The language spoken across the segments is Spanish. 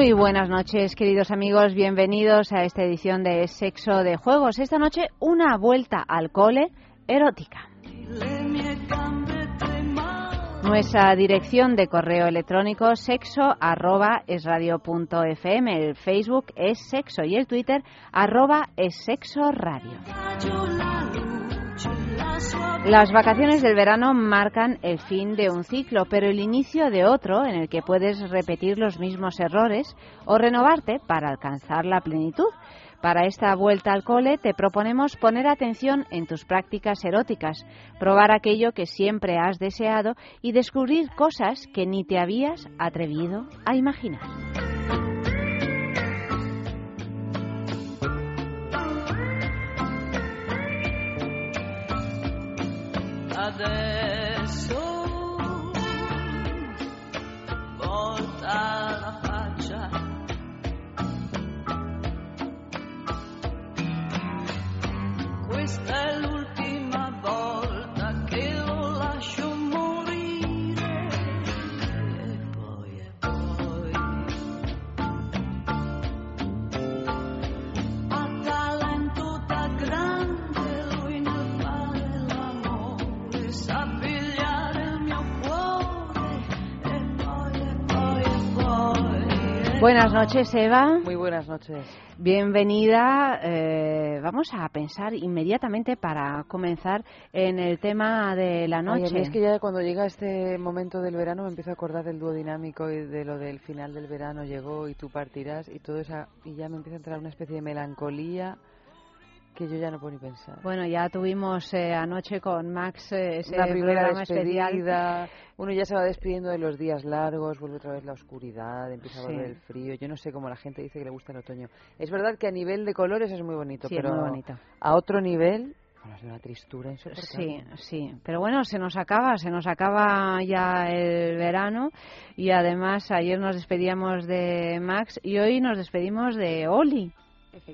Muy buenas noches, queridos amigos. Bienvenidos a esta edición de Sexo de Juegos. Esta noche, una vuelta al cole erótica. Nuestra dirección de correo electrónico sexo arroba es El Facebook es sexo y el Twitter arroba es sexo radio. Las vacaciones del verano marcan el fin de un ciclo, pero el inicio de otro en el que puedes repetir los mismos errores o renovarte para alcanzar la plenitud. Para esta vuelta al cole te proponemos poner atención en tus prácticas eróticas, probar aquello que siempre has deseado y descubrir cosas que ni te habías atrevido a imaginar. Adesso volta la faccia. Questa è l'ultima Buenas noches, Eva. Muy buenas noches. Bienvenida. Eh, vamos a pensar inmediatamente para comenzar en el tema de la noche. es que ya cuando llega este momento del verano me empiezo a acordar del dúo dinámico y de lo del final del verano llegó y tú partirás y todo eso y ya me empieza a entrar una especie de melancolía que yo ya no puedo ni pensar. Bueno, ya tuvimos eh, anoche con Max eh, ese la primera despedida. Uno ya se va despidiendo de los días largos, vuelve otra vez la oscuridad, empieza a volver el frío. Yo no sé cómo la gente dice que le gusta el otoño. Es verdad que a nivel de colores es muy bonito, pero bonito. a otro nivel bueno, es una tristura insoportable. Sí, sí. Pero bueno, se nos acaba, se nos acaba ya el verano y además ayer nos despedíamos de Max y hoy nos despedimos de Oli.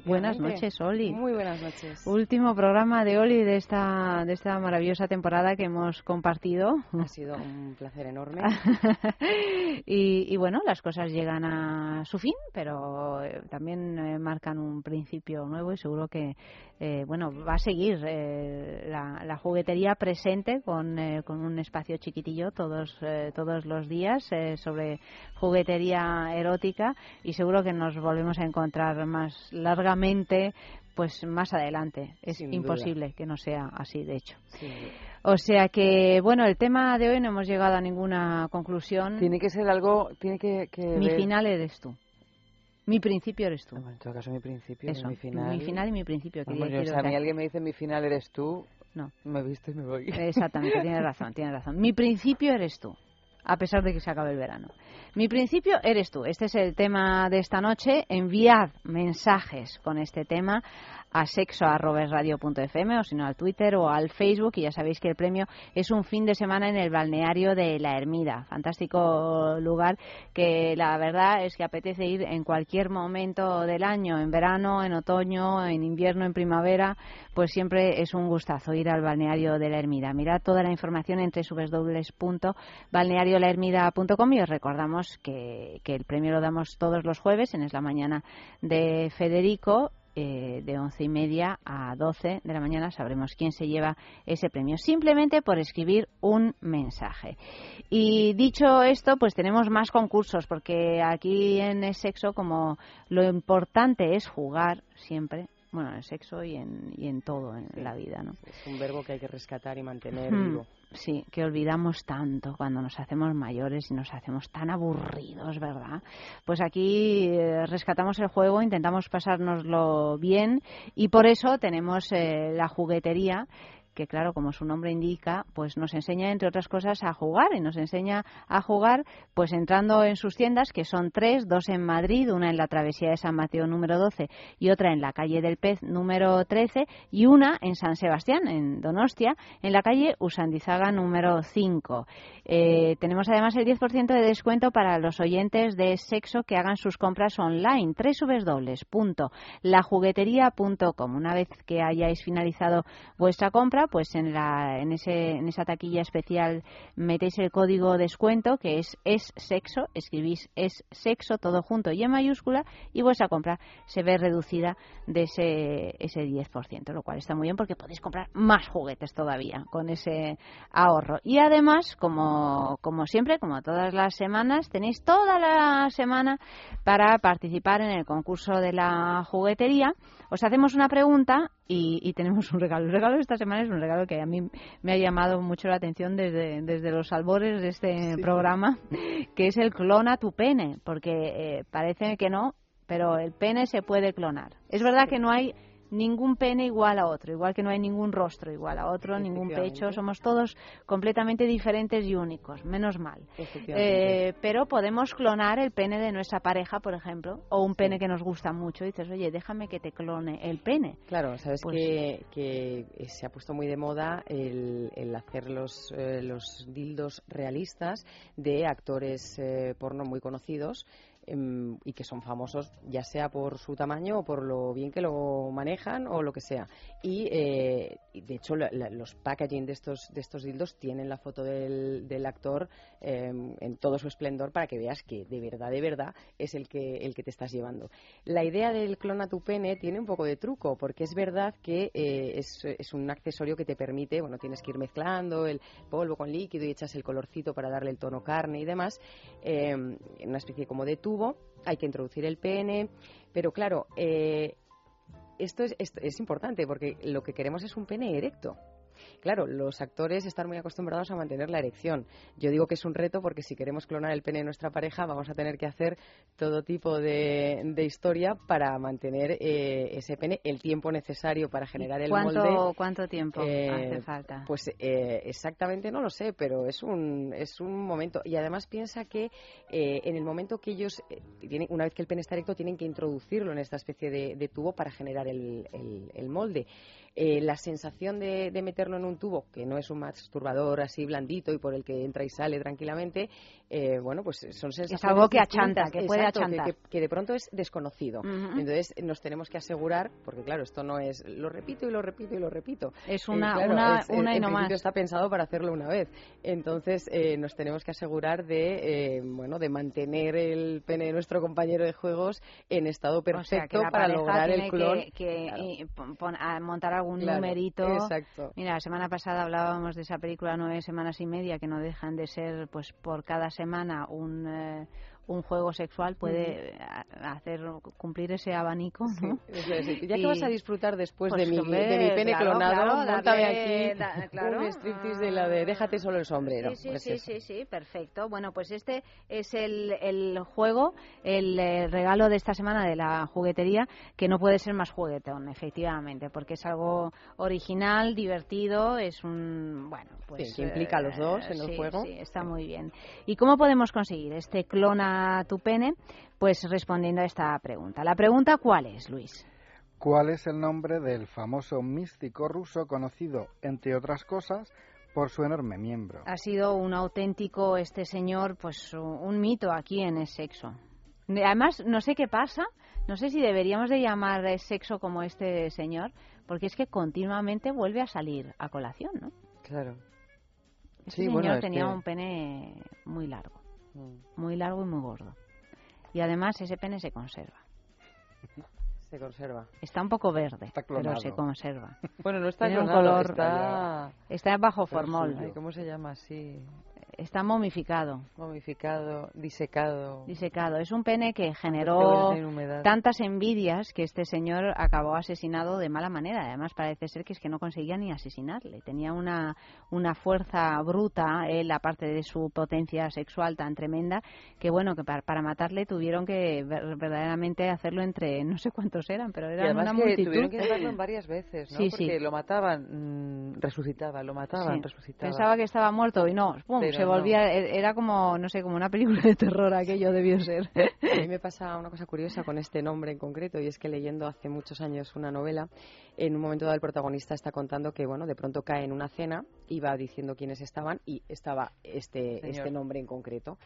Buenas noches, Oli. Muy buenas noches. Último programa de Oli de esta, de esta maravillosa temporada que hemos compartido. Ha sido un placer enorme. y, bueno, las cosas llegan a su fin, pero eh, también eh, marcan un principio nuevo y seguro que eh, bueno, va a seguir la, la, juguetería presente con, con, un espacio chiquitillo todos, todos los días sobre juguetería erótica y seguro que nos volvemos a encontrar más largamente pues más adelante. Es imposible que no sea así, de hecho. O sea que, bueno, el tema de hoy no hemos llegado a ninguna conclusión. Tiene que ser algo, tiene que... mi final eres tú. Mi principio eres tú. en todo caso, mi principio Eso, mi final. Mi final y mi principio. si a mí alguien me dice mi final eres tú, no. me visto y me voy. Exactamente, tienes razón, tienes razón. Mi principio eres tú a pesar de que se acabe el verano. Mi principio eres tú. Este es el tema de esta noche. Enviad mensajes con este tema a sexo.radio.fm o si no al Twitter o al Facebook y ya sabéis que el premio es un fin de semana en el balneario de La Ermida. Fantástico lugar que la verdad es que apetece ir en cualquier momento del año, en verano, en otoño, en invierno, en primavera, pues siempre es un gustazo ir al balneario de La Ermida. Mirad toda la información en www.balneariolahermida.com y os recordamos que, que el premio lo damos todos los jueves en Es la Mañana de Federico eh, de once y media a doce de la mañana sabremos quién se lleva ese premio, simplemente por escribir un mensaje. Y dicho esto, pues tenemos más concursos, porque aquí en el sexo, como lo importante es jugar siempre, bueno, en el sexo y en, y en todo en la vida, ¿no? Es un verbo que hay que rescatar y mantener vivo. Sí, que olvidamos tanto cuando nos hacemos mayores y nos hacemos tan aburridos, ¿verdad? Pues aquí eh, rescatamos el juego, intentamos pasárnoslo bien y por eso tenemos eh, la juguetería que claro, como su nombre indica, pues nos enseña entre otras cosas a jugar y nos enseña a jugar pues entrando en sus tiendas que son tres, dos en Madrid, una en la travesía de San Mateo número 12 y otra en la calle del Pez número 13 y una en San Sebastián, en Donostia, en la calle Usandizaga número 5. Eh, tenemos además el 10% de descuento para los oyentes de sexo que hagan sus compras online, www.lajugueteria.com. Una vez que hayáis finalizado vuestra compra, pues en, la, en, ese, en esa taquilla especial metéis el código descuento que es es sexo, escribís es sexo todo junto y en mayúscula y vuestra compra se ve reducida de ese, ese 10%, lo cual está muy bien porque podéis comprar más juguetes todavía con ese ahorro. Y además, como, como siempre, como todas las semanas, tenéis toda la semana para participar en el concurso de la juguetería. Os hacemos una pregunta y, tenemos un regalo. El regalo de esta semana es un regalo que a mí me ha llamado mucho la atención desde, desde los albores de este programa, que es el clona tu pene, porque eh, parece que no, pero el pene se puede clonar. Es verdad que no hay ningún pene igual a otro, igual que no hay ningún rostro igual a otro, ningún pecho, somos todos completamente diferentes y únicos, menos mal. Eh, pero podemos clonar el pene de nuestra pareja, por ejemplo, o un pene que nos gusta mucho, y dices, oye, déjame que te clone el pene. Claro, sabes pues que, se ha puesto muy de moda el, hacer los, eh, los dildos realistas de actores eh, porno muy conocidos y que son famosos ya sea por su tamaño o por lo bien que lo manejan o lo que sea. Y eh, de hecho los packaging de estos, de estos dildos tienen la foto del, del actor em, en todo su esplendor para que veas que de verdad, de verdad es el que, el que te estás llevando. La idea del clona tu pene tiene un poco de truco porque es verdad que eh, es, es un accesorio que te permite, bueno, tienes que ir mezclando el polvo con líquido y echas el colorcito para darle el tono carne y demás, em, en una especie como de tubo hay que introducir el pene, pero claro, eh, esto es, es, importante porque lo que queremos es un pene erecto. Claro, los actores están muy acostumbrados a mantener la erección. Yo digo que es un reto porque si queremos clonar el pene de nuestra pareja vamos a tener que hacer todo tipo de, historia para mantener eh, ese pene el tiempo necesario para generar el molde. ¿Cuánto tiempo eh, hace falta? Pues eh, exactamente no lo sé, pero es un, es un momento. Y además piensa que en el momento que ellos, tienen, una vez que el pene está erecto, tienen que introducirlo en esta especie de, tubo para generar el, el molde. Eh, la sensación de, meterlo en un tubo, que no es un masturbador así blandito y por el que entra y sale tranquilamente, eh, bueno, pues son sensaciones. Es algo que achanta, que puede achantar. Que, de pronto es desconocido. Entonces nos tenemos que asegurar, porque claro, esto no es lo repito y lo repito y lo repito. Es una, una, una y no más. está pensado para hacerlo una vez. Entonces nos tenemos que asegurar de, bueno, de mantener el pene de nuestro compañero de juegos en estado perfecto para lograr el clon. Que, montar algo un numerito. Exacto. Mira, la semana pasada hablábamos de esa película Nueve Semanas y Media, que no dejan de ser, pues, por cada semana un, eh, un juego sexual puede hacer cumplir ese abanico, ¿no? Ya que vas a disfrutar después de, mi, de mi pene clonado, aquí un striptease de la de déjate solo el sombrero. Sí, pues sí, sí, sí, perfecto. Bueno, pues este es el, el juego, el, eh, regalo de esta semana de la juguetería, que no puede ser más juguetón, efectivamente, porque es algo original, divertido, es un, bueno, pues... que implica a los dos en el juego. Sí, está muy bien. ¿Y cómo podemos conseguir este clona tu pene? Pues respondiendo a esta pregunta. ¿La pregunta cuál es, Luis? ¿Cuál es el nombre del famoso místico ruso conocido, entre otras cosas, por su enorme miembro? Ha sido un auténtico, este señor, pues un mito aquí en el sexo. Además, no sé qué pasa, no sé si deberíamos de llamar sexo como este señor, porque es que continuamente vuelve a salir a colación, ¿no? Claro. Este señor tenía un pene muy largo. Mm. Muy largo y muy gordo. Y además ese pene se conserva. Se conserva. Está un poco verde, pero se conserva. Bueno, no está Tiene un color, está... está bajo formol. ¿Cómo se llama así? Está momificado. Momificado, disecado. Disecado. Es un pene que generó tantas envidias que este señor acabó asesinado de mala manera. Además, parece ser que es que no conseguía ni asesinarle. Tenía una, una fuerza bruta, él, aparte de su potencia sexual tan tremenda, que bueno, que para, para matarle tuvieron que ver- verdaderamente hacerlo entre, no sé cuántos eran, pero además una multitud. tuvieron que hacerlo en varias veces, ¿no? Sí, Porque sí. lo mataban, mm, resucitaba, lo mataban, Sí. resucitaba. Pensaba que estaba muerto y no, pum, se. Volvía, e- era como, no sé, como una película de terror aquello debió ser. A mí me pasa una cosa curiosa con este nombre en concreto y es que leyendo hace muchos años una novela, en un momento dado el protagonista está contando que bueno, de pronto cae en una cena y va diciendo quiénes estaban y estaba este, Señor. este nombre en concreto.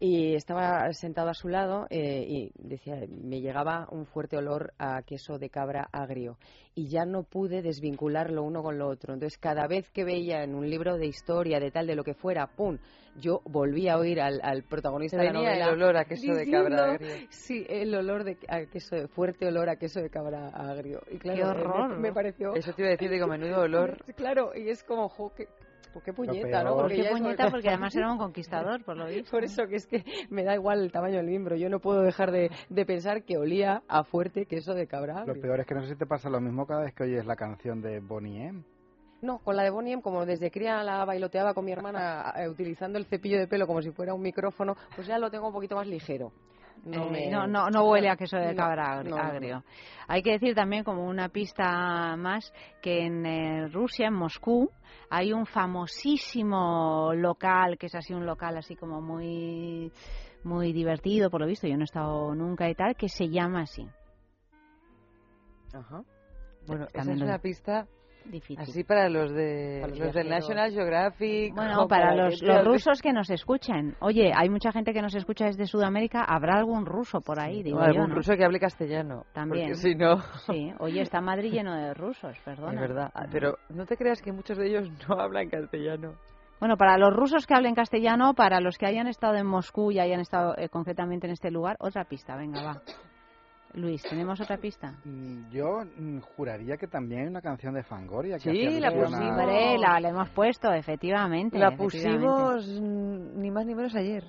Y estaba sentado a su lado eh, y decía, me llegaba un fuerte olor a queso de cabra agrio y ya no pude desvincular lo uno con lo otro. Entonces, cada vez que veía en un libro de historia, de tal, de lo que fuera, ¡pum! Yo volvía a oír al, al protagonista de la novela. el olor a queso de cabra agrio. Sí, el olor de a queso, de- fuerte olor a queso de cabra agrio. Y claro, ¡Qué eh, horror! Me, me pareció. Eso te iba a decir, digo, menudo olor. Claro, y es como, jo, qué, jo, qué puñeta, ¿no? Porque Qué ya es- puñeta, porque además era un conquistador, por lo visto. Por eso que es que me da igual el tamaño del miembro. Yo no puedo dejar de, de pensar que olía a fuerte queso de cabra Lo peor es que no sé si te pasa lo mismo cada vez que oyes la canción de Bonnie M. No, con la de Bonnie M, como desde cría la bailoteaba con mi hermana eh, utilizando el cepillo de pelo como si fuera un micrófono, pues ya lo tengo un poquito más ligero. No, Eh, me- no, no, no huele a queso de cabra agrio. Hay que decir también, como una pista más, que en eh, Rusia, en Moscú, hay un famosísimo local, que es así un local así como muy, muy divertido, por lo visto, yo no he estado nunca y tal, que se llama así. Ajá. Bueno, esa También es lo- una pista Difícil. así para los de Para los los del. National Geographic. Bueno, para los, los rusos que nos escuchan. Oye, hay mucha gente que nos escucha desde Sudamérica. ¿Habrá algún ruso por ahí? o Digo algún yo, ¿no? ruso que hable castellano. También. Porque si no, Sí, oye, está Madrid lleno de rusos, perdona. es verdad. Ah, Pero no te creas que muchos de ellos no hablan castellano. Bueno, para los rusos que hablen castellano, para los que hayan estado en Moscú y hayan estado eh, concretamente en este lugar, otra pista, venga, va. Luis, ¿tenemos otra pista? Mm, Yo mm, juraría que también hay una canción de Fangoria. Que Sí, la pusimos. Hombre, la, la hemos puesto, efectivamente. La pusimos mm, ni más ni menos ayer.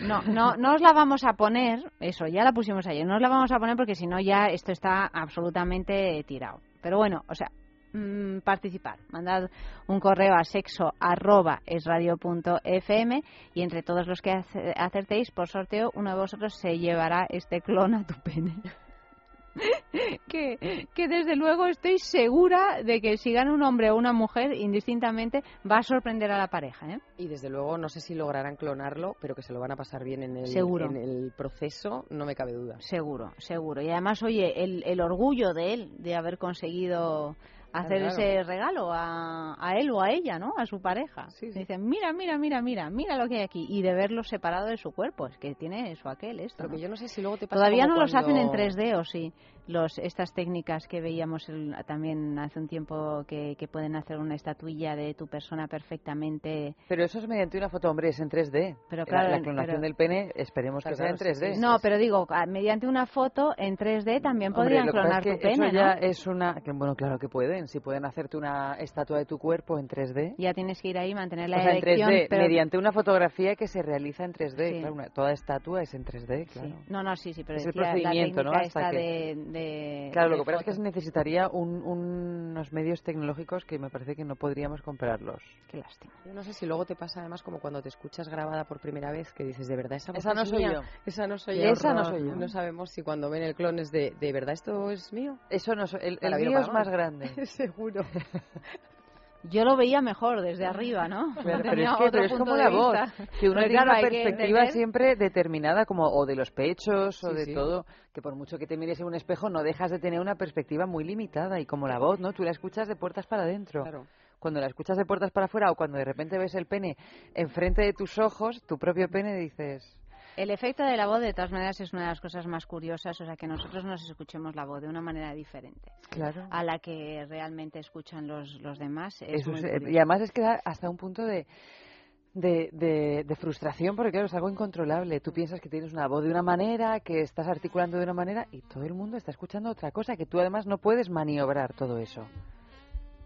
No, no, no os la vamos a poner, eso, ya la pusimos ayer, no os la vamos a poner porque si no ya esto está absolutamente tirado. Pero bueno, o sea, mm, participar, mandad un correo a sexo arroba esradio.fm y entre todos los que ace- acertéis por sorteo, uno de vosotros se llevará este clon a tu pene. que, que desde luego estoy segura de que si gana un hombre o una mujer, indistintamente, va a sorprender a la pareja. ¿eh? Y desde luego no sé si lograrán clonarlo, pero que se lo van a pasar bien en el, Seguro. en el proceso, no me cabe duda. Seguro, seguro. Y además, oye, el, el orgullo de él, de haber conseguido hacer Claro. ese regalo a, a él o a ella, ¿no? A su pareja. Sí, sí. Dicen, mira, mira, mira, mira, mira lo que hay aquí. Y de verlo separado de su cuerpo. Es que tiene eso, aquel, esto. Lo ¿no? que yo no sé si luego te pasa Todavía no los hacen en cuando- 3D, o sí. Los, estas técnicas que veíamos el- también hace un tiempo que, que pueden hacer una estatuilla de tu persona perfectamente. Pero eso es mediante una foto, hombre, es en 3D. Pero La- claro, la, clonación pero- del pene, esperemos que Está sea en claro, sí, 3D. sí, No, pero digo, a- mediante una foto en 3D también Hombre, podrían lo que clonar es tu que pene, eso ya ¿no? es una... Que, bueno, claro que pueden. Si pueden hacerte una estatua de tu cuerpo en 3D. Ya tienes que ir ahí, mantener la O sea, en erección, 3D, pero- mediante una fotografía que se realiza en 3D. Sí. Claro, una- toda estatua es en 3D, Sí. claro. No, no, sí, sí, pero Es el decía la procedimiento, ¿no? técnica Hasta esta que- de, de- Claro, lo de que pasa es que necesitaría un- unos medios tecnológicos que me parece que no podríamos comprarlos. Qué lástima. Yo no sé si luego te pasa además como cuando te escuchas grabada por primera vez que dices, de verdad, esa, Esa no es soy mía? yo. Esa no soy yo. Esa no soy yo. No sabemos si cuando ven el clon es de, ¿de verdad esto es mío? Eso no el, el o mío es más grande. Seguro. Yo lo veía mejor desde arriba, ¿no? Pero es, que, pero es como la voz, que uno tiene claro, una perspectiva siempre determinada, como o de los pechos o de sí. todo, que por mucho que te mires en un espejo no dejas de tener una perspectiva muy limitada y como la voz, ¿no? Tú la escuchas de puertas para adentro. Claro. Cuando la escuchas de puertas para afuera o cuando de repente ves el pene enfrente de tus ojos, tu propio pene, dices... El efecto de la voz, de todas maneras, es una de las cosas más curiosas, o sea, que nosotros nos escuchemos la voz de una manera diferente Claro. a la que realmente escuchan los, los demás. Es Eso es- eh, y además es que da hasta un punto de, de, de- de frustración, porque claro, es algo incontrolable. Tú piensas que tienes una voz de una manera, que estás articulando de una manera, y todo el mundo está escuchando otra cosa, que tú además no puedes maniobrar todo eso.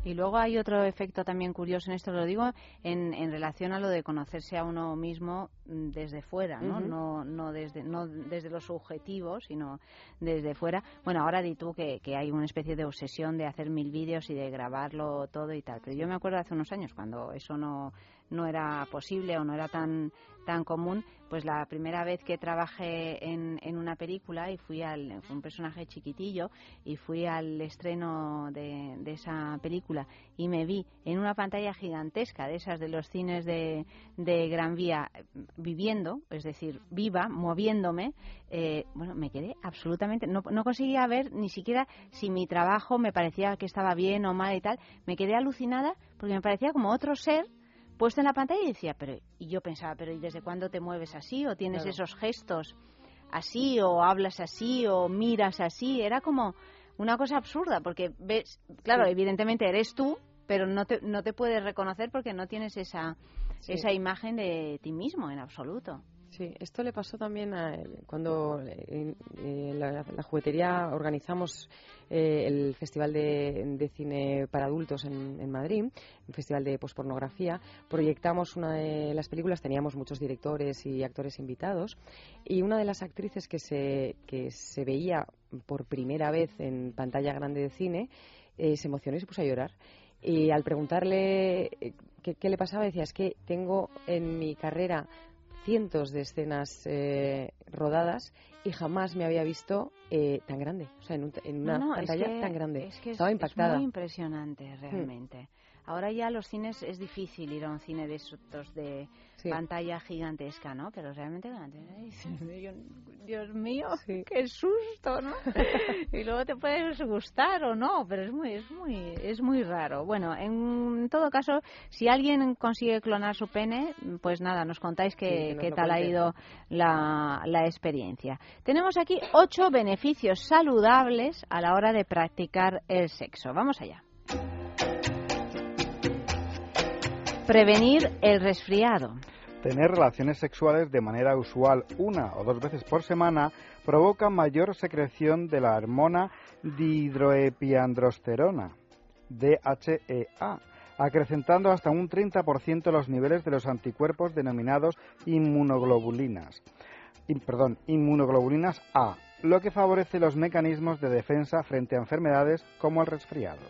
Y luego hay otro efecto también curioso en esto, lo digo en, en relación a lo de conocerse a uno mismo mm, desde fuera, ¿no? no, no, desde, no desde los subjetivos, sino desde fuera. Bueno, ahora di tú que, que hay una especie de obsesión de hacer mil vídeos y de grabarlo todo y tal. Pero yo me acuerdo hace unos años cuando eso no, no era posible o no era tan tan común, pues la primera vez que trabajé en, en una película y fui al fue un personaje chiquitillo y fui al estreno de, de, esa película y me vi en una pantalla gigantesca de esas de los cines de, de Gran Vía viviendo, es decir, viva, moviéndome, eh, bueno, me quedé absolutamente, no, no conseguía ver ni siquiera si mi trabajo me parecía que estaba bien o mal y tal, me quedé alucinada porque me parecía como otro ser puesto en la pantalla y decía, pero y yo pensaba, pero ¿y desde cuándo te mueves así o tienes Claro. esos gestos así o hablas así o miras así? Era como una cosa absurda porque ves, claro, Sí. evidentemente eres tú, pero no te no te puedes reconocer porque no tienes esa Sí. esa imagen de ti mismo en absoluto. Sí, esto le pasó también a, cuando eh, en la, la juguetería organizamos eh, el Festival de, Cine para Adultos en, en Madrid, un festival de pospornografía. Proyectamos una de las películas, teníamos muchos directores y actores invitados, y una de las actrices que se, que se veía por primera vez en pantalla grande de cine eh, se emocionó y se puso a llorar. Y al preguntarle eh, qué le pasaba, decía, es que tengo en mi carrera cientos de escenas eh, rodadas y jamás me había visto eh, tan grande, o sea, en, un- en una No, no, es pantalla que- tan grande. es que es- Estaba es impactada. Hmm. muy impresionante realmente. Ahora ya los cines es difícil ir a un cine de estos de Sí. pantalla gigantesca, ¿no? Pero realmente Dios mío, Sí. qué susto, ¿no? y luego te puedes gustar o no, pero es muy es muy es muy raro. Bueno, en todo caso, si alguien consigue clonar su pene, pues nada, nos contáis Sí, que nos qué tal ha ido la, la experiencia. Tenemos aquí ocho beneficios saludables a la hora de practicar el sexo. Vamos allá. Prevenir el resfriado. Tener relaciones sexuales de manera usual una o dos veces por semana provoca mayor secreción de la hormona dihidroepiandrosterona, DHEA, acrecentando hasta un 30% los niveles de los anticuerpos denominados inmunoglobulinas, in- perdón, inmunoglobulinas A, lo que favorece los mecanismos de defensa frente a enfermedades como el resfriado.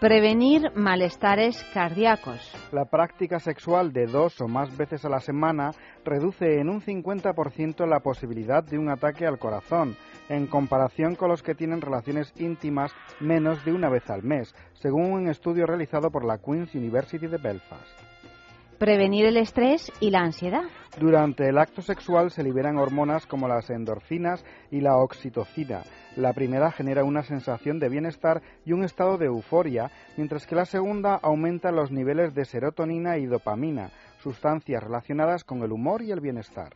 Prevenir malestares cardíacos. La práctica sexual de dos o más veces a la semana reduce en un 50% la posibilidad de un ataque al corazón, en comparación con los que tienen relaciones íntimas menos de una vez al mes, según un estudio realizado por la Queen's University de Belfast. Prevenir el estrés y la ansiedad. Durante el acto sexual se liberan hormonas como las endorfinas y la oxitocina. La primera genera una sensación de bienestar y un estado de euforia, mientras que la segunda aumenta los niveles de serotonina y dopamina, sustancias relacionadas con el humor y el bienestar.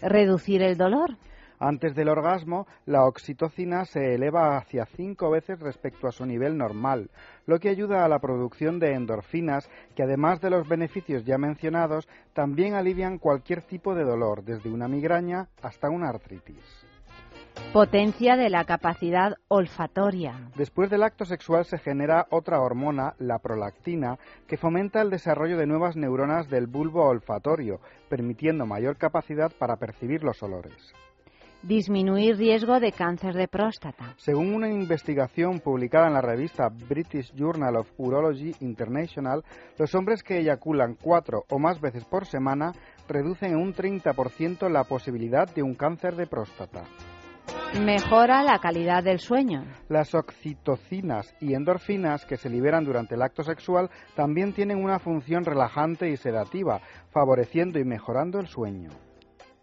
Reducir el dolor. Antes del orgasmo, la oxitocina se eleva hacia cinco veces respecto a su nivel normal, lo que ayuda a la producción de endorfinas que, además de los beneficios ya mencionados, también alivian cualquier tipo de dolor, desde una migraña hasta una artritis. Potencia de la capacidad olfatoria. Después del acto sexual se genera otra hormona, la prolactina, que fomenta el desarrollo de nuevas neuronas del bulbo olfatorio, permitiendo mayor capacidad para percibir los olores. Disminuir riesgo de cáncer de próstata. Según una investigación publicada en la revista British Journal of Urology International, los hombres que eyaculan cuatro o más veces por semana reducen en un 30% la posibilidad de un cáncer de próstata. Mejora la calidad del sueño. Las oxitocinas y endorfinas que se liberan durante el acto sexual también tienen una función relajante y sedativa, favoreciendo y mejorando el sueño.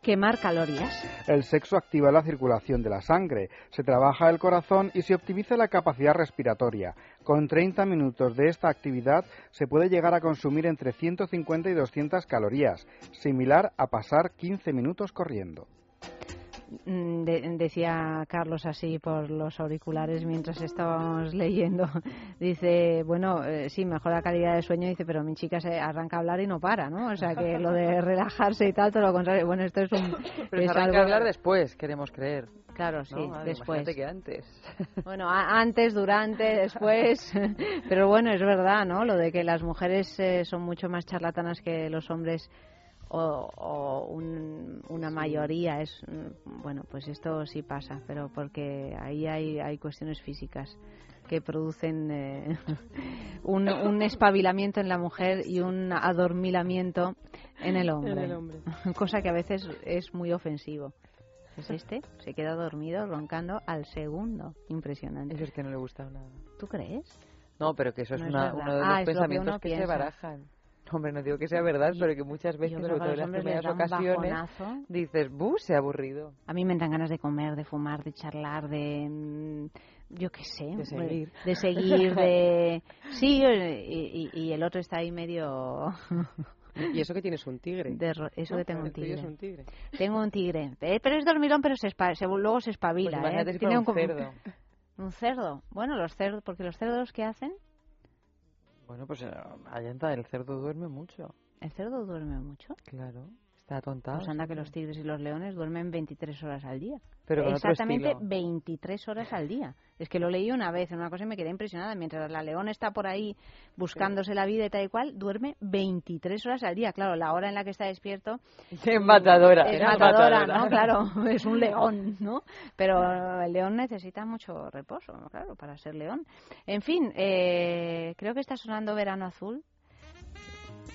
Quemar calorías. El sexo activa la circulación de la sangre, se trabaja el corazón y se optimiza la capacidad respiratoria. Con 30 minutos de esta actividad se puede llegar a consumir entre 150 y 200 calorías, similar a pasar 15 minutos corriendo. Mm, de- decía Carlos así por los auriculares mientras estábamos leyendo. Dice, bueno, eh, sí, mejora calidad de sueño. Dice, pero mi chica se arranca a hablar y no para, ¿no? O sea, que lo de relajarse y tal, todo lo contrario. Bueno, esto es un... Pero es se arranca algo- a hablar después, queremos creer. Claro, sí, ¿no? Después. que antes. Bueno, antes, durante, después. Pero bueno, es verdad, ¿no? Lo de que las mujeres eh, son mucho más charlatanas que los hombres o, o un- una mayoría es mm, bueno pues esto sí pasa pero porque ahí hay, hay cuestiones físicas que producen eh, un, un espabilamiento en la mujer y un adormilamiento en el hombre, En el hombre. cosa que a veces es muy ofensivo es este se queda dormido roncando al segundo impresionante Eso es que no le gusta nada. ¿tú crees? No, pero que eso es, No es una- verdad. uno de Ah, los es lo que pensamientos que, se barajan. Hombre, no digo que sea verdad, pero que muchas veces, sobre todo en las primeras ocasiones, bajonazo. dices, ¡buh! Se ha aburrido. A mí me entran ganas de comer, de fumar, de charlar, de. mm, Yo qué sé. De seguir. De seguir, de. Sí, y, y- y el otro está ahí medio. Y eso que tienes un tigre. de eso ¿no? que tengo un tigre. es un tigre. Tengo un tigre. Eh, Pero es dormilón, pero se espa- se- luego se Pues espabila. imagínate ¿eh? Tiene un, cerdo. un cerdo. Bueno, los cerdos, porque los cerdos, ¿qué hacen? Bueno, pues eh, está, el cerdo duerme mucho. El cerdo duerme mucho. Claro, está atontado. Pues anda que los tigres y los leones duermen 23 horas al día. Pero con Exactamente estilo. 23 horas al día. Es que lo leí una vez en una cosa y me quedé impresionada. Mientras la león está por ahí buscándose la vida y tal y cual, duerme 23 horas al día. Claro, la hora en la que está despierto Es matadora. es matadora, ¿no? Claro, es un león, ¿no? Pero el león necesita mucho reposo, claro, para ser león. En fin, eh, creo que está sonando Verano Azul.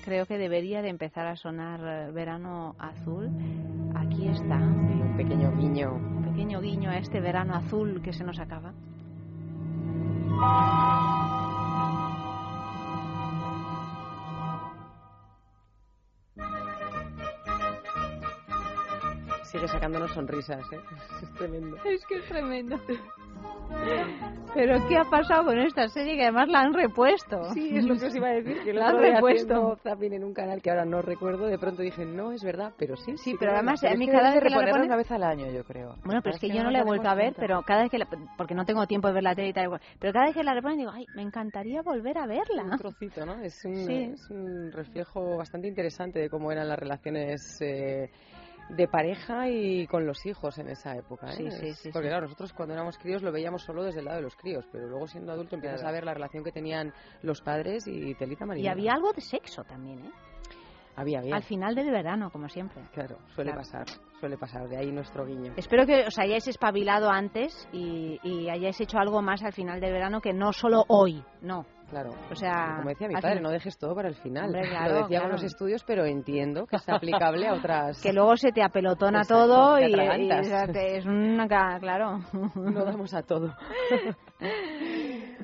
Creo que debería de empezar a sonar eh, Verano Azul. Aquí está, Un pequeño guiño. un pequeño guiño a este verano azul que se nos acaba. Sigue sacándonos sonrisas, ¿eh? Es tremendo. Es que es tremendo. Pero ¿qué ha pasado con esta serie que además la han repuesto? Sí, es lo que os iba a decir, que La han repuesto. también en un canal que ahora no recuerdo, de pronto dije, no, es verdad, pero sí. Sí, pero además a mí cada vez que la reponen... una vez al año, yo creo. Bueno, pero es que yo no la he vuelto a ver, pero cada vez que la... porque no tengo tiempo de ver la tele y tal, igual. pero cada vez que la reponen digo, ay, me encantaría volver a un verla. trocito, ¿no? Es un, es un reflejo bastante interesante de cómo eran las relaciones eh, de pareja y con los hijos en esa época. ¿eh? Sí, sí, sí, Porque claro, nosotros cuando éramos críos lo veíamos solo desde el lado de los críos, pero luego siendo adulto empiezas Claro. a ver la relación que tenían los padres y telita Y marinera. había algo de sexo también, ¿eh? Había, había. Al final del verano, como siempre. Claro, suele Claro. pasar, suele pasar, de ahí nuestro guiño. Espero que os hayáis espabilado antes y, y hayáis hecho algo más al final del verano que no solo hoy, no. Claro. O sea, como decía mi padre, no dejes todo para el final. Hombre, claro, Lo decía claro. con los estudios, pero entiendo que es aplicable a otras. que luego se te apelotona Exacto, todo te y, es una claro no damos a todo.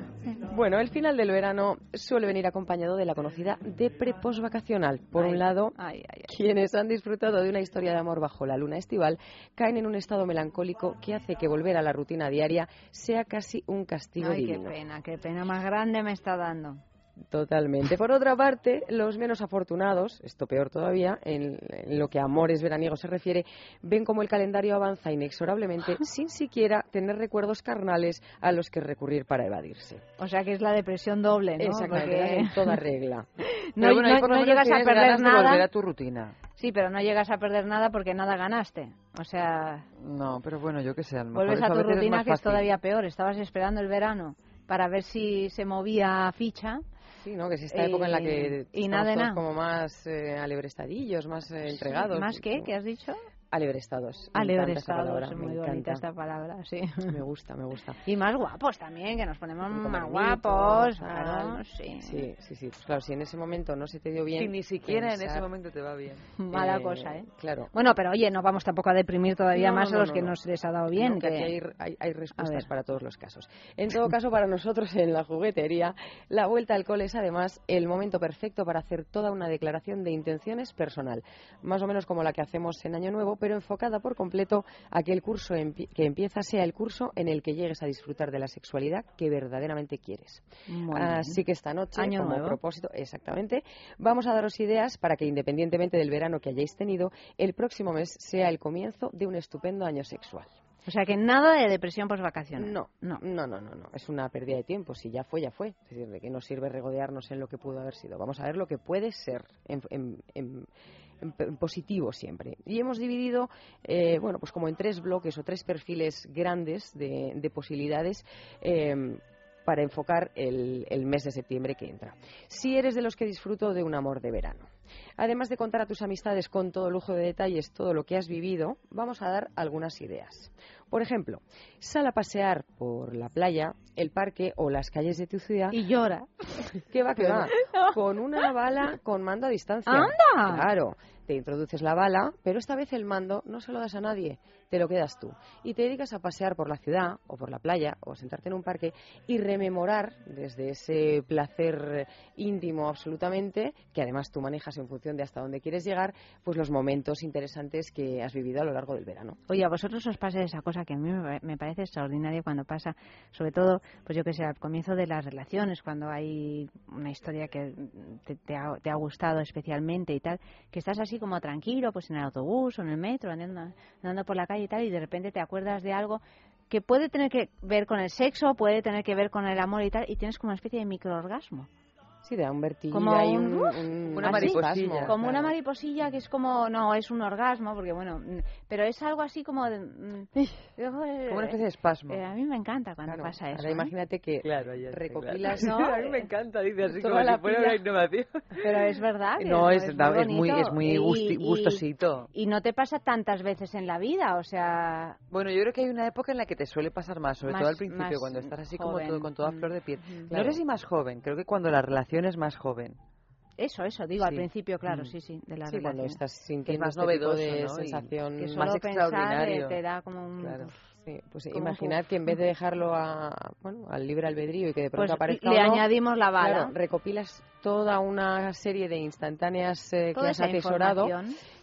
Bueno, el final del verano suele venir acompañado de la conocida depre postvacacional. Por Ay, un lado, ay, ay, ay. quienes han disfrutado de una historia de amor bajo la luna estival caen en un estado melancólico que hace que volver a la rutina diaria sea casi un castigo Ay, qué divino. pena, qué pena más grande me está dando. Totalmente. Por otra parte, los menos afortunados, esto peor todavía, en, en lo que a amores veraniegos se refiere, ven como el calendario avanza inexorablemente sin siquiera tener recuerdos carnales a los que recurrir para evadirse. O sea que es la depresión doble, ¿no? Exactamente, Porque en toda regla. no, bueno, no- llegas a perder ganas de volver nada. a tu rutina. Sí, pero no llegas a perder nada porque nada ganaste. O sea, No, pero bueno, yo qué sé, a lo mejor vuelves a tu rutina que es todavía peor. Estabas esperando el verano para ver si se movía ficha. Sí, ¿no? Que es esta época en la que Y- nada todos nada. como más eh, alebrestadillos, más eh, entregados. ¿Más qué? ¿Qué has dicho? Alebrestados. Alebrestados, es me muy bonita encanta. esta palabra, sí. Me gusta, me gusta. Y más guapos también, que nos ponemos más guapos. Claro, sí. Sí, sí, sí. Pues claro, si en ese momento no se te dio bien. Si ni siquiera en ese momento te va bien. Mala eh, cosa, ¿eh? Claro. Bueno, pero oye, no vamos tampoco a deprimir todavía No, más no, a los que no. no se les ha dado bien. Que aquí hay, hay- hay respuestas para todos los casos. En todo caso, para nosotros en la juguetería, la vuelta al cole es además el momento perfecto para hacer toda una declaración de intenciones personal. Más o menos como la que hacemos en Año Nuevo, pero enfocada por completo a que el curso que empieza sea el curso en el que llegues a disfrutar de la sexualidad que verdaderamente quieres. Así que esta noche, Año como nuevo. propósito, exactamente, vamos a daros ideas para que independientemente del verano que hayáis tenido, el próximo mes sea el comienzo de un estupendo año sexual. O sea que nada de depresión post-vacaciones. No, no. no, no, no, no. Es una pérdida de tiempo. Si ya fue, ya fue. Es decir, de que no sirve regodearnos en lo que pudo haber sido. Vamos a ver lo que puede ser en, en, en, positivo siempre. Y hemos dividido, eh, bueno, pues como en tres bloques o tres perfiles grandes de, de posibilidades. Eh, para enfocar el, el, mes de septiembre que entra. Si eres de los que disfruto de un amor de verano. Además de contar a tus amistades con todo lujo de detalles todo lo que has vivido, vamos a dar algunas ideas. Por ejemplo, sal a pasear por la playa, el parque o las calles de tu ciudad. Y llora. ¿Qué va, qué va? Con una bala con mando a distancia. ¡Anda! Claro. Te introduces la bala, pero esta vez el mando no se lo das a nadie, te lo quedas tú. Y te dedicas a pasear por la ciudad o por la playa o a sentarte en un parque y rememorar desde ese placer íntimo absolutamente, que además tú manejas en función de hasta dónde quieres llegar, pues los momentos interesantes que has vivido a lo largo del verano. Oye, a vosotros os pasa esa cosa que a mí me parece extraordinaria cuando pasa, sobre todo, pues yo que sé, al comienzo de las relaciones, cuando hay una historia que te, ha, te ha gustado especialmente y tal, que estás así como tranquilo, pues en el autobús o en el metro, andando, andando por la calle y tal, y de repente te acuerdas de algo que puede tener que ver con el sexo, puede tener que ver con el amor y tal, y tienes como una especie de microorgasmo. Sí, da un vertigo como hay un, un, un, una mariposilla. Como claro. una mariposilla que es como, no, es un orgasmo, porque bueno, pero es algo así como de... como una especie de espasmo. Eh, a mí me encanta cuando claro, pasa eso. Ahora ¿eh? imagínate que claro, ya recopilas... Claro. ¿no? a mí me encanta, dice así Toda como la si fuera una innovación. Pero es verdad. no, es, es, es, muy, es muy, es muy gusti, gustosito. Y, y, no te pasa tantas veces en la vida, o sea... Bueno, yo creo que hay una época en la que te suele pasar más, sobre más, todo al principio, cuando estás así joven. como todo, con toda flor de piel. Mm, claro. No sé si más joven, creo que cuando la relación es más joven. Eso, eso, digo, sí. al principio, claro, Mm. sí, sí, de la sí, cuando estás sintiendo más este novedoso, tipo de ¿no? sensación que más extraordinario. pensar te da como un... Claro. Sí, pues puff. que en vez de dejarlo a, bueno, al libre albedrío y que de pronto Pues aparezca le uno, añadimos la bala. claro, recopilas toda una serie de instantáneas eh, que has atesorado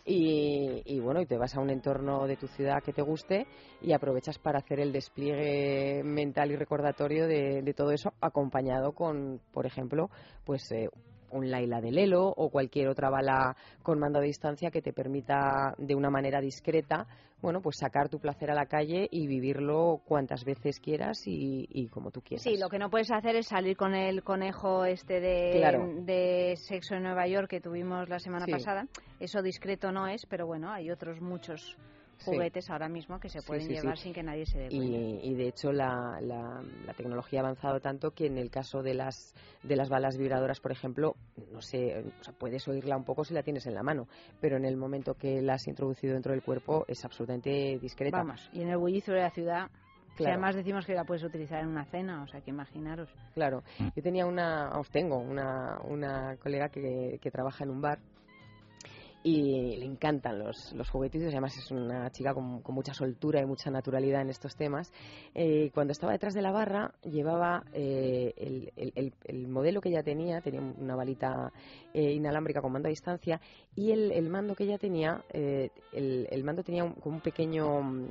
y, y bueno, y te vas a un entorno de tu ciudad que te guste y aprovechas para hacer el despliegue mental y recordatorio de, de todo eso, acompañado con, por ejemplo, pues eh, un Laila de Lelo o cualquier otra bala con mando a distancia que te permita de una manera discreta, bueno, pues sacar tu placer a la calle y vivirlo cuantas veces quieras y, y como tú quieras. Sí, lo que no puedes hacer es salir con el conejo este de, Claro. de sexo en Nueva York que tuvimos la semana Sí. pasada. Eso discreto no es, pero bueno, hay otros muchos Sí. juguetes ahora mismo que se pueden sí, sí. llevar sin que nadie se dé cuenta. Y, y de hecho la, la- la tecnología ha avanzado tanto que en el caso de las de las balas vibradoras, por ejemplo, no sé, o sea, puedes oírla un poco si la tienes en la mano, pero en el momento que la has introducido dentro del cuerpo es absolutamente discreta. Vamos, y en el bullicio de la ciudad, si Claro. además decimos que la puedes utilizar en una cena, o sea que imaginaros. Claro, yo tenía una, os tengo una, una colega que, que trabaja en un bar y le encantan los, los juguetitos, además es una chica con, con mucha soltura y mucha naturalidad en estos temas. Eh, cuando estaba detrás de la barra llevaba eh, el, el- el- el modelo que ella tenía, tenía una balita eh, inalámbrica con mando a distancia y el, el mando que ella tenía, eh, el, mando tenía un, como un pequeño mm,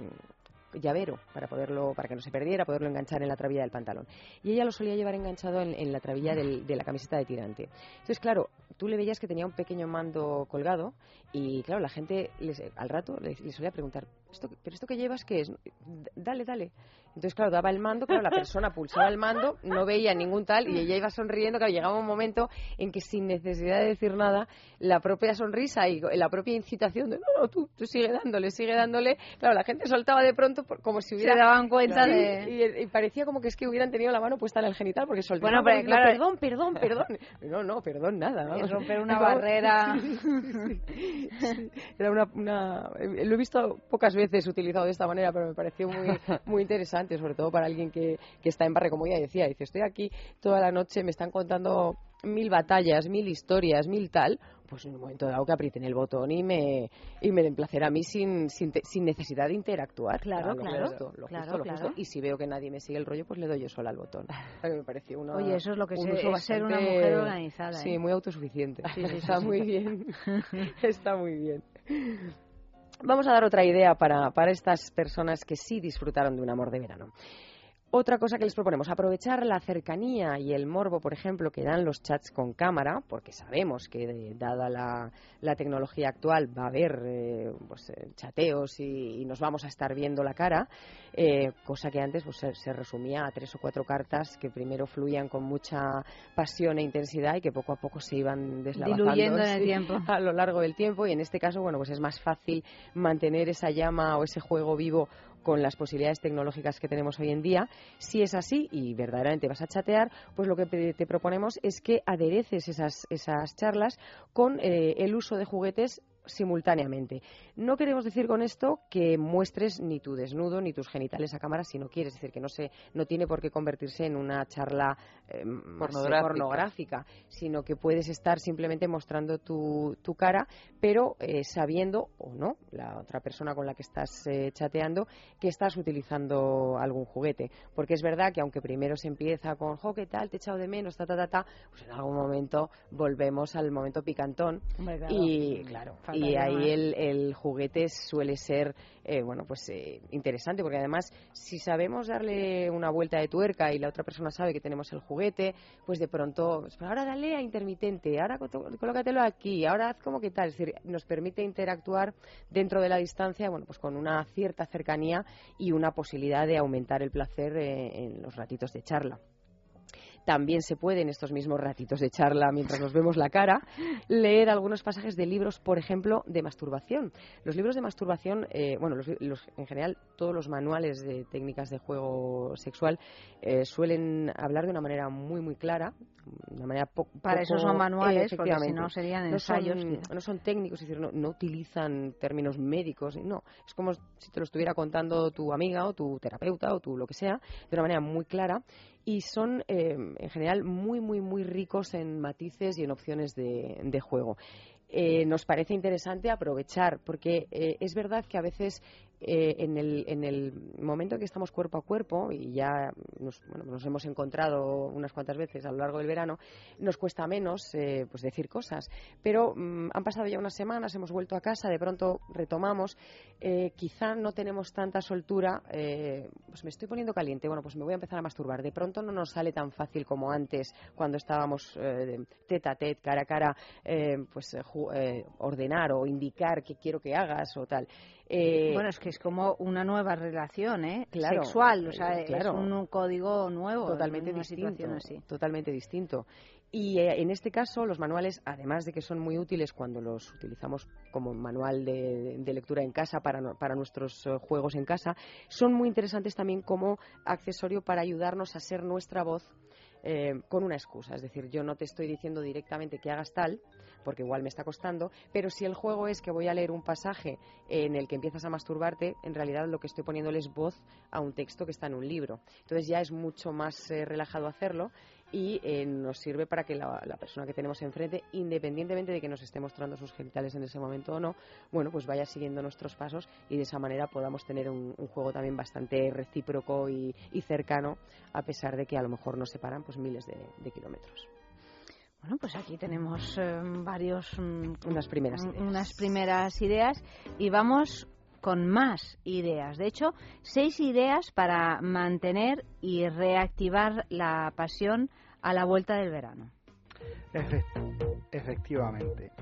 llavero para poderlo para que no se perdiera poderlo enganchar en la trabilla del pantalón y ella lo solía llevar enganchado en, en la trabilla del- de la camiseta de tirante entonces claro tú le veías que tenía un pequeño mando colgado y claro la gente les- al rato le, le solía preguntar ¿Esto, pero esto que llevas qué es dale dale entonces claro daba el mando claro la persona pulsaba el mando no veía ningún tal y ella iba sonriendo. Claro llegaba un momento en que sin necesidad de decir nada la propia sonrisa y la propia incitación de no, no tú, tú sigue dándole sigue dándole claro la gente soltaba de pronto por- como si hubiera Se daban cuenta de... y, y parecía como que es que hubieran tenido la mano puesta en el genital porque soltaban Bueno, pero claro- perdón perdón perdón no no perdón nada vamos. Romper una Vamos. barrera. Era una, una- eh, lo he visto pocas veces utilizado de esta manera, pero me pareció muy, muy interesante, sobre todo para alguien que, que está en barre, como ella decía. Dice, estoy aquí toda la noche, me están contando mil batallas, mil historias, mil tal. Pues en un momento dado que aprieten el botón y me, y me den placer a mí sin, sin, sin necesidad de interactuar. Claro, lo claro, justo, lo claro, justo, lo claro. justo. Y si veo que nadie me sigue el rollo, pues le doy yo sola al botón. A mí me pareció una, Oye, eso es lo que un se- es ser una mujer organizada, Sí, ¿eh? muy autosuficiente. Sí, sí, sí, Está sí. muy bien. Está muy bien. Vamos a dar otra idea para, para estas personas que sí disfrutaron de un amor de verano. Otra cosa que les proponemos, aprovechar la cercanía y el morbo, por ejemplo, que dan los chats con cámara, porque sabemos que eh, dada la, tecnología actual va a haber eh, pues, eh, chateos y, nos vamos a estar viendo la cara, cosa que antes pues, se, resumía a tres o cuatro cartas que primero fluían con mucha pasión e intensidad y que poco a poco se iban deslavazando en el tiempo. a lo largo del tiempo y en este caso, bueno, pues es más fácil mantener esa llama o ese juego vivo con las posibilidades tecnológicas que tenemos hoy en día. Si es así y verdaderamente vas a chatear, pues lo que te proponemos es que adereces esas, esas charlas con eh, el uso de juguetes simultáneamente. No queremos decir con esto que muestres ni tu desnudo ni tus genitales a cámara si no quieres, es decir, que no, se, no tiene por qué convertirse en una charla eh, pornográfica. sino que puedes estar simplemente mostrando tu, tu cara, pero eh, sabiendo o no, la otra persona con la que estás eh, chateando, que estás utilizando algún juguete. Porque es verdad que aunque primero se empieza con, jo, ¿qué tal? Te he echado de menos, ta, ta, ta, ta, pues en algún momento volvemos al momento picantón. Y claro, y ahí el, el, juguete suele ser eh, bueno pues eh, interesante porque además si sabemos darle una vuelta de tuerca y la otra persona sabe que tenemos el juguete pues de pronto pues, ahora dale a intermitente ahora colócatelo aquí ahora haz como que tal es decir nos permite interactuar dentro de la distancia bueno pues con una cierta cercanía y una posibilidad de aumentar el placer eh, en los ratitos de charla también se puede en estos mismos ratitos de charla mientras nos vemos la cara leer algunos pasajes de libros, por ejemplo, de masturbación. Los libros de masturbación, eh, bueno, los, en general todos los manuales de técnicas de juego sexual eh, suelen hablar de una manera muy muy clara, una manera para eso son manuales, porque si no serían ensayos. No son, técnicos, es decir, no, no utilizan términos médicos, no, es como si te lo estuviera contando tu amiga o tu terapeuta o tu lo que sea, de una manera muy clara y son eh, en general muy, muy, muy ricos en matices y en opciones de, de juego. Eh, nos parece interesante aprovechar, porque eh, es verdad que a veces eh, en, el, en el momento en que estamos cuerpo a cuerpo, y ya nos, bueno, nos hemos encontrado unas cuantas veces a lo largo del verano, nos cuesta menos eh, pues decir cosas. Pero mm, han pasado ya unas semanas, hemos vuelto a casa, de pronto retomamos, eh, quizá no tenemos tanta soltura, pues me estoy poniendo caliente, bueno, pues me voy a empezar a masturbar. De pronto no nos sale tan fácil como antes, cuando estábamos tete a tete, cara a cara, pues ordenar o indicar qué quiero que hagas o tal. Eh, bueno, es que es como una nueva relación, ¿eh? Sexual, o sea, es un código nuevo. Totalmente distinto. Totalmente distinto. Y eh, en este caso, los manuales, además de que son muy útiles cuando los utilizamos como manual de, lectura en casa para, para nuestros eh, juegos en casa, son muy interesantes también como accesorio para ayudarnos a ser nuestra voz eh, con una excusa. Es decir, yo no te estoy diciendo directamente que hagas tal, porque igual me está costando, pero si el juego es que voy a leer un pasaje en el que empiezas a masturbarte, en realidad lo que estoy poniéndole es voz a un texto que está en un libro. Entonces ya es mucho más eh, relajado hacerlo y eh, nos sirve para que la, persona que tenemos enfrente, independientemente de que nos esté mostrando sus genitales en ese momento o no, bueno, pues vaya siguiendo nuestros pasos y de esa manera podamos tener un, juego también bastante recíproco y, cercano, a pesar de que a lo mejor nos separan pues miles de, kilómetros. Bueno, pues aquí tenemos eh, varios mm, unas primeras ideas. unas primeras ideas y vamos con más ideas. De hecho, seis ideas para mantener y reactivar la pasión a la vuelta del verano. efectivamente.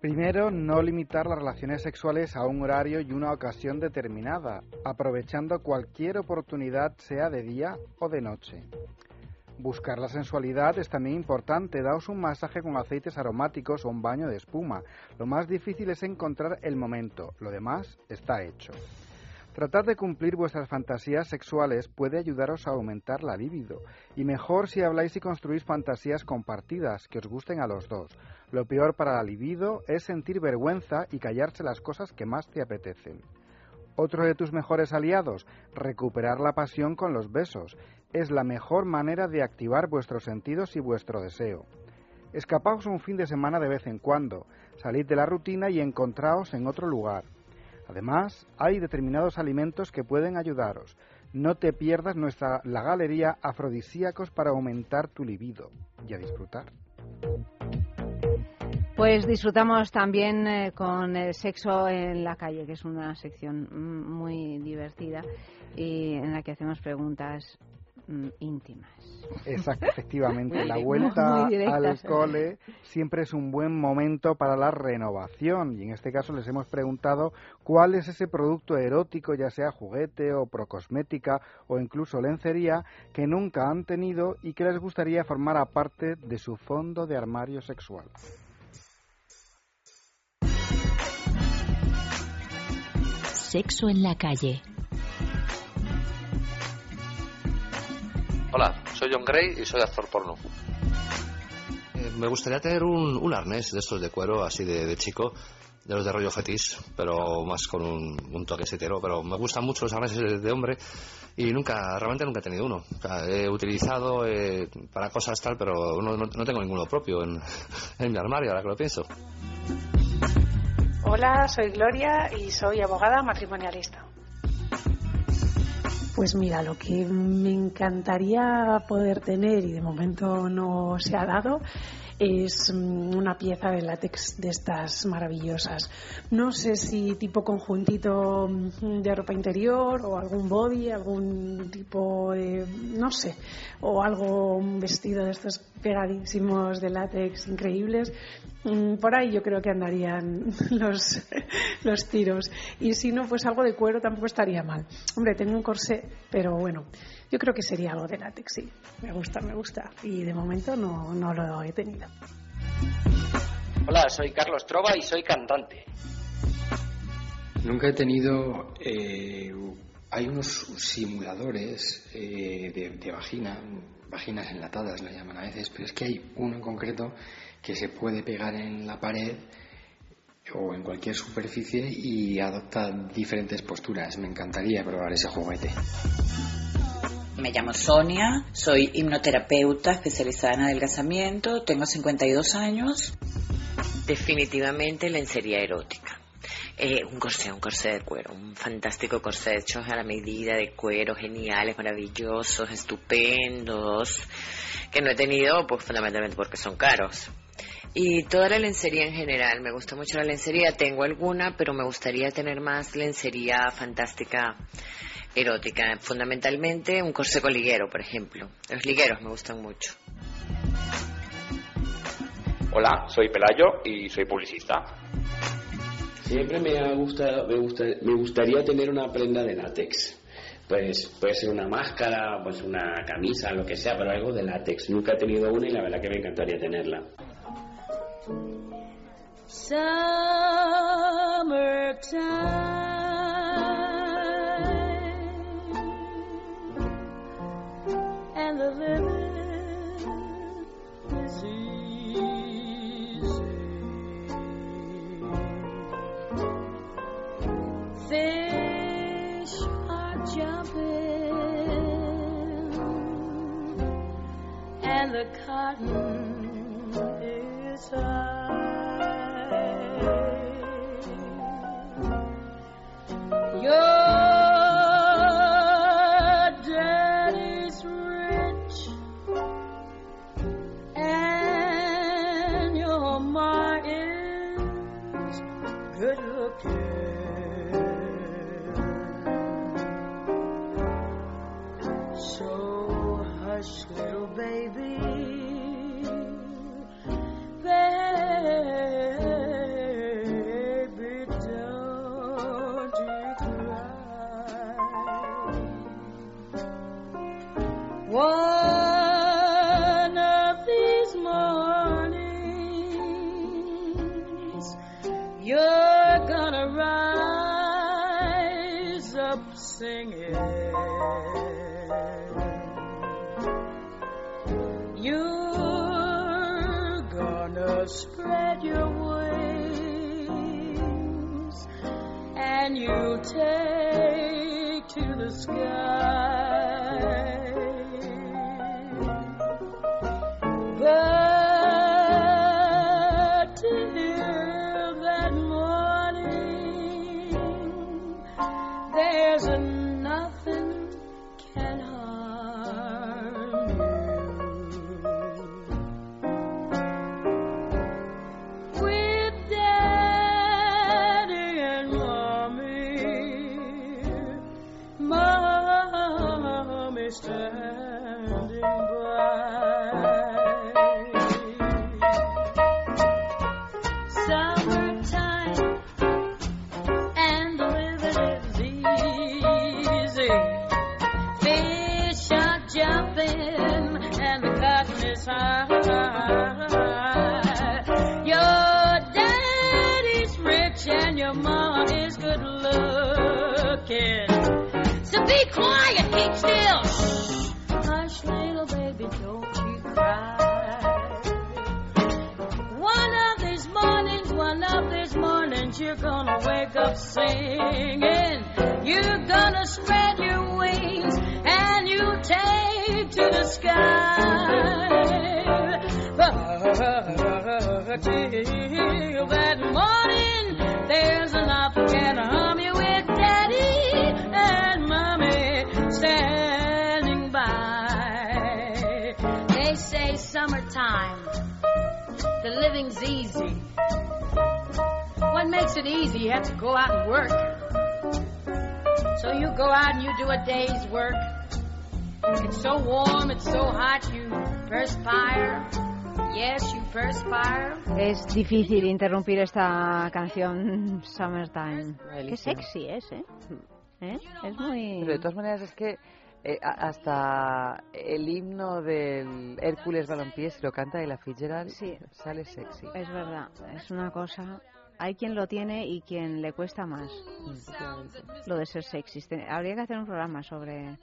Primero, no limitar las relaciones sexuales a un horario y una ocasión determinada, aprovechando cualquier oportunidad, sea de día o de noche. Buscar la sensualidad es también importante. Daos un masaje con aceites aromáticos o un baño de espuma. Lo más difícil es encontrar el momento. Lo demás está hecho. Tratar de cumplir vuestras fantasías sexuales puede ayudaros a aumentar la libido. Y mejor si habláis y construís fantasías compartidas que os gusten a los dos. Lo peor para la libido es sentir vergüenza y callarse las cosas que más te apetecen. Otro de tus mejores aliados, recuperar la pasión con los besos. Es la mejor manera de activar vuestros sentidos y vuestro deseo. Escapaos un fin de semana de vez en cuando, salid de la rutina y encontraos en otro lugar. Además, hay determinados alimentos que pueden ayudaros. No te pierdas nuestra la galería afrodisíacos para aumentar tu libido y a disfrutar. Pues disfrutamos también eh, con el sexo en la calle, que es una sección mm, muy divertida y en la que hacemos preguntas mm, íntimas. Exacto, efectivamente. la vuelta al cole siempre es un buen momento para la renovación y en este caso les hemos preguntado cuál es ese producto erótico, ya sea juguete o procosmética o incluso lencería, que nunca han tenido y que les gustaría formar parte de su fondo de armario sexual. Sexo en la calle. Hola, soy John Gray y soy actor porno. Eh, me gustaría tener un, arnés de estos de cuero, así de, chico, de los de rollo fetis, pero más con un, toque setero. Pero me gustan mucho los arneses de, hombre y nunca, realmente nunca he tenido uno. he utilizado eh, para cosas tal, pero no, no, tengo ninguno propio en, en mi armario, ahora que lo pienso. Hola, soy Gloria y soy abogada matrimonialista. Pues mira, lo que me encantaría poder tener y de momento no se ha dado es mm, una pieza de látex de estas maravillosas. No sé si tipo conjuntito mm, de ropa interior o algún body, algún tipo de, no sé, o algo, vestido de estos pegadísimos de látex increíbles. Mm, por ahí yo creo que andarían los, los tiros. Y si no, pues algo de cuero tampoco estaría mal. Hombre, tengo un corsé, pero bueno, yo creo que sería algo de látex, sí. Me gusta, me gusta. Y de momento no, no lo he tenido. Hola, soy Carlos Trova y soy cantante. Nunca he tenido... Eh, hay unos simuladores eh, de, de vagina, vaginas enlatadas la llaman a veces, pero es que hay uno en concreto que se puede pegar en la pared o en cualquier superficie y adopta diferentes posturas. Me encantaría probar ese juguete. Me llamo Sonia, soy hipnoterapeuta especializada en adelgazamiento, tengo 52 años. Definitivamente lencería erótica. Eh, un corsé, un corsé de cuero, un fantástico corsé hecho a la medida de cuero, geniales, maravillosos, estupendos, que no he tenido pues fundamentalmente porque son caros. Y toda la lencería en general, me gusta mucho la lencería, tengo alguna, pero me gustaría tener más lencería fantástica erótica, fundamentalmente un corsé con liguero, por ejemplo. Los ligueros me gustan mucho. Hola, soy Pelayo y soy publicista. Siempre me ha gustado, me, gusta, me gustaría tener una prenda de látex. Pues puede ser una máscara, pues una camisa, lo que sea, pero algo de látex. Nunca he tenido una y la verdad que me encantaría tenerla. And the living is easy. Fish are jumping and the cotton is high. can you take to the sky? Quiet, keep still. Shh. Hush, little baby, don't you cry. One of these mornings, one of these mornings, you're gonna wake up singing. You're gonna spread your wings and you take to the sky. Living's easy. What makes it easy? You have to go out and work. So you go out and you do a day's work. It's so warm, it's so hot, you perspire. Yes, you perspire. Es difícil interrumpir esta canción Summertime. Qué sexy es, ¿eh? ¿Eh? Es muy... Pero de todas maneras es que eh, hasta el himno del Hércules Balompié, si lo canta de la Fitzgerald, sale sexy. Es verdad, es una cosa... Hay quien lo tiene y quien le cuesta más lo de ser sexy. Te- Habría que hacer un programa sobre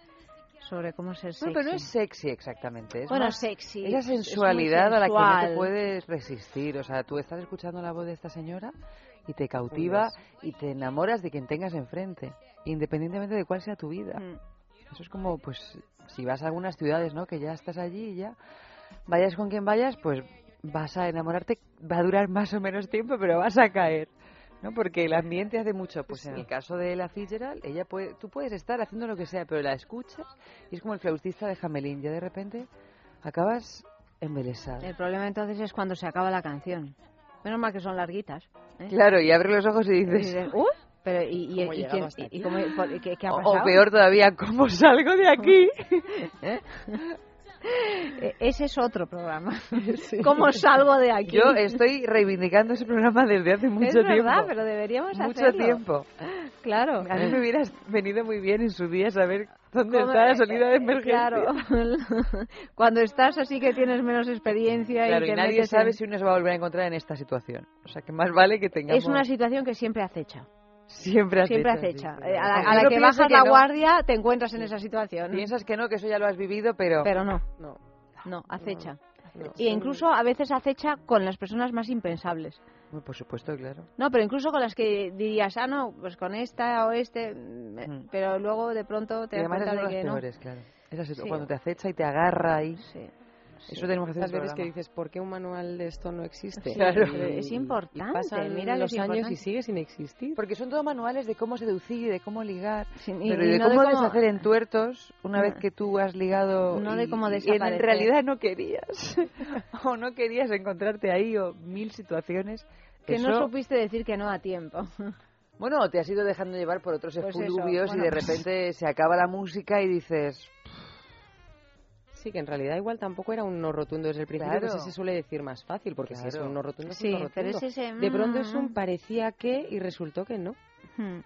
sobre cómo ser sexy. Bueno, pero no es sexy exactamente. Es Bueno, más sexy, Esa es sensualidad a la que no te puedes resistir. O sea, tú estás escuchando la voz de esta señora y te cautiva y te enamoras de quien tengas enfrente, independientemente de cuál sea tu vida. Mm. Eso es como, pues, si vas a algunas ciudades, ¿no? Que ya estás allí y ya vayas con quien vayas, pues vas a enamorarte. Va a durar más o menos tiempo, pero vas a caer. ¿no? Porque el ambiente hace mucho. Pues en el caso de la Fitzgerald, ella puede, tú puedes estar haciendo lo que sea, pero la escuchas y es como el flautista de Hamelin. Ya de repente acabas embelesado. El problema entonces es cuando se acaba la canción. Menos mal que son larguitas. ¿eh? Claro, y abres los ojos y Y dices... dices, "Uh", pero y, y, ¿Cómo y llegaba quién- hasta y- aquí? y cómo- ¿qué, qué ha O- pasado? O peor todavía, ¿cómo salgo de aquí? ¿Eh? Eh, Ese es otro programa. ¿Cómo salgo de aquí? Yo estoy reivindicando ese programa desde hace mucho es tiempo. verdad, pero deberíamos Mucho hacerlo. tiempo. Claro. A mí me hubiera venido muy bien en su día saber dónde ¿Cómo- está la salida de emergencia. Claro. Cuando estás así que tienes menos experiencia Claro, y y nadie sabe en- si uno se va a volver a encontrar en esta situación. O sea, que más vale que tengamos... Es una situación que siempre acecha. Siempre Siempre acecha, acecha. sí, a la, a la que bajas que la no. guardia te encuentras en esa situación. Piensas que no, que eso ya lo has vivido, pero... Pero no. No. No, acecha. No. Y incluso a veces acecha con las personas más impensables. Por supuesto, claro. No, pero incluso con las que dirías, ah, no, pues con esta o este, mm, pero luego de pronto te y das cuenta de que las no. peores, claro. Esas situ- Sí. Cuando te acecha y te agarra ahí. Eso tenemos que hacer Las veces que dices, ¿por qué un manual de esto no existe? Claro. Y- Es importante, Y pasan mira los años importante. y sigue sin existir. Porque son todos manuales de cómo seducir, de cómo ligar, y- pero y de no de cómo cómo- deshacer entuertos una vez No. que tú has ligado No de y- cómo y en realidad no querías o no querías encontrarte ahí o mil situaciones Que no Eso- supiste decir que no a tiempo. Bueno, te has ido dejando llevar por otros Pues efluvios bueno. y de repente se acaba la música y dices, Sí, que en realidad igual tampoco era un no rotundo desde el principio, Claro. que ese se suele decir más fácil, porque si es Claro. un no rotundo es Sí, un no pero rotundo. es ese, De pronto es un parecía que y resultó que no. Hmm.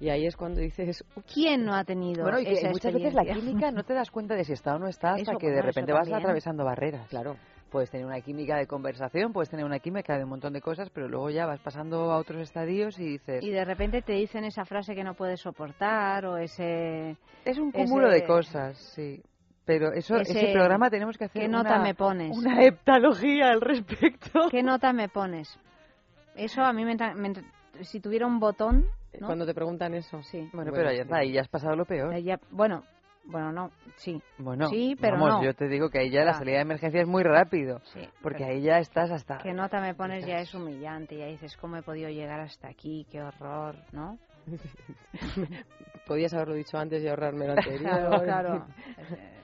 Y ahí es cuando dices, ¿Quién no ha tenido bueno, y que esa muchas veces la química no te das cuenta de si está o no está hasta Eso, que de bueno, repente vas atravesando barreras. claro, Puedes tener una química de conversación, puedes tener una química de un montón de cosas, pero luego ya vas pasando a otros estadios y dices... Y de repente te dicen esa frase que no puedes soportar o ese... Es un cúmulo ese- de cosas, sí. Pero eso, ese, ese- programa tenemos que hacer ¿Qué nota una, me pones? una heptalogía al respecto. ¿Qué nota me pones? Eso a mí me... entra- me entra- si tuviera un botón... ¿no? cuando te preguntan eso. Sí. Bueno, pero ya sí. está, ahí ya has pasado lo peor. Eh, ya- bueno, bueno, no, sí. Bueno, Sí, pero vamos, no. yo te digo que ahí ya la Ah. salida de emergencia es muy rápido. Sí, porque ahí ya estás hasta... ¿Qué nota me pones? Ya es humillante, ya dices, ¿cómo he podido llegar hasta aquí? Qué horror, ¿no? Podías haberlo dicho antes y ahorrarme lo anterior. Claro, claro.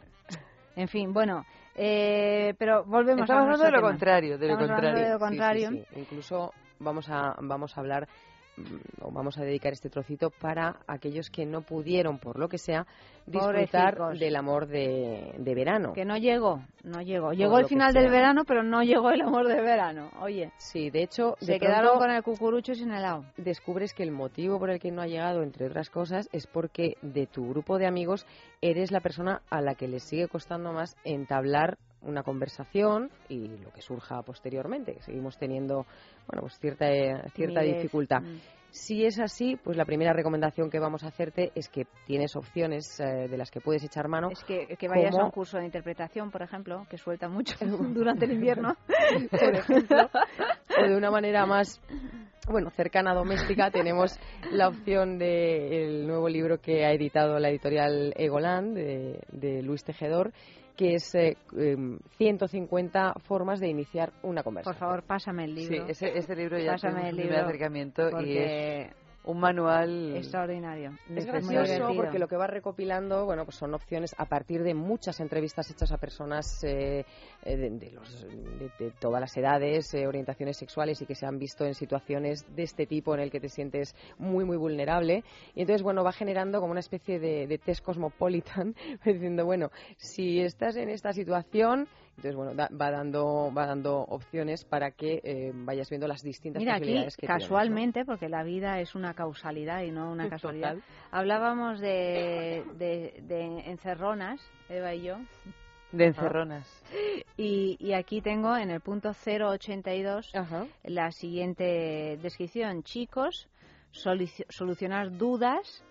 En fin, bueno, eh, pero volvemos Estamos a hablando de lo tema. contrario, de lo Estamos hablando contrario. de lo Sí, sí, contrario. sí. Incluso vamos a, vamos a hablar o vamos a dedicar este trocito para aquellos que no pudieron, por lo que sea, disfrutar Pobrecicos. del amor de, de verano. Que no llegó, no llegó. Llegó Por el final del verano, pero no llegó el amor de verano. Oye, Sí, de hecho, se de quedaron con el cucurucho sin helado. descubres que el motivo por el que no ha llegado, entre otras cosas, es porque de tu grupo de amigos eres la persona a la que le sigue costando más entablar una conversación y lo que surja posteriormente, que seguimos teniendo bueno, pues cierta, eh, cierta dificultad. Mm. Si es así, pues la primera recomendación que vamos a hacerte es que tienes opciones eh, de las que puedes echar mano. Es que, que vayas a un curso de interpretación, por ejemplo, que suelta mucho durante el invierno, por ejemplo. o de una manera más bueno cercana doméstica tenemos la opción del nuevo libro que ha editado la editorial Egoland de, de Luis Tejedor que es eh, em, 150 formas de iniciar una Por conversación. favor, pásame el libro. Sí, ese, ese libro ya Pásame tuvimos el primer libro, acercamiento y porque es un manual extraordinario. Es gracioso porque lo que va recopilando, bueno, pues son opciones a partir de muchas entrevistas hechas a personas eh, eh, de, de los- de- de todas las edades, eh, orientaciones sexuales y que se han visto en situaciones de este tipo en el que te sientes muy, muy vulnerable. Y entonces, bueno, va generando como una especie de, de test cosmopolitan, diciendo, bueno, si estás en esta situación, entonces, bueno, da- va, dando, va dando opciones para que eh, vayas viendo las distintas Mira, aquí posibilidades que tienes, ¿no? casualmente, porque la vida es una causalidad y no una Total. casualidad, hablábamos de, de, de encerronas, Eva y yo, de encerronas. y, y aquí tengo en el punto 082 Ajá. la siguiente descripción. Chicos, solucionar dudas,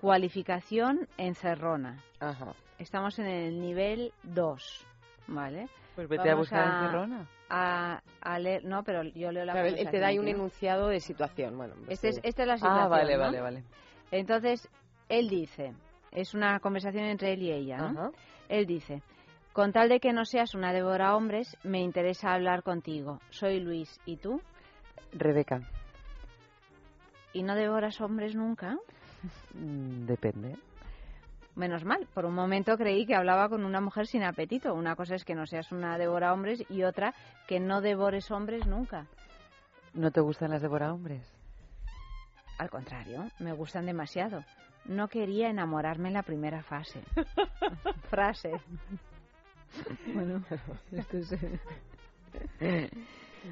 cualificación encerrona. Ajá. Estamos en el nivel 2, ¿vale? Pues vete a Vamos buscar encerrona. A, a leer, no, pero yo leo la Claro, él- él te da ahí un enunciado de situación. Bueno, pues, Este es- esta es la situación. Ah, vale, ¿no? vale, vale. Entonces, él dice, es una conversación entre él y ella, ¿no? Ajá. Él dice, con tal de que no seas una devora hombres, me interesa hablar contigo. Soy Luis, ¿y tú? Rebeca, ¿Y no devoras hombres nunca? mm, depende. Menos mal, por un momento creí que hablaba con una mujer sin apetito. Una cosa es que no seas una devora hombres y otra que no devores hombres nunca. ¿No te gustan las devora hombres? Al contrario, me gustan demasiado. No quería enamorarme en la primera fase. Frase. Bueno, esto es...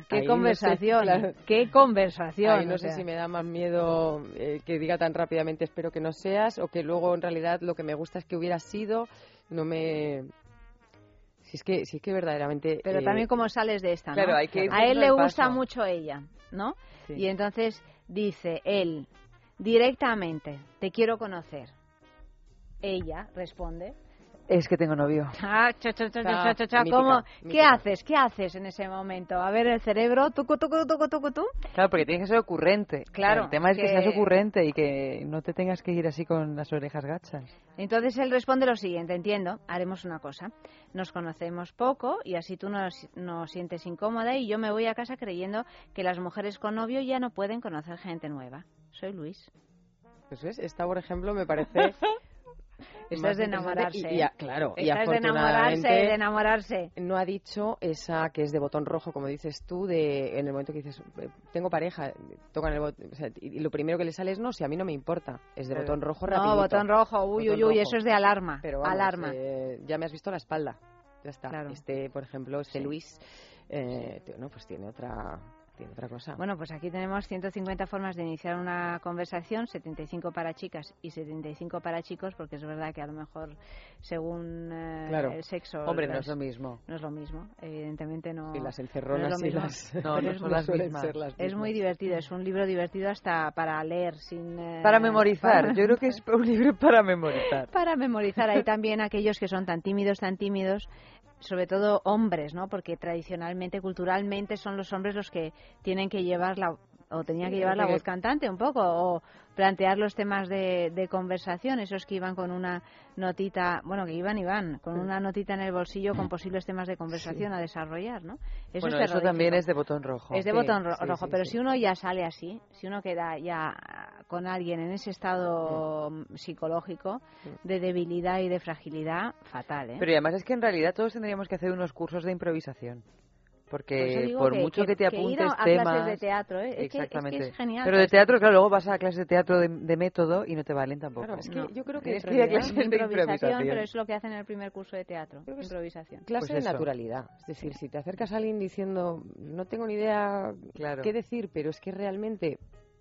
Qué Ahí no sé, conversación, qué conversación. Ahí no o sé sea. si me da más miedo eh, que diga tan rápidamente espero que no seas o que luego en realidad lo que me gusta es que hubiera sido. No me. Si es que, si es que verdaderamente. Pero eh, también cómo sales de esta, ¿no? Claro, hay que A él le gusta paso. mucho ella, ¿no? Sí. Y entonces dice él directamente, te quiero conocer. Ella responde, Es que tengo novio. ah, cha, cha, cha, cha, cha, cha, cha, mítica, ¿cómo? ¿Qué mítica. haces? ¿Qué haces en ese momento? A ver el cerebro, tucu, tucu, tucu, tu. Claro, porque tienes que ser ocurrente. Claro, El tema es que... que- seas ocurrente y que no te tengas que ir así con las orejas gachas. Entonces él responde lo siguiente, entiendo, haremos una cosa. Nos conocemos poco y así tú nos, nos sientes incómoda y yo me voy a casa creyendo que las mujeres con novio ya no pueden conocer gente nueva. Soy Luis. Pues ves, esta, por ejemplo, me parece. Esta más es de enamorarse. Y, y a- claro, y Esta es de enamorarse, afortunadamente de enamorarse. no ha dicho esa que es de botón rojo, como dices tú, de en el momento que dices, eh, tengo pareja, tocan el botón, o sea, y y lo primero que le sale es no, si a mí no me importa, es de Pero- botón rojo No, rapidito. botón rojo, uy, Botón uy, uy, rojo. eso es de alarma. Pero vamos, alarma. eh, ya me has visto la espalda, ya está. Claro. Este, por ejemplo, este Sí. Luis, eh, no, pues tiene otra, tiene otra cosa. Bueno, pues aquí tenemos 150 formas de iniciar una conversación, 75 para chicas y 75 para chicos, porque es verdad que a lo mejor según eh, Claro. el sexo... Hombre, no es lo mismo. No es lo mismo, evidentemente no. y las no encerronas lo y mismo. las... No, no es son las mismas. ser las Es muy mismas. divertido, es un libro divertido hasta para leer sin... eh, Para memorizar. para- Yo creo que es un libro para memorizar. para memorizar. Hay también aquellos que son tan tímidos, tan tímidos, sobre todo hombres, ¿no? Porque tradicionalmente, culturalmente, son los hombres los que tienen que llevar la o tenían Sí, que llevar la voz cantante un poco o plantear los temas de, de conversación, esos que iban con una notita, bueno, que iban y van, con una notita en el bolsillo con posibles temas de conversación a desarrollar, ¿no? Eso bueno, es eso también es de botón rojo. Es de Sí, botón ro- sí, rojo, pero si uno ya sale así, si uno queda ya con alguien en ese estado psicológico de debilidad y de fragilidad, fatal, ¿eh? Pero además es que en realidad todos tendríamos que hacer unos cursos de improvisación. Por Porque digo por que- mucho que, que- te que ir apuntes a- a temas... clases de teatro, ¿eh? Es que- es que es Exactamente. genial Pero de teatro, claro, luego vas a clases de teatro de, de método y no te valen tampoco. Claro, es que No. yo creo que que a realidad- clases de improvisación, improvisación. pero es lo que hacen en el primer curso de teatro, que es- improvisación. clase Pues de naturalidad. Es decir, si te acercas a alguien diciendo, no tengo ni idea Claro. qué decir, pero es que realmente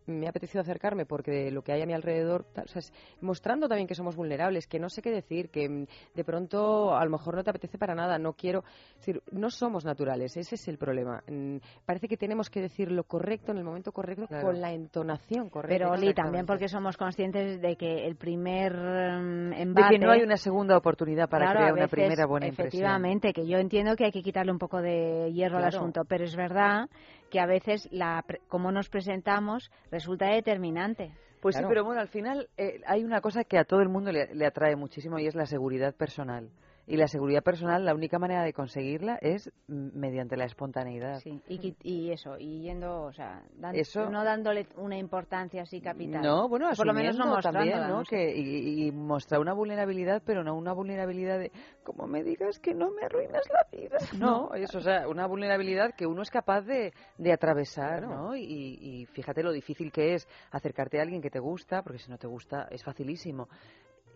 me ha apetecido acercarme porque lo que hay a mi alrededor, o sea, mostrando también que somos vulnerables, que no sé qué decir, que mm, de pronto a lo mejor no te apetece para nada, no quiero, es decir, no somos naturales, ese es el problema. Mm, Parece que tenemos que decir lo correcto en el momento correcto Claro. con la entonación correcta. Pero Oli, también porque somos conscientes de que el primer mm, De embate... que no hay una segunda oportunidad para Claro, crear una primera buena impresión. Efectivamente, que yo entiendo que hay que quitarle un poco de hierro al asunto, pero es verdad que a veces la, cómo nos presentamos resulta determinante. Pues sí, pero bueno, al final eh, hay una cosa que a todo el mundo le, le atrae muchísimo y es la seguridad personal. Y la seguridad personal, la única manera de conseguirla es mm, mediante la espontaneidad. Sí, y, y eso, y yendo, o sea, dan- Eso- no dándole una importancia así capital. No, bueno, por lo menos no también, ¿no? Que, y, y mostrar una vulnerabilidad, pero no una vulnerabilidad de, como me digas que no me arruinas la vida. No, eso, o sea, una vulnerabilidad que uno es capaz de, de atravesar, ¿no? Y, y fíjate lo difícil que es acercarte a alguien que te gusta, porque si no te gusta es facilísimo.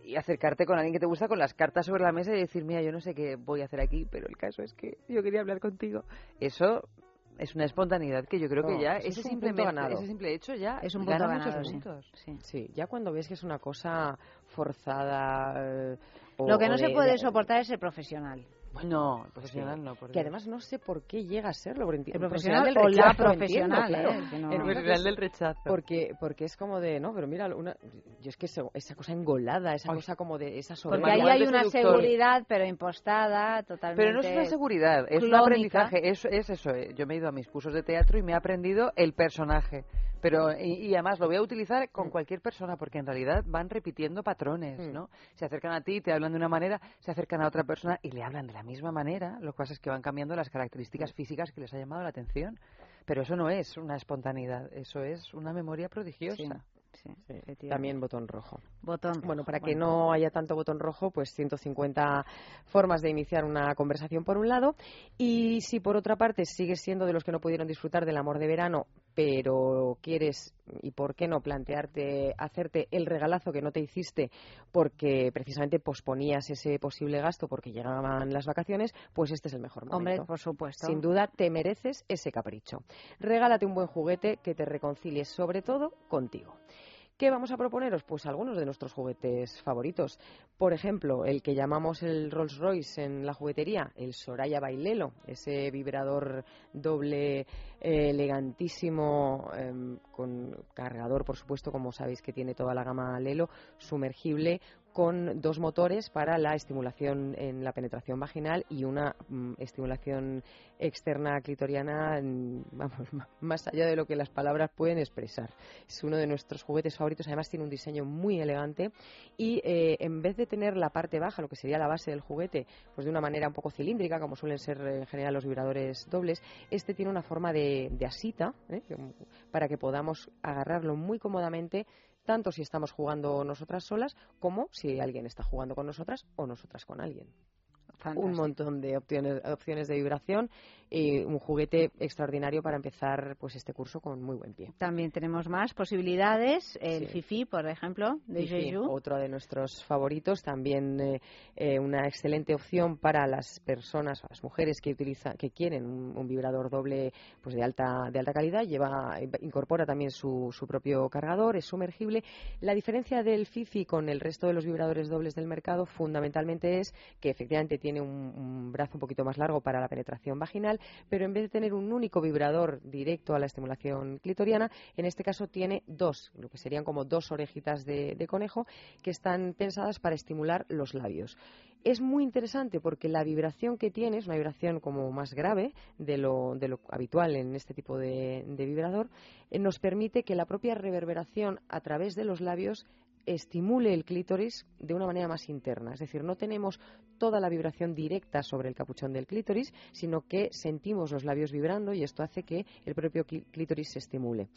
Y acercarte con alguien que te gusta con las cartas sobre la mesa y decir, mira, yo no sé qué voy a hacer aquí, pero el caso es que yo quería hablar contigo. Eso es una espontaneidad que yo creo No, que ya eso ese es ganado. ese simple hecho ya Es un punto muchos ganado, sí. puntos. Sí, ya cuando ves que es una cosa forzada. eh, o- Lo que no se de- puede de- soportar es el profesional. No, el profesional no. porque- Que además no sé por qué llega a serlo. porque enti- El profesional o la rechazo, entiendo, profesional, claro. ¿eh? Que no- Entiendo El profesional es- del rechazo. Porque, porque es como de, no, pero mira, una, yo es que esa, esa cosa engolada, esa cosa como de esa Porque soberbia. ahí hay una seguridad, pero impostada, totalmente. Pero no es una seguridad, es un aprendizaje. Es, es eso. eh. Yo me he ido a mis cursos de teatro y me he aprendido el personaje. Pero y, y además lo voy a utilizar Mm. con cualquier persona porque en realidad van repitiendo patrones, ¿no? Se acercan a ti, te hablan de una manera, se acercan a otra persona y le hablan de la misma manera. Lo que pasa es que van cambiando las características físicas que les ha llamado la atención. Pero eso no es una espontaneidad, eso es una memoria prodigiosa. Sí, También botón rojo. Botón Bueno, para que bueno. no haya tanto botón rojo, pues 150 formas de iniciar una conversación por un lado. Y si por otra parte sigues siendo de los que no pudieron disfrutar del amor de verano, pero quieres, y por qué no, plantearte hacerte el regalazo que no te hiciste porque precisamente posponías ese posible gasto porque llegaban las vacaciones, pues este es el mejor momento. Hombre, por supuesto. Sin duda te mereces ese capricho. Regálate un buen juguete que te reconcilie sobre todo contigo. ¿Qué vamos a proponeros? Pues algunos de nuestros juguetes favoritos. Por ejemplo, el que llamamos el Rolls Royce en la juguetería, el Soraya Bailelo, ese vibrador doble eh, elegantísimo, em, con cargador, por supuesto, como sabéis que tiene toda la gama Lelo, sumergible, con dos motores para la estimulación en la penetración vaginal y una mm, estimulación externa clitoriana, mm, vamos, más allá de lo que las palabras pueden expresar. Es uno de nuestros juguetes favoritos, además tiene un diseño muy elegante y eh, en vez de tener la parte baja, lo que sería la base del juguete, pues de una manera un poco cilíndrica, como suelen ser eh, en general los vibradores dobles, este tiene una forma de, de asita, ¿eh? para que podamos agarrarlo muy cómodamente tanto si estamos jugando nosotras solas como si alguien está jugando con nosotras o nosotras con alguien. Un montón de opciones, opciones de vibración y un juguete extraordinario para empezar pues este curso con muy buen pie. También tenemos más posibilidades. El Sí. Fifi, por ejemplo, de Fifi, Jeju. otro de nuestros favoritos, también eh, eh, una excelente opción para las personas, las mujeres que utilizan, que quieren un, un vibrador doble pues de alta de alta calidad, lleva incorpora también su, su propio cargador, es sumergible. La diferencia del Fifi con el resto de los vibradores dobles del mercado fundamentalmente es que efectivamente tiene un, un brazo un poquito más largo para la penetración vaginal, pero en vez de tener un único vibrador directo a la estimulación clitoriana, en este caso tiene dos, lo que serían como dos orejitas de, conejo que están pensadas para estimular los labios. Es muy interesante porque la vibración que tiene es una vibración como más grave de lo, habitual en este tipo de, de vibrador, eh, nos permite que la propia reverberación a través de los labios estimule el clítoris de una manera más interna. Es decir, no tenemos toda la vibración directa sobre el capuchón del clítoris, sino que sentimos los labios vibrando y esto hace que el propio clí- clítoris se estimule.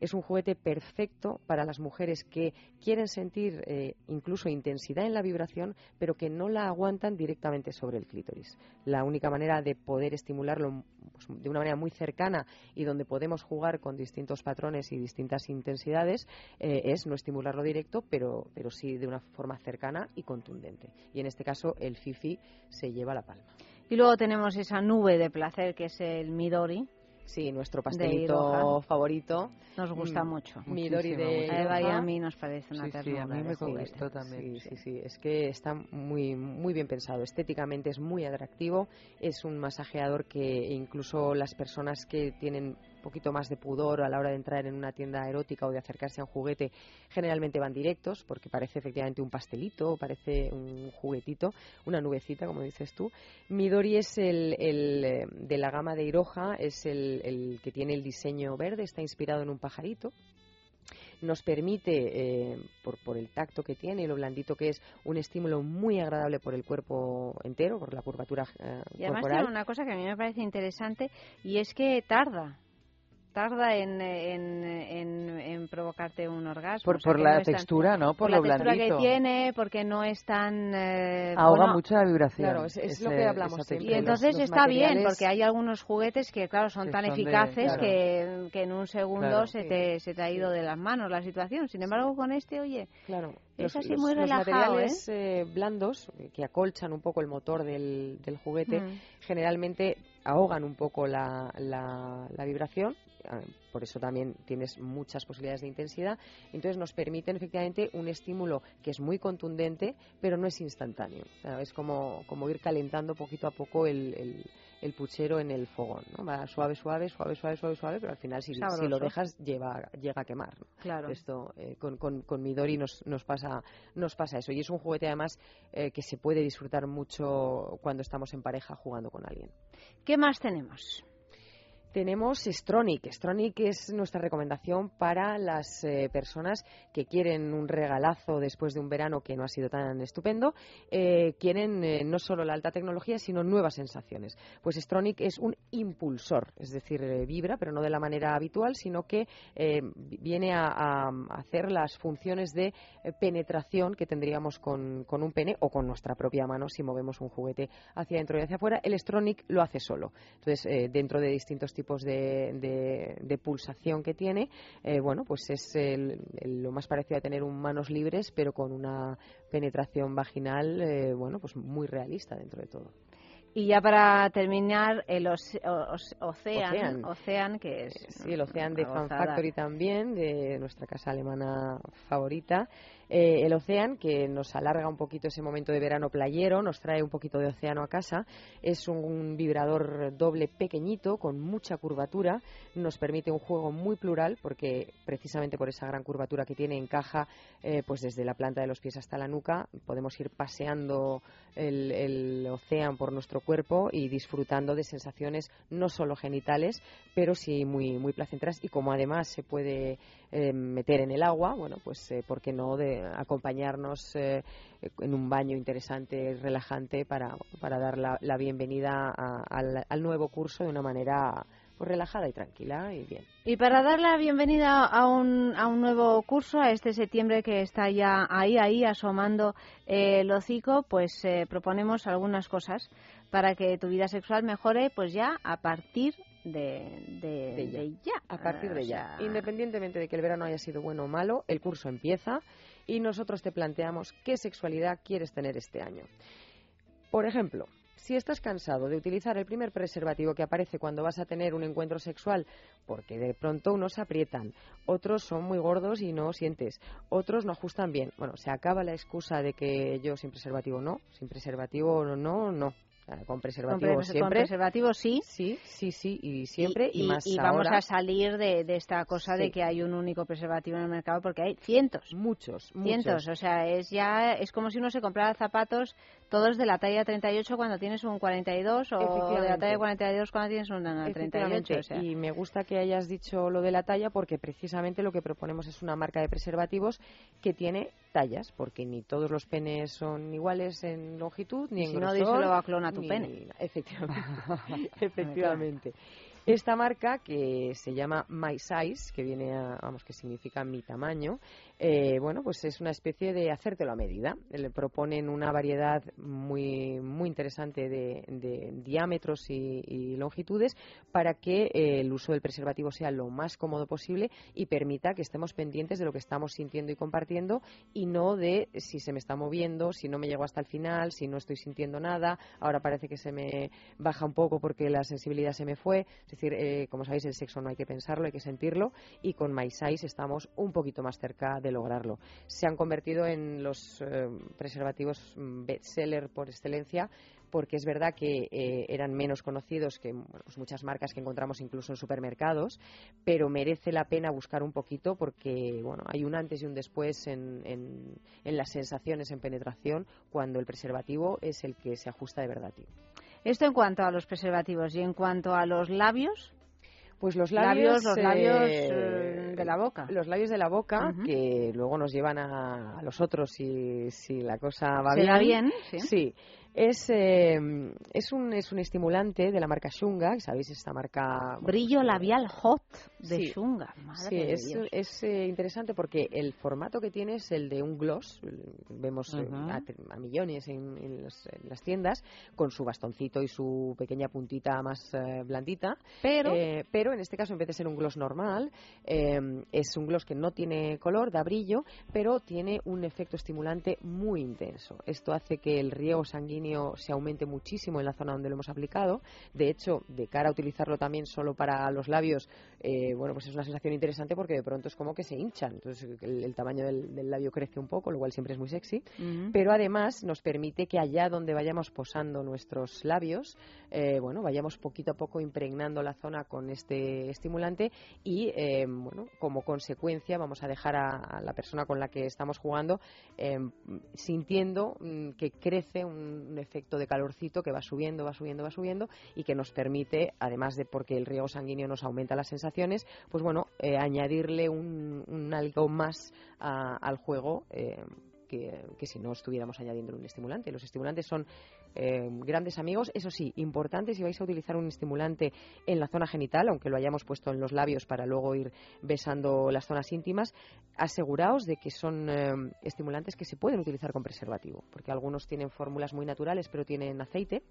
Es un juguete perfecto para las mujeres que quieren sentir eh, incluso intensidad en la vibración, pero que no la aguantan directamente sobre el clítoris. La única manera de poder estimularlo pues, de una manera muy cercana y donde podemos jugar con distintos patrones y distintas intensidades eh, es no estimularlo directo, pero, pero sí de una forma cercana y contundente. Y en este caso el FIFI se lleva la palma. Y luego tenemos esa nube de placer que es el Midori. Sí, nuestro pastelito favorito. Nos gusta Mm, mucho. Midori de Eva y a mí nos parece una Sí, sí, a mí me conquistó también. Sí, sí, sí, es que está muy, muy bien pensado. Estéticamente es muy atractivo. Es un masajeador que incluso las personas que tienen poquito más de pudor a la hora de entrar en una tienda erótica o de acercarse a un juguete, generalmente van directos porque parece efectivamente un pastelito, o parece un juguetito, una nubecita, como dices tú. Midori es el, el, eh, de la gama de Iroha, es el, el que tiene el diseño verde, está inspirado en un pajarito nos permite, eh, por, por el tacto que tiene y lo blandito que es, un estímulo muy agradable por el cuerpo entero, por la curvatura eh, Y además corporal. tiene una cosa que a mí me parece interesante y es que tarda. Tarda en, en, en, en provocarte un orgasmo. Por- O sea, por la no es tan- textura, ¿no? Por la lo textura blandito. que tiene, porque no es tan... eh, Ahoga bueno, mucho la vibración. Claro, es- es lo que hablamos siempre. Y textura. entonces los está bien, porque hay algunos juguetes que, claro, son Que tan son de- eficaces claro. que, que en un segundo Claro. se, te, se te ha ido de las manos la situación. Sin embargo, con este, oye, Claro. es Los- así los- muy los relajado, materiales eh, blandos eh, que acolchan un poco el motor del, del juguete Mm. generalmente ahogan un poco la, la- la vibración por eso también tienes muchas posibilidades de intensidad entonces nos permiten efectivamente un estímulo que es muy contundente pero no es instantáneo O sea, es como, como ir calentando poquito a poco el, el- el puchero en el fogón ¿no? va suave suave suave suave suave suave pero al final si, si lo dejas lleva, llega a quemar ¿no? Claro. esto eh, con, con, con Midori nos, nos pasa nos pasa eso y es un juguete además eh, que se puede disfrutar mucho cuando estamos en pareja jugando con alguien ¿qué más tenemos? Tenemos Stronic. Stronic es nuestra recomendación para las eh, personas que quieren un regalazo después de un verano que no ha sido tan estupendo. eh, quieren eh, no solo la alta tecnología, sino nuevas sensaciones. Pues Stronic es un impulsor, es decir, vibra, pero no de la manera habitual, sino que viene a, hacer las funciones de penetración que tendríamos con, con un pene o con nuestra propia mano si movemos un juguete hacia adentro y hacia afuera. El Stronic lo hace solo. Entonces, dentro de distintos tipos de, de- de pulsación que tiene, eh, bueno, pues es el- lo más parecido a tener un manos libres, pero con una penetración vaginal, eh, bueno, pues muy realista dentro de todo. Y ya para terminar, el Oce- Oce- Ocean, Ocean. Que es Sí, el Ocean de Fan. Factory también, de nuestra casa alemana favorita. Eh, el Ocean, que nos alarga un poquito ese momento de verano playero, nos trae un poquito de océano a casa. Es un vibrador doble pequeñito, con mucha curvatura. Nos permite un juego muy plural, porque precisamente por esa gran curvatura que tiene, encaja eh, pues desde la planta de los pies hasta la nuca. Podemos ir paseando el, el Ocean por nuestro cuerpo y disfrutando de sensaciones no solo genitales, pero sí muy, muy placenteras. Y como además se puede eh, meter en el agua, bueno, pues eh, ¿por qué no de acompañarnos eh, en un baño interesante, relajante, para, para dar la, la bienvenida a- al nuevo curso de una manera pues, relajada y tranquila y bien. Y para dar la bienvenida a un, a un nuevo curso, a este septiembre que está ya ahí, ahí, asomando eh, el hocico, pues eh, proponemos algunas cosas para que tu vida sexual mejore, pues ya a partir de, de, De ya. de ya. A partir de ya. sea, Independientemente de que el verano haya sido bueno o malo, el curso empieza y nosotros te planteamos qué sexualidad quieres tener este año. Por ejemplo, si estás cansado de utilizar el primer preservativo que aparece cuando vas a tener un encuentro sexual, porque de pronto unos aprietan, otros son muy gordos y no sientes, otros no ajustan bien, bueno, se acaba la excusa de que yo sin preservativo no, sin preservativo no, no, Con con, preservativo pre- siempre. con preservativo sí. Sí, sí, sí, y siempre, y, más y vamos ahora. a salir de, de esta cosa de que hay un único preservativo en el mercado porque hay cientos. Muchos, Cientos, muchos. o sea, es ya es como si uno se comprara zapatos todos de la talla 38 cuando tienes un 42 o de la talla 42 cuando tienes un 38. Efectivamente, O sea. y me gusta que hayas dicho lo de la talla porque precisamente lo que proponemos es una marca de preservativos que tiene tallas, porque ni todos los penes son iguales en longitud ni en Si no, grosor. díselo a Clona tu ni- pene. Efectivamente. Efectivamente. Esta marca, que se llama My Size, que viene a, vamos, que significa mi tamaño, eh, bueno, pues es una especie de hacértelo a medida. Le proponen una variedad muy, muy interesante de, diámetros y, y longitudes para que eh, el uso del preservativo sea lo más cómodo posible y permita que estemos pendientes de lo que estamos sintiendo y compartiendo y no de si se me está moviendo, si no me llego hasta el final, si no estoy sintiendo nada, ahora parece que se me baja un poco porque la sensibilidad se me fue. Es decir, eh, como sabéis, el sexo no hay que pensarlo, hay que sentirlo y con MySize estamos un poquito más cerca de lograrlo. Se han convertido en los eh, preservativos mm, bestseller por excelencia porque es verdad que eh, eran menos conocidos que pues muchas marcas que encontramos incluso en supermercados, pero merece la pena buscar un poquito porque bueno, hay un antes y un después en, en, las sensaciones en penetración cuando el preservativo es el que se ajusta de verdad. Esto en cuanto a los preservativos y en cuanto a los labios. Pues los labios, los eh, labios eh, de la boca. Los labios de la boca que luego nos llevan a, a los otros si, si la cosa va Se bien. bien, sí. sí. Es, eh, es, un, es un estimulante de la marca Shunga, sabéis, esta marca... Brillo labial hot de Sí. Shunga. Madre Sí, de es, Dios. es, eh, interesante porque el formato que tiene es el de un gloss. Vemos eh, a, a millones en, en las, en las tiendas con su bastoncito y su pequeña puntita más eh, blandita. Pero- pero en este caso, en vez de ser un gloss normal, eh, es un gloss que no tiene color, da brillo, pero tiene un efecto estimulante muy intenso. Esto hace que el riego sanguíneo se aumente muchísimo en la zona donde lo hemos aplicado. De hecho, de cara a utilizarlo también solo para los labios, eh, bueno, pues es una sensación interesante porque de pronto es como que se hinchan. Entonces el, el tamaño del, del labio crece un poco, lo cual siempre es muy sexy. Pero además nos permite que allá donde vayamos posando nuestros labios, eh, bueno, vayamos poquito a poco impregnando la zona con este estimulante y, eh, bueno, como consecuencia vamos a dejar a, a la persona con la que estamos jugando sintiendo mm, que crece un, un efecto de calorcito que va subiendo, va subiendo, va subiendo y que nos permite, además de porque el riego sanguíneo nos aumenta las pues bueno, eh, añadirle un, un algo más a- al juego. eh, que, que si no estuviéramos añadiendo un estimulante. Los estimulantes son eh, grandes amigos. Eso sí, importante si vais a utilizar un estimulante en la zona genital, aunque lo hayamos puesto en los labios para luego ir besando las zonas íntimas, aseguraos de que son eh, estimulantes que se pueden utilizar con preservativo, porque algunos tienen fórmulas muy naturales pero tienen aceite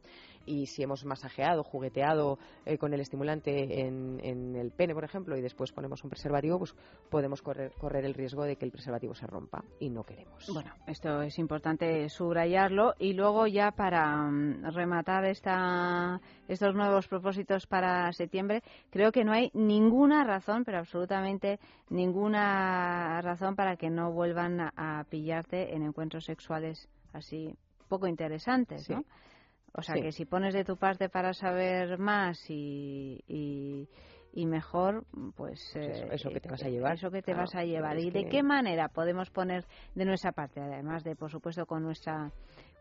y si hemos masajeado, jugueteado eh, con el estimulante en, el pene, por ejemplo, y después ponemos un preservativo, pues podemos correr, correr el riesgo de que el preservativo se rompa y no queremos. Bueno, esto es importante subrayarlo y luego ya para mm, rematar esta, estos nuevos propósitos para septiembre, creo que no hay ninguna razón, pero absolutamente ninguna razón para que no vuelvan a, a pillarte en encuentros sexuales así poco interesantes, Sí. ¿no? O sea Sí. que si pones de tu parte para saber más y, y, y mejor, pues eso- eh, eso que te vas a llevar. Eso que te Claro, vas a llevar. ¿Y de que- qué manera podemos poner de nuestra parte, además de, por supuesto, con nuestra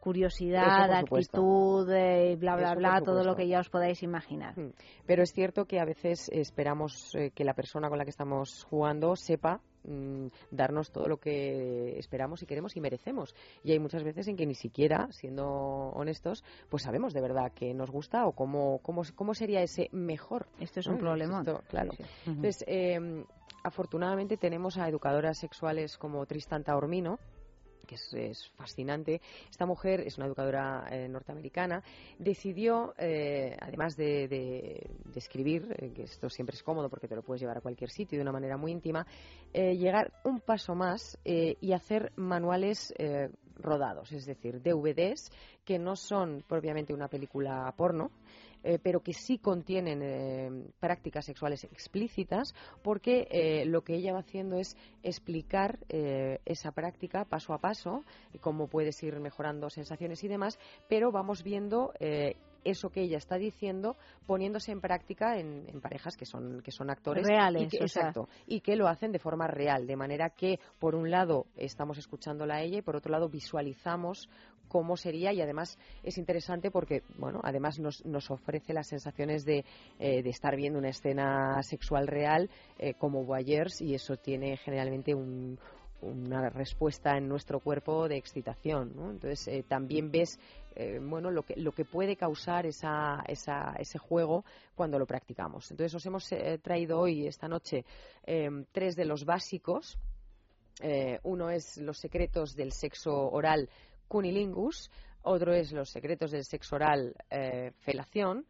curiosidad, actitud, eh, bla, bla, Eso, bla, todo lo que ya os podáis imaginar? Mm. Pero es cierto que a veces esperamos eh, que la persona con la que estamos jugando sepa mm, darnos todo lo que esperamos y queremos y merecemos. Y hay muchas veces en que ni siquiera, siendo honestos, pues sabemos de verdad que nos gusta o cómo, cómo, cómo sería ese mejor. Esto es ¿no? un problemón. Esto, claro. Sí, sí. Ujú. Entonces, eh, afortunadamente tenemos a educadoras sexuales como Tristan Taormino, que es, fascinante. Esta mujer es una educadora eh, norteamericana. Decidió, eh, además de, de- escribir, eh, que esto siempre es cómodo porque te lo puedes llevar a cualquier sitio de una manera muy íntima, llegar un paso más y hacer manuales rodados, es decir, DVDs que no son propiamente una película porno, eh, pero que sí contienen eh, prácticas sexuales explícitas, porque eh, lo que ella va haciendo es explicar eh, esa práctica paso a paso, cómo puedes ir mejorando sensaciones y demás, pero vamos viendo eh, eso que ella está diciendo poniéndose en práctica en, en parejas que son que son actores Reales, y que, sea. exacto y que lo hacen de forma real de manera que por un lado estamos escuchándola a ella y por otro lado visualizamos cómo sería y además es interesante porque bueno además nos, nos ofrece las sensaciones de, eh, de estar viendo una escena sexual real eh, como voyeurs y eso tiene generalmente un una respuesta en nuestro cuerpo de excitación, ¿no? Entonces eh, también ves eh, bueno lo que lo que puede causar esa, esa, ese juego cuando lo practicamos. Entonces os hemos eh, traído hoy esta noche eh, tres de los básicos Eh, uno es Los secretos del sexo oral cunilingus, otro es Los secretos del sexo oral felación.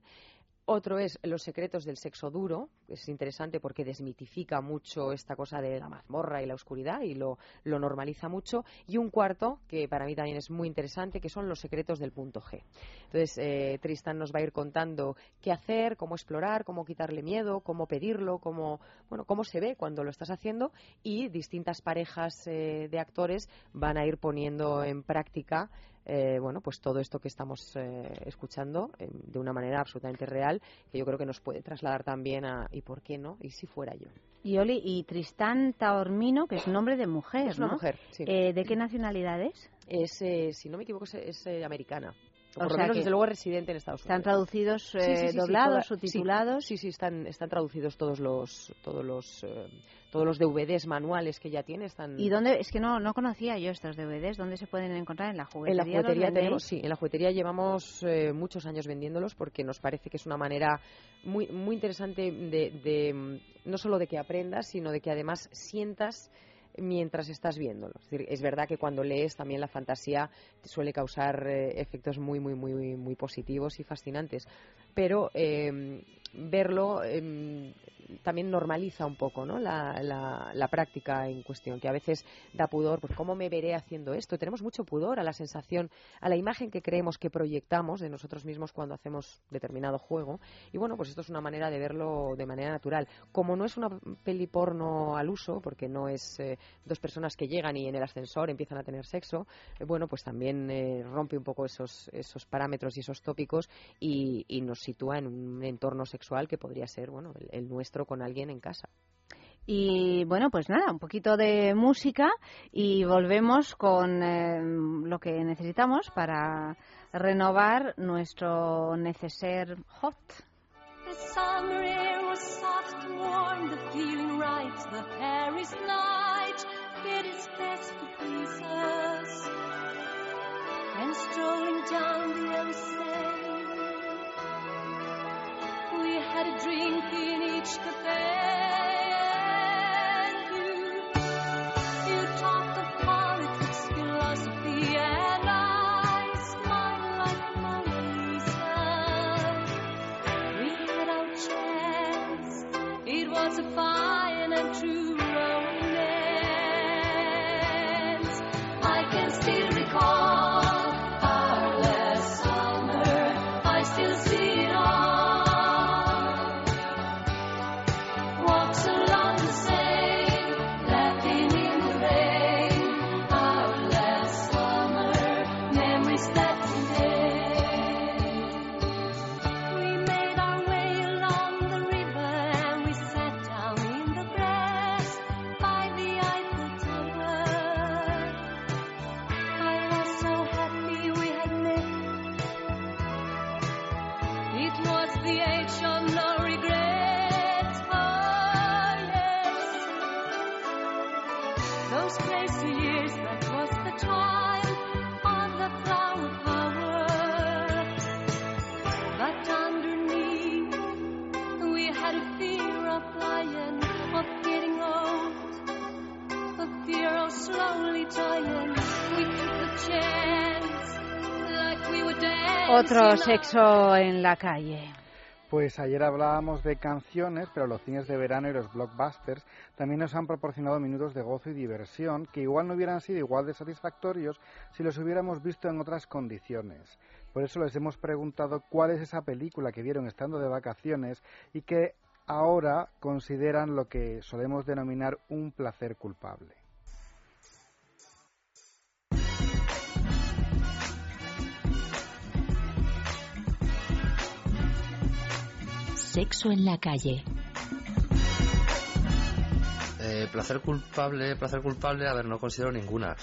Otro es Los secretos del sexo duro, es interesante porque desmitifica mucho esta cosa de la mazmorra y la oscuridad y lo, lo normaliza mucho. Y un cuarto, que para mí también es muy interesante, que son Los secretos del punto G. Entonces, eh, Tristan nos va a ir contando qué hacer, cómo explorar, cómo quitarle miedo, cómo pedirlo, cómo, bueno, cómo se ve cuando lo estás haciendo y distintas parejas eh, de actores van a ir poniendo en práctica eh, bueno, pues todo esto que estamos eh, escuchando eh, de una manera absolutamente real, que yo creo que nos puede trasladar también a ¿y por qué no? ¿Y si fuera yo? Y Oli, y Tristán Taormino, que es nombre de mujer, Es una ¿no? mujer, sí. Eh, ¿De qué nacionalidad es? Es, eh, si no me equivoco, es, es, americana. O O por lo sea menos, que desde luego, es residente en Estados Unidos. ¿Están traducidos, sí, eh, sí, sí, doblados, toda- subtitulados? Sí, sí, sí, están, están traducidos todos los todos los eh, todos los DVDs manuales que ya tiene están ¿Y dónde? Es que no, no conocía yo estos DVDs. ¿Dónde se pueden encontrar? ¿En la en juguetería? la los juguetería tenemos sí en la juguetería llevamos eh, muchos años vendiéndolos porque nos parece que es una manera muy muy interesante de, de, mm, no solo de que aprendas sino de que además sientas mientras estás viéndolo. Es, verdad que cuando lees también la fantasía suele causar eh, efectos muy, muy, muy, muy positivos y fascinantes. Pero eh, verlo eh, también normaliza un poco ¿no? la, la, la práctica en cuestión, que a veces da pudor, pues ¿cómo me veré haciendo esto? Tenemos mucho pudor a la sensación, a la imagen que creemos que proyectamos de nosotros mismos cuando hacemos determinado juego. Y bueno, pues esto es una manera de verlo de manera natural. Como no es una peli porno al uso, porque no es eh, dos personas que llegan y en el ascensor empiezan a tener sexo, eh, bueno, pues también eh, rompe un poco esos, esos parámetros y esos tópicos y, y nos sitúa en un entorno sexual que podría ser, bueno, el, el nuestro con alguien en casa. Y bueno, pues nada, un poquito de música y volvemos con eh, lo que necesitamos para renovar nuestro neceser hot. The had a drink in each cafe. Otro sexo en la calle. Pues ayer hablábamos de canciones, pero los cines de verano y los blockbusters también nos han proporcionado minutos de gozo y diversión que igual no hubieran sido igual de satisfactorios si los hubiéramos visto en otras condiciones. Por eso les hemos preguntado cuál es esa película que vieron estando de vacaciones y que ahora consideran lo que solemos denominar un placer culpable. Sexo en la calle. Eh, placer culpable, placer culpable, a ver, no considero ninguna.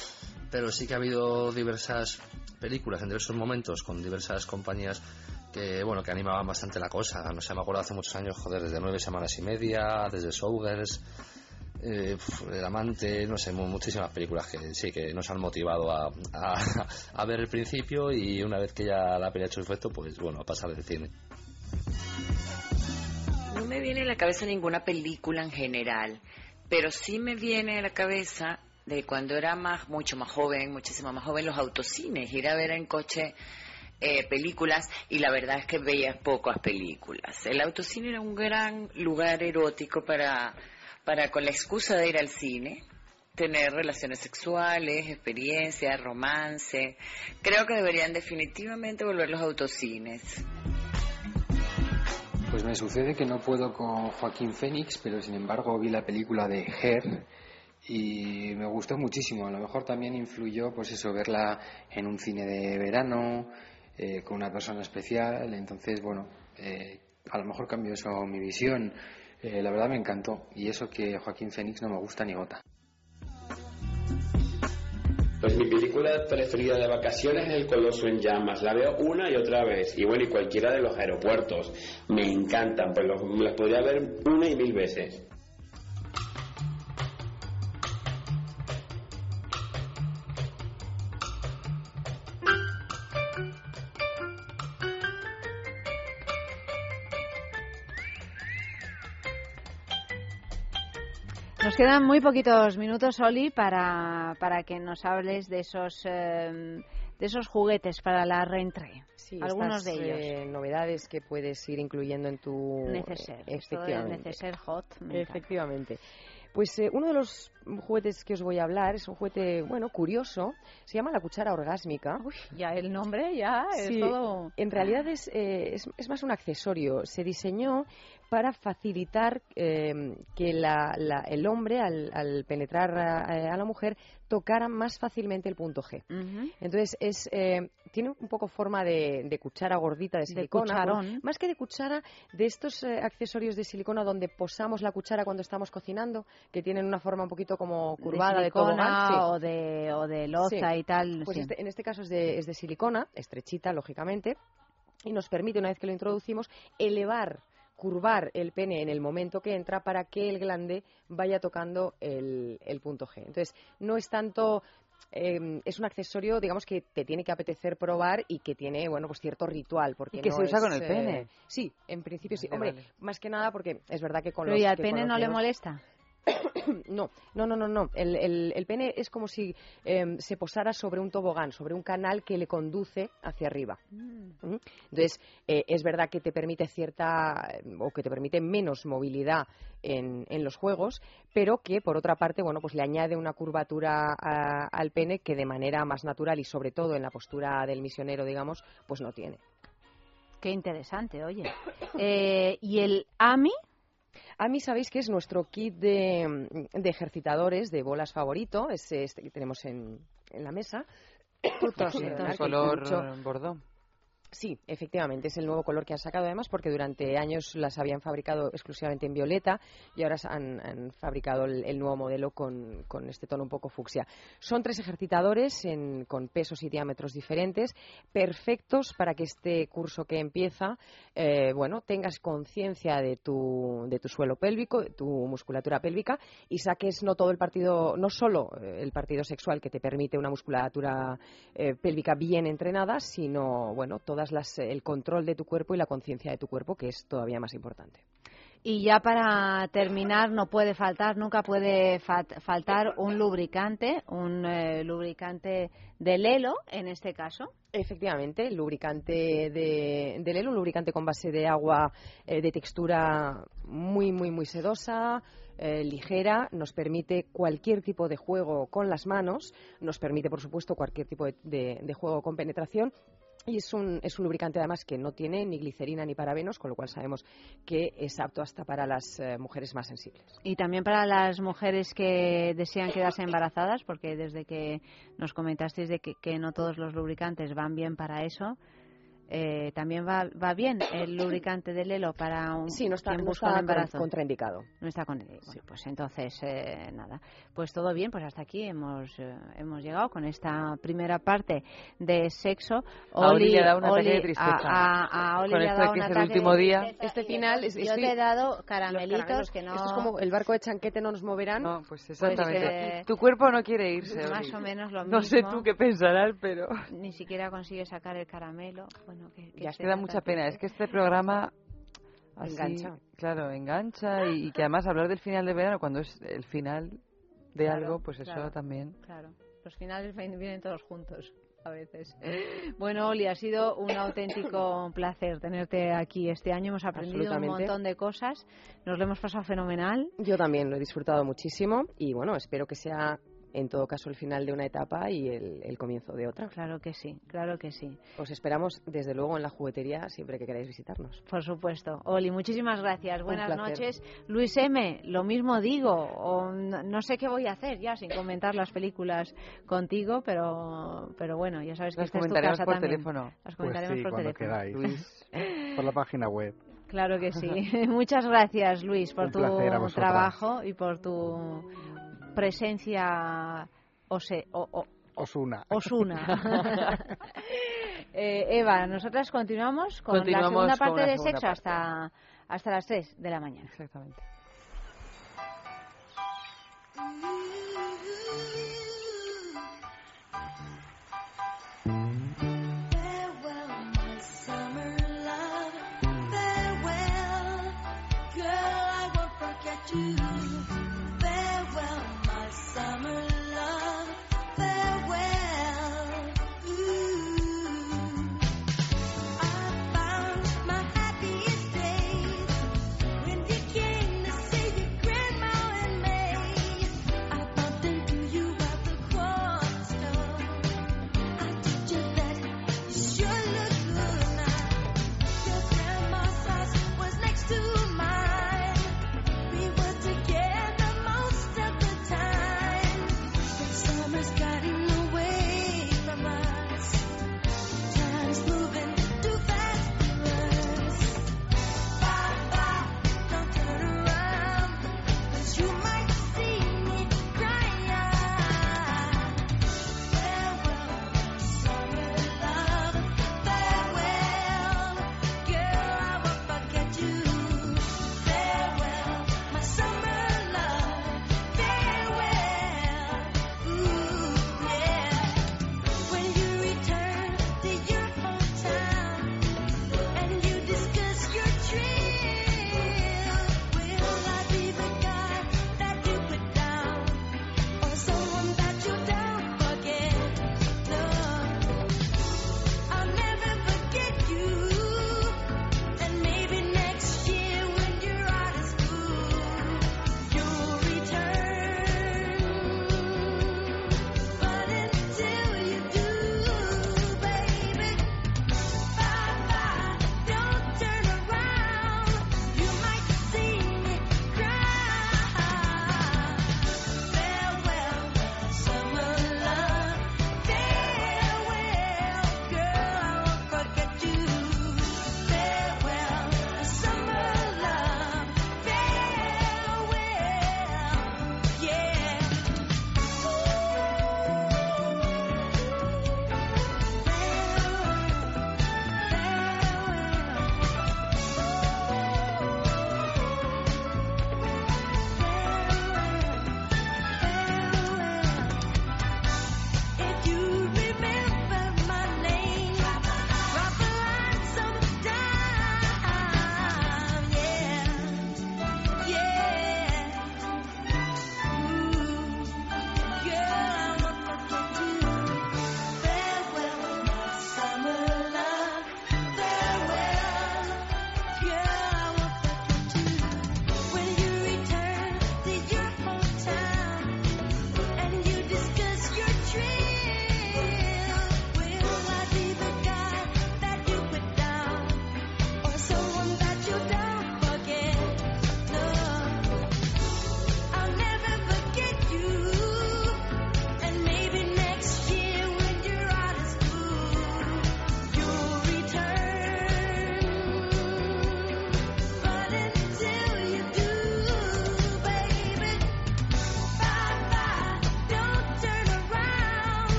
Pero sí que ha habido diversas películas en diversos momentos con diversas compañías que, bueno, que animaban bastante la cosa. No sé, me acuerdo hace muchos años, joder, desde nueve semanas y media, desde Showgirls, eh, El Amante, no sé, mu- muchísimas películas que sí, que nos han motivado a ver el principio y una vez que ya la peli ha hecho efecto, pues bueno, a pasar del cine. No me viene a la cabeza ninguna película en general, pero sí me viene a la cabeza de cuando era más, mucho más joven, muchísimo más joven, los autocines, ir a ver en coche eh, películas y la verdad es que veía pocas películas. El autocine era un gran lugar erótico para, para con la excusa de ir al cine, tener relaciones sexuales, experiencias, romance. Creo que deberían definitivamente volver los autocines. Pues me sucede que no puedo con Joaquín Fénix, pero sin embargo vi la película de Her y me gustó muchísimo. A lo mejor también influyó, pues eso, verla en un cine de verano, eh, con una persona especial. Entonces, bueno, eh, a lo mejor cambió eso mi visión. Eh, la verdad me encantó. Y eso que Joaquín Fénix no me gusta ni gota. Mi película preferida de vacaciones es El Coloso en Llamas. La veo una y otra vez. Y bueno, y cualquiera de los aeropuertos. Me encantan, pues los, las podría ver una y mil veces. Nos quedan muy poquitos minutos, Oli, para, para que nos hables de esos, eh, de esos juguetes para la reentrée. Sí, Algunos estas, de ellos. eh, novedades que puedes ir incluyendo en tu Neceser. eh, efectivamente. neceser hot. Efectivamente. Pues eh, uno de los juguetes que os voy a hablar es un juguete, bueno, curioso. Se llama la cuchara orgásmica. ya el nombre ya es Sí, todo... En realidad es, eh, es, es más un accesorio. Se diseñó para facilitar eh, que la- la- el hombre, al, al penetrar a, a la mujer, tocara más fácilmente el punto G. Entonces, es, eh, tiene un poco forma de, de cuchara gordita de silicona. cucharón. bueno, más que de cuchara, de estos eh, accesorios de silicona donde posamos la cuchara cuando estamos cocinando, que tienen una forma un poquito como curvada de, silicona tobogán. Sí. o de, o de loza Sí. y tal. Pues sí. este- en este caso es de, es de silicona, estrechita, lógicamente, y nos permite, una vez que lo introducimos, elevar curvar el pene en el momento que entra para que el glande vaya tocando el, el punto G. Entonces, no es tanto eh, es un accesorio, digamos, que te tiene que apetecer probar y que tiene, bueno, pues cierto ritual. Porque Y que no se usa es, con el eh, pene. Sí, en principio sí. Hombre, vale. más que nada porque es verdad que con Pero los ¿y al pene no le molesta? no, no, no, no, no. El, el- el pene es como si eh, se posara sobre un tobogán, sobre un canal que le conduce hacia arriba. ¿Mm? Entonces, eh, es verdad que te permite cierta, eh, o que te permite menos movilidad en, en los juegos, pero que, por otra parte, bueno, pues le añade una curvatura a- al pene que de manera más natural y sobre todo en la postura del misionero, digamos, pues no tiene. Qué interesante, oye. Eh, ¿Y el AMI? AMI sabéis que es nuestro kit de, de ejercitadores de bolas favorito, es este que tenemos en, en la mesa. Que color escucho. Sí, efectivamente, es el nuevo color que han sacado además porque durante años las habían fabricado exclusivamente en violeta y ahora han, han fabricado el, nuevo modelo con, con este tono un poco fucsia. Son tres ejercitadores en- con pesos y diámetros diferentes, perfectos para que este curso que empieza, eh, bueno, tengas conciencia de tu, de tu suelo pélvico, de tu musculatura pélvica y saques no todo el partido, no solo eh, el partido sexual que te permite una musculatura eh, pélvica bien entrenada, sino, bueno, todas las, el control de tu cuerpo y la conciencia de tu cuerpo, que es todavía más importante. Y ya para terminar, no puede faltar, nunca puede faltar un lubricante, un eh, lubricante de Lelo, en este caso. Efectivamente, el lubricante de, de Lelo, un lubricante con base de agua eh, de textura muy, muy, muy sedosa, eh, ligera, nos permite cualquier tipo de juego con las manos, nos permite, por supuesto, cualquier tipo de, de- de juego con penetración. Y es un, es un lubricante además que no tiene ni glicerina ni parabenos, con lo cual sabemos que es apto hasta para las eh, mujeres más sensibles. Y también para las mujeres que desean quedarse embarazadas, porque desde que nos comentasteis de que, que no todos los lubricantes van bien para eso, eh, también va, va bien el lubricante de Lelo para un Sí, no está, quien no busca está un embarazo. con- contraindicado. No está con Bueno, pues entonces eh, nada. Pues todo bien, pues hasta aquí hemos eh, hemos llegado con esta primera parte de sexo. A Oli le ha dado un ataque de Oli- tristeza. A, a- a Oli Con le ha esto de que es el último día. Este final es- Yo estoy- te he dado caramelitos que no. Esto es como el barco de chanquete no nos moverán. No, pues Pues, exactamente. eh, tu cuerpo no quiere irse. más Oli. o menos lo No sé mismo. tú qué pensarás, pero Ni siquiera consigue sacar el caramelo. Bueno, que, que ya se queda da mucha pena. Es que este programa así, Engancha. Claro, engancha y, y que además hablar del final de verano cuando es el final de Claro, algo, pues eso claro, también. Claro, los finales vienen todos juntos a veces. Bueno, Oli, ha sido un auténtico placer tenerte aquí este año. Hemos aprendido un montón de cosas. Nos lo hemos pasado fenomenal. Yo también lo he disfrutado muchísimo y bueno, espero que sea en todo caso el final de una etapa y el, el comienzo de otra. Claro que sí, claro que sí. Os esperamos desde luego en la juguetería siempre que queráis visitarnos. Por supuesto. Oli, muchísimas gracias. Un Buenas placer. noches. Luis M., lo mismo digo. O no, no sé qué voy a hacer ya sin comentar las películas contigo, pero, pero bueno, ya sabes que Las esta es tu comentaremos casa por también. teléfono. Las Pues comentaremos sí, por cuando teléfono. queráis. Por la página web. Claro que sí. Muchas gracias, Luis, por Un tu trabajo y por tu presencia ose, o- o- Osuna. osuna. Eh, Eva, nosotras continuamos con Continuamos la segunda parte la de segunda sexo parte. hasta, hasta las 3 de la mañana. Exactamente.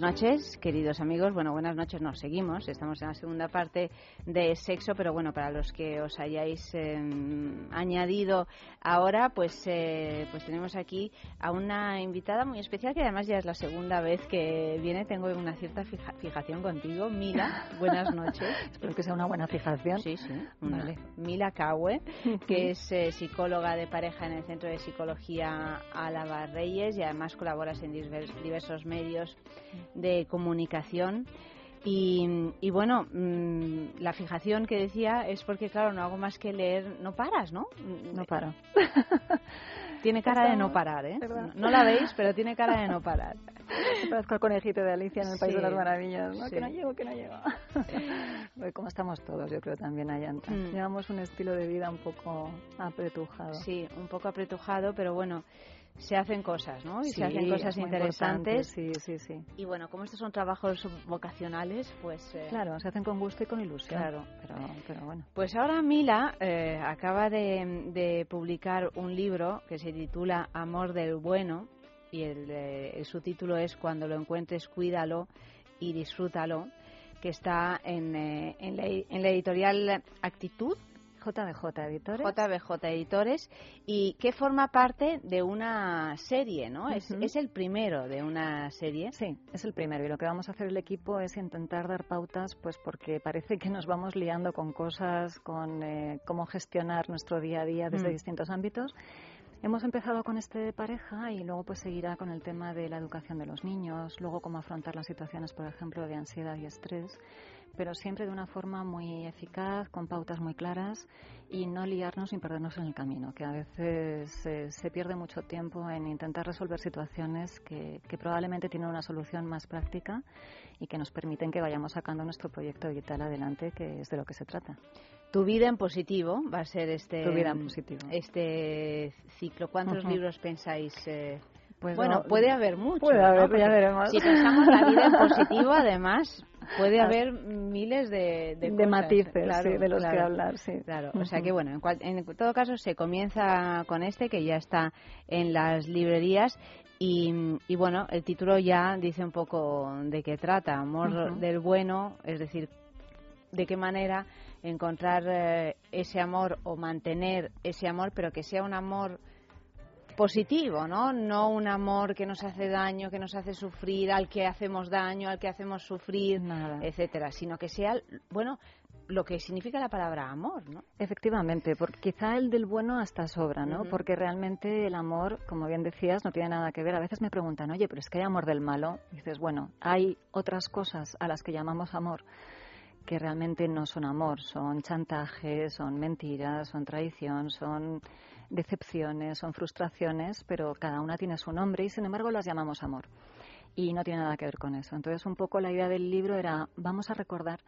Buenas noches, queridos amigos. Bueno, buenas noches, nos seguimos. Estamos en la segunda parte de sexo, pero bueno, para los que os hayáis eh, añadido ahora, pues, eh, pues tenemos aquí a una invitada muy especial que además ya es la segunda vez que viene. Tengo una cierta fija- fijación contigo. Mila, buenas noches. Espero que sea una buena fijación. Sí, sí. Vale. Mila Caue, que es eh, psicóloga de pareja en el Centro de Psicología Álava Reyes y además colaboras en divers- diversos medios de comunicación. Y, y bueno, mm, la fijación que decía es porque, claro, no hago más que leer, no paras, ¿no? No paro. Tiene cara de no parar, ¿eh? ¿Verdad? No la veis, pero tiene cara de no parar. Parezco al conejito de Alicia en el País Sí, de las Maravillas, ¿no? sí. Que no llego, que no llego. Pues como estamos todos, yo creo también, Ayanta. Mm. Llevamos un estilo de vida un poco apretujado. Sí, un poco apretujado, pero bueno, se hacen cosas, ¿no? Y Sí, se hacen cosas interesantes. Sí, sí, sí. Y bueno, como estos son trabajos vocacionales, pues... eh, Claro, se hacen con gusto y con ilusión. Claro. Pero, pero bueno. Pues ahora Mila eh, acaba de, de publicar un libro que se titula Amor del Bueno y el, eh, el subtítulo es Cuando lo encuentres, cuídalo y disfrútalo, que está en, eh, en, la, en la editorial Actitud. JBJ Editores. JBJ Editores y que forma parte de una serie, ¿no? Es, el primero de una serie. Sí, es el primero y lo que vamos a hacer el equipo es intentar dar pautas, pues porque parece que nos vamos liando con cosas, con eh, cómo gestionar nuestro día a día desde Mm. distintos ámbitos. Hemos empezado con este de pareja y luego pues seguirá con el tema de la educación de los niños, luego cómo afrontar las situaciones, por ejemplo, de ansiedad y estrés, pero siempre de una forma muy eficaz, con pautas muy claras y no liarnos ni perdernos en el camino, que a veces eh, se pierde mucho tiempo en intentar resolver situaciones que, que probablemente tienen una solución más práctica y que nos permiten que vayamos sacando nuestro proyecto vital adelante, que es de lo que se trata. Tu vida en positivo va a ser este Tu vida en positivo. este ciclo. ¿Cuántos libros pensáis? eh? Pues bueno, no, puede haber muchos. puede ¿no? haber, ya veremos. Si pensamos la vida en positivo, además, puede haber miles de, de, De cosas, matices, claro, sí, de los que hablar, sí. Claro, o sea que bueno, en, cual- en todo caso se comienza con este que ya está en las librerías y, y bueno, el título ya dice un poco de qué trata, amor del bueno, es decir, de qué manera encontrar eh, ese amor o mantener ese amor, pero que sea un amor positivo, ¿no? No un amor que nos hace daño, que nos hace sufrir, al que hacemos daño, al que hacemos sufrir, etcétera, sino que sea, bueno, lo que significa la palabra amor, ¿no? Efectivamente, porque quizá el del bueno hasta sobra, ¿no? Porque realmente el amor, como bien decías, no tiene nada que ver. A veces me preguntan, oye, pero es que hay amor del malo. Y dices, bueno, hay otras cosas a las que llamamos amor que realmente no son amor, son chantajes, son mentiras, son traición, son decepciones, son frustraciones, pero cada una tiene su nombre y sin embargo las llamamos amor. Y no tiene nada que ver con eso. Entonces, un poco la idea del libro era, vamos a recordar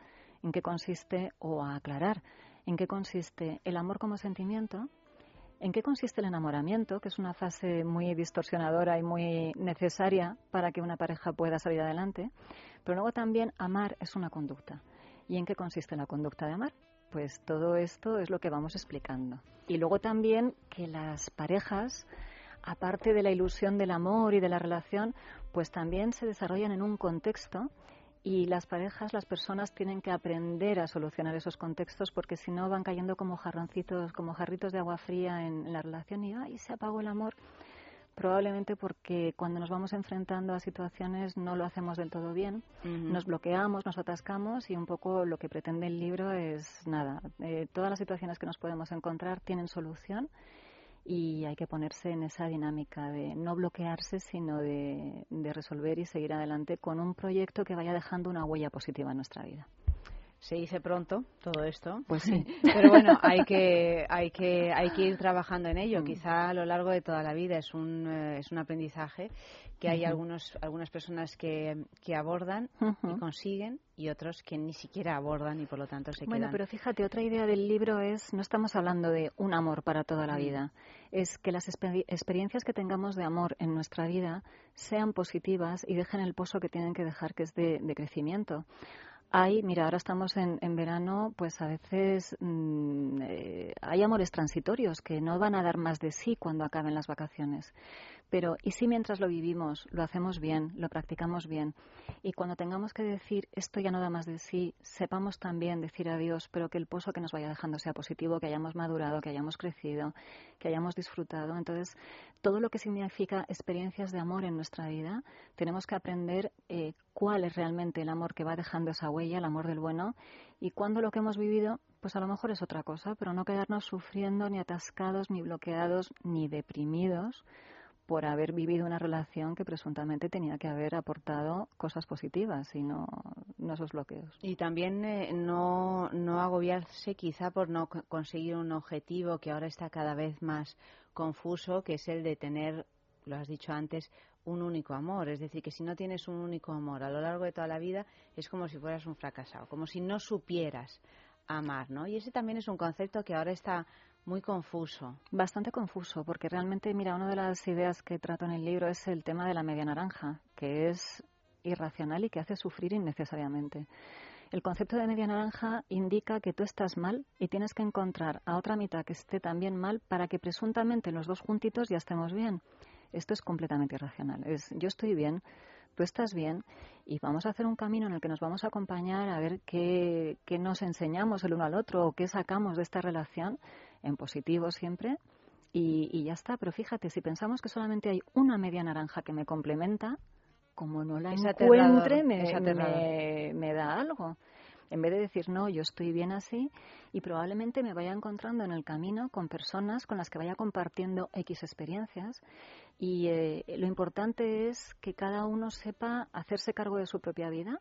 en qué consiste o a aclarar en qué consiste el amor como sentimiento, en qué consiste el enamoramiento, que es una fase muy distorsionadora y muy necesaria para que una pareja pueda salir adelante, pero luego también amar es una conducta. ¿Y en qué consiste la conducta de amar? Pues todo esto es lo que vamos explicando. Y luego también que las parejas, aparte de la ilusión del amor y de la relación, pues también se desarrollan en un contexto y las parejas, las personas tienen que aprender a solucionar esos contextos porque si no van cayendo como jarroncitos, como jarritos de agua fría en, la relación y ay, se apagó el amor. Probablemente porque cuando nos vamos enfrentando a situaciones no lo hacemos del todo bien, nos bloqueamos, nos atascamos y un poco lo que pretende el libro es nada. eh, todas las situaciones que nos podemos encontrar tienen solución y hay que ponerse en esa dinámica de no bloquearse, sino de, de resolver y seguir adelante con un proyecto que vaya dejando una huella positiva en nuestra vida. Se dice pronto todo esto. Pues sí. Pero bueno, hay que, hay que, hay que ir trabajando en Mm. ello. Quizá a lo largo de toda la vida es un, eh, es un aprendizaje que hay algunos, algunas personas que, que abordan y consiguen y otros que ni siquiera abordan y por lo tanto se Bueno, quedan. pero fíjate, otra idea del libro es, no estamos hablando de un amor para toda la Mm. vida, es que las exper- experiencias que tengamos de amor en nuestra vida sean positivas y dejen el pozo que tienen que dejar, que es de, de crecimiento. Hay, mira, ahora estamos en, en verano, pues a veces mm, eh, hay amores transitorios que no van a dar más de sí cuando acaben las vacaciones. Pero, ¿y si mientras lo vivimos, lo hacemos bien, lo practicamos bien? Y cuando tengamos que decir esto ya no da más de sí, sepamos también decir adiós, pero que el pozo que nos vaya dejando sea positivo, que hayamos madurado, que hayamos crecido, que hayamos disfrutado. Entonces, todo lo que significa experiencias de amor en nuestra vida, tenemos que aprender eh, cuál es realmente el amor que va dejando esa huella, el amor del bueno, y cuando lo que hemos vivido, pues a lo mejor es otra cosa, pero no quedarnos sufriendo, ni atascados, ni bloqueados, ni deprimidos por haber vivido una relación que presuntamente tenía que haber aportado cosas positivas y no, no esos bloqueos. Y también eh, no, no agobiarse quizá por no co- conseguir un objetivo que ahora está cada vez más confuso, que es el de tener, lo has dicho antes, un único amor. Es decir, que si no tienes un único amor a lo largo de toda la vida, es como si fueras un fracasado, como si no supieras amar, ¿no? Y ese también es un concepto que ahora está muy confuso. Bastante confuso, porque realmente, mira, una de las ideas que trato en el libro es el tema de la media naranja, que es irracional y que hace sufrir innecesariamente. El concepto de media naranja indica que tú estás mal y tienes que encontrar a otra mitad que esté también mal para que presuntamente los dos juntitos ya estemos bien. Esto es completamente irracional. Es yo estoy bien, tú estás bien y vamos a hacer un camino en el que nos vamos a acompañar a ver qué, qué nos enseñamos el uno al otro o qué sacamos de esta relación en positivo siempre y, y ya está. Pero fíjate, si pensamos que solamente hay una media naranja que me complementa, como no la Es encuentre, me- me da algo. En vez de decir, no, yo estoy bien así, y probablemente me vaya encontrando en el camino con personas con las que vaya compartiendo X experiencias. Y eh, lo importante es que cada uno sepa hacerse cargo de su propia vida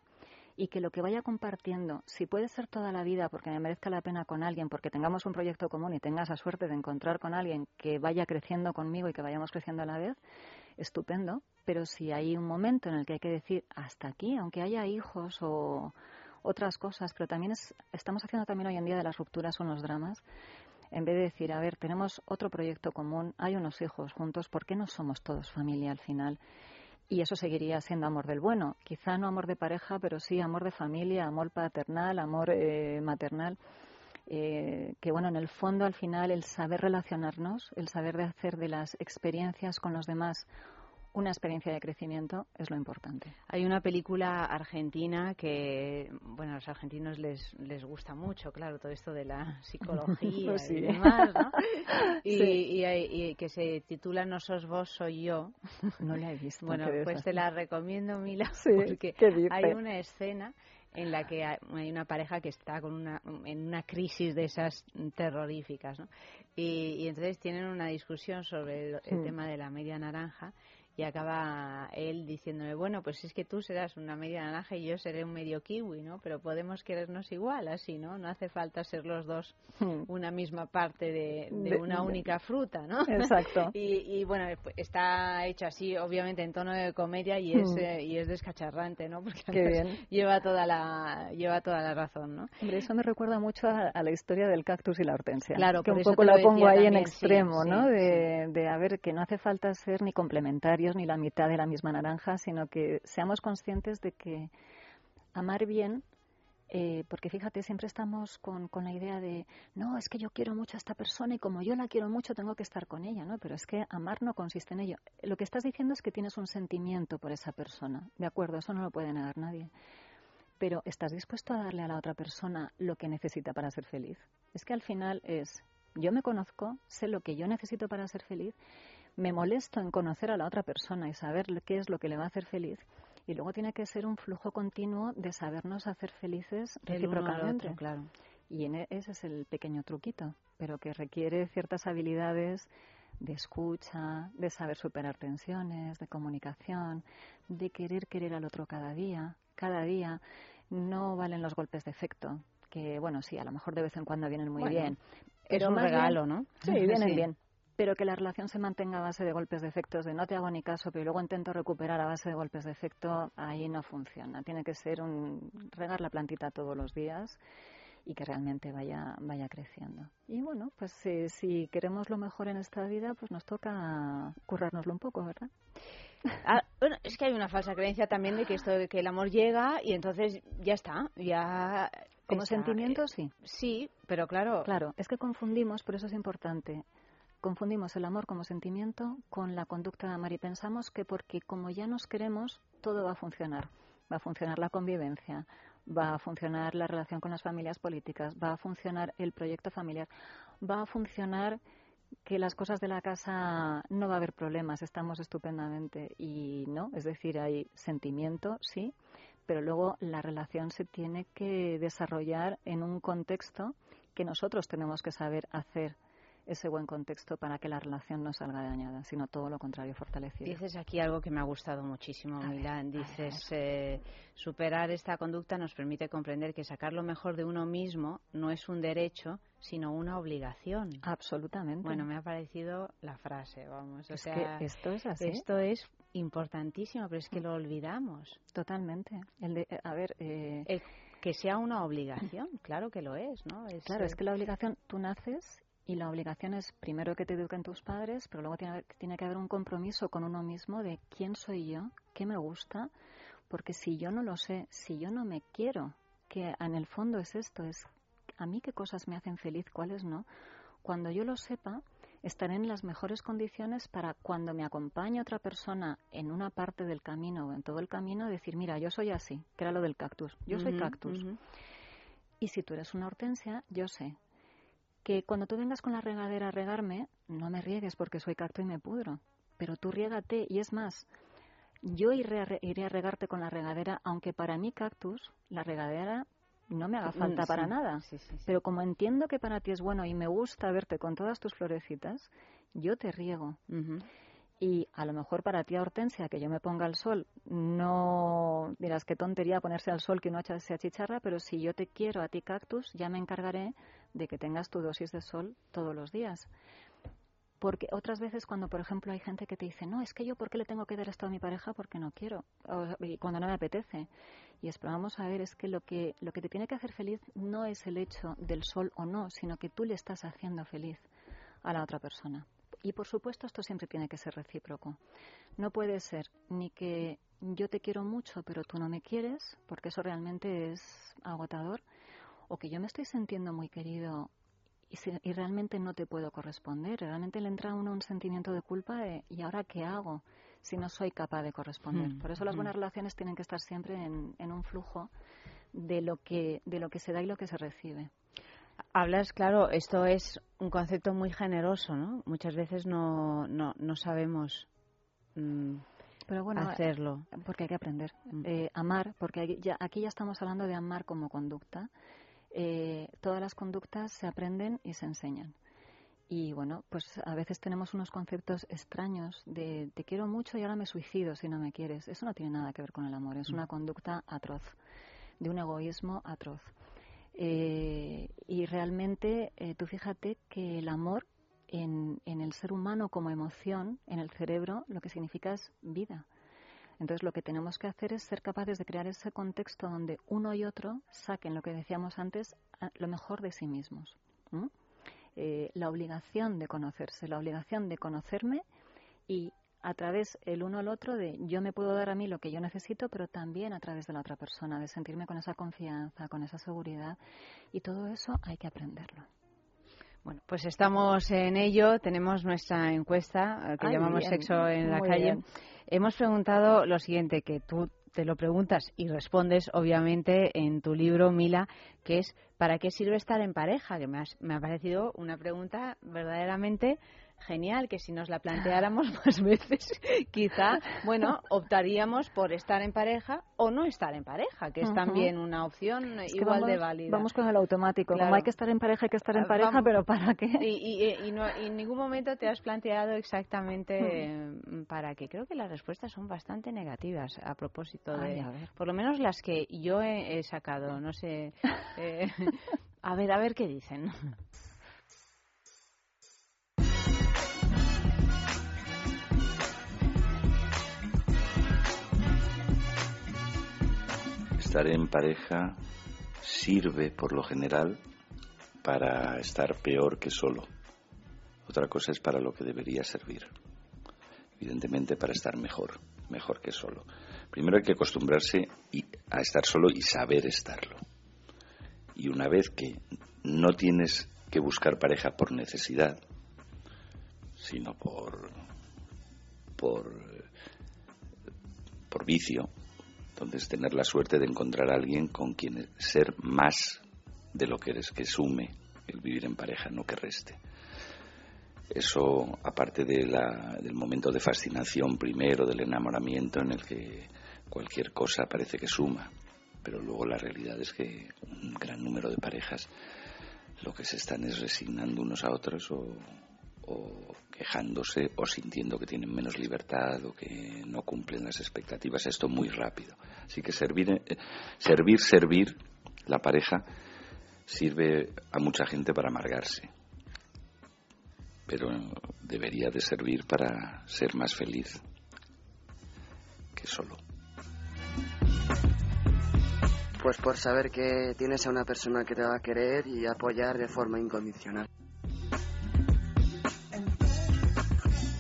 y que lo que vaya compartiendo, si puede ser toda la vida porque me merezca la pena con alguien, porque tengamos un proyecto común y tenga esa suerte de encontrar con alguien que vaya creciendo conmigo y que vayamos creciendo a la vez, estupendo. Pero si hay un momento en el que hay que decir hasta aquí, aunque haya hijos o otras cosas, pero también es- estamos haciendo también hoy en día de las rupturas unos dramas, en vez de decir, a ver, tenemos otro proyecto común, hay unos hijos juntos, ¿por qué no somos todos familia al final? Y eso seguiría siendo amor del bueno. Quizá no amor de pareja, pero sí amor de familia, amor paternal, amor eh, maternal. Eh, que bueno, en el fondo al final el saber relacionarnos, el saber de hacer de las experiencias con los demás una experiencia de crecimiento es lo importante. Hay una película argentina que, bueno, a los argentinos les, les gusta mucho, claro, todo esto de la psicología Pues sí. y demás, ¿no? Y, Sí. y que se titula No sos vos, soy yo. No la he visto. Bueno, pues te la recomiendo, Mila, Sí, porque hay una escena en la que hay una pareja que está con una, en una crisis de esas terroríficas, ¿no? Y, y entonces tienen una discusión sobre el, el Mm. tema de la media naranja y acaba él diciéndome, bueno, pues es que tú serás una media naranja y yo seré un medio kiwi, ¿no? Pero podemos querernos igual, así, ¿no? No hace falta ser los dos una misma parte de, Hmm. Una única fruta, ¿no? Exacto. y, y, bueno, pues está hecho así, obviamente en tono de comedia y es Mm. eh, y es descacharrante, ¿no? Porque Qué bien. lleva toda la lleva toda la razón, ¿no? Hombre, eso me recuerda mucho a, a la historia del cactus y la hortensia. Claro, que un poco la pongo ahí en también, sí, extremo, sí, ¿no? De, de, a ver, que no hace falta ser ni ni la mitad de la misma naranja, sino que seamos conscientes de que amar bien, eh, porque fíjate, siempre estamos con, con la idea de, no, es que yo quiero mucho a esta persona y como yo la quiero mucho tengo que estar con ella, ¿no? Pero es que amar no consiste en ello. Lo que estás diciendo es que tienes un sentimiento por esa persona, ¿de acuerdo? Eso no lo puede negar nadie pero ¿estás dispuesto a darle a la otra persona lo que necesita para ser feliz? Es que al final es, yo me conozco, sé lo que yo necesito para ser feliz, me molesto en conocer a la otra persona y saber qué es lo que le va a hacer feliz, y luego tiene que ser un flujo continuo de sabernos hacer felices recíprocamente. otro, claro. Y en e- ese es el pequeño truquito, pero que requiere ciertas habilidades de escucha, de saber superar tensiones, de comunicación, de querer querer al otro cada día. Cada día no valen los golpes de efecto, que bueno, sí, a lo mejor de vez en cuando vienen muy Bueno, bien. es Pero un más bien- regalo, ¿no? Sí, vienen Sí. bien. Pero que la relación se mantenga a base de golpes de efectos, de no te hago ni caso, pero luego intento recuperar a base de golpes de efecto, ahí no funciona. Tiene que ser un regar la plantita todos los días y que realmente vaya vaya creciendo. Y bueno, pues eh, si queremos lo mejor en esta vida, pues nos toca currárnoslo un poco, ¿verdad? Ah, bueno, es que hay una falsa creencia también de que esto de que el amor llega y entonces ya está, ya Como está, sentimiento, eh, sí. Sí, pero claro, Claro, es que confundimos, por eso es importante, confundimos el amor como sentimiento con la conducta de amar y pensamos que porque como ya nos queremos, todo va a funcionar. Va a funcionar la convivencia, va a funcionar la relación con las familias políticas, va a funcionar el proyecto familiar, va a funcionar que las cosas de la casa no va a haber problemas, estamos estupendamente. Y no, es decir, hay sentimiento, sí, pero luego la relación se tiene que desarrollar en un contexto que nosotros tenemos que saber hacer ese buen contexto para que la relación no salga dañada, sino todo lo contrario, fortalecida. Dices aquí algo que me ha gustado muchísimo, Milán. Dices, eh, superar esta conducta nos permite comprender que sacar lo mejor de uno mismo no es un derecho, sino una obligación. Absolutamente. Bueno, me ha parecido la frase, vamos. O Es sea, que esto es así. Esto es importantísimo, pero es que lo olvidamos. Totalmente. El de, a ver, eh, El que sea una obligación, claro que lo es, ¿no? Es, Claro, eh, es que la obligación, tú naces y la obligación es primero que te eduquen tus padres, pero luego tiene, tiene que haber un compromiso con uno mismo de quién soy yo, qué me gusta, porque si yo no lo sé, si yo no me quiero, que en el fondo es esto, es a mí qué cosas me hacen feliz, cuáles no, cuando yo lo sepa, estaré en las mejores condiciones para cuando me acompañe otra persona en una parte del camino o en todo el camino, decir, mira, yo soy así, que era lo del cactus, yo soy cactus. Y si tú eres una hortensia, yo sé que cuando tú vengas con la regadera a regarme, no me riegues porque soy cacto y me pudro. Pero tú riégate y es más, yo iré a, iré a regarte con la regadera, aunque para mí cactus, la regadera no me haga Mm, falta para nada. sí, sí, sí. Pero como entiendo que para ti es bueno y me gusta verte con todas tus florecitas, yo te riego. Y a lo mejor para ti, Hortensia, que yo me ponga al sol, no dirás qué tontería ponerse al sol que uno se achicharra, pero si yo te quiero a ti, cactus, ya me encargaré de que tengas tu dosis de sol todos los días. Porque otras veces cuando, por ejemplo, hay gente que te dice, no, es que yo, ¿por qué le tengo que dar esto a mi pareja? Porque no quiero. O- y cuando no me apetece. Y es, a ver, es que lo, que lo que te tiene que hacer feliz no es el hecho del sol o no, sino que tú le estás haciendo feliz a la otra persona. Y por supuesto esto siempre tiene que ser recíproco. No puede ser ni que yo te quiero mucho pero tú no me quieres, porque eso realmente es agotador, o que yo me estoy sintiendo muy querido y, si- y realmente no te puedo corresponder. Realmente le entra a uno un sentimiento de culpa de ¿y ahora qué hago si no soy capaz de corresponder? Mm, Por eso las mm. buenas relaciones tienen que estar siempre en, en un flujo de lo que de lo que se da y lo que se recibe. Hablas, claro, esto es un concepto muy generoso, ¿no? Muchas veces no, no, no sabemos mm, Pero bueno, hacerlo. porque hay que aprender. Mm. Eh, amar, porque aquí ya, aquí ya estamos hablando de amar como conducta. Eh, todas las conductas se aprenden y se enseñan. Y bueno, pues a veces tenemos unos conceptos extraños de te quiero mucho y ahora me suicido si no me quieres. Eso no tiene nada que ver con el amor, es una conducta atroz, de un egoísmo atroz. Eh, y realmente eh, tú fíjate que el amor en, en el ser humano como emoción, en el cerebro, lo que significa es vida. Entonces lo que tenemos que hacer es ser capaces de crear ese contexto donde uno y otro saquen lo que decíamos antes, a- lo mejor de sí mismos. ¿m? Eh, la obligación de conocerse, la obligación de conocerme y a través el uno al otro de yo me puedo dar a mí lo que yo necesito, pero también a través de la otra persona, de sentirme con esa confianza, con esa seguridad y todo eso hay que aprenderlo. Bueno, pues estamos en ello. Tenemos nuestra encuesta eh, que Ay, llamamos bien, Sexo en la calle. bien. Hemos preguntado lo siguiente, que tú te lo preguntas y respondes, obviamente, en tu libro, Mila, que es ¿para qué sirve estar en pareja? Que me, has- me ha parecido una pregunta verdaderamente genial, que si nos la planteáramos más veces, quizá, bueno, optaríamos por estar en pareja o no estar en pareja, que es también una opción Es igual vamos, de válida. Vamos con el automático. Claro. Como hay que estar en pareja, hay que estar en Ah, pareja, vamos. pero ¿para qué? Y, y- y no- y en ningún momento te has planteado exactamente eh, para qué. Creo que las respuestas son bastante negativas a propósito de, Ay, a ver. por lo menos las que yo he, he sacado. No sé. eh, a ver, a ver qué dicen. Estar en pareja sirve por lo general para estar peor que solo. Otra cosa es para lo que debería servir. Evidentemente para estar mejor, mejor que solo. Primero hay que acostumbrarse a estar solo y saber estarlo. Y una vez que no tienes que buscar pareja por necesidad, sino por por por vicio. Entonces, tener la suerte de encontrar a alguien con quien ser más de lo que eres, que sume el vivir en pareja, no que reste. Eso, aparte del momento de fascinación primero, del enamoramiento en el que cualquier cosa parece que suma, pero luego la realidad es que un gran número de parejas lo que se están es resignando unos a otros o, o quejándose o sintiendo que tienen menos libertad o que no cumplen las expectativas. Esto muy rápido. Así que servir, eh, servir, servir, la pareja sirve a mucha gente para amargarse. Pero debería de servir para ser más feliz que solo. Pues por saber que tienes a una persona que te va a querer y apoyar de forma incondicional.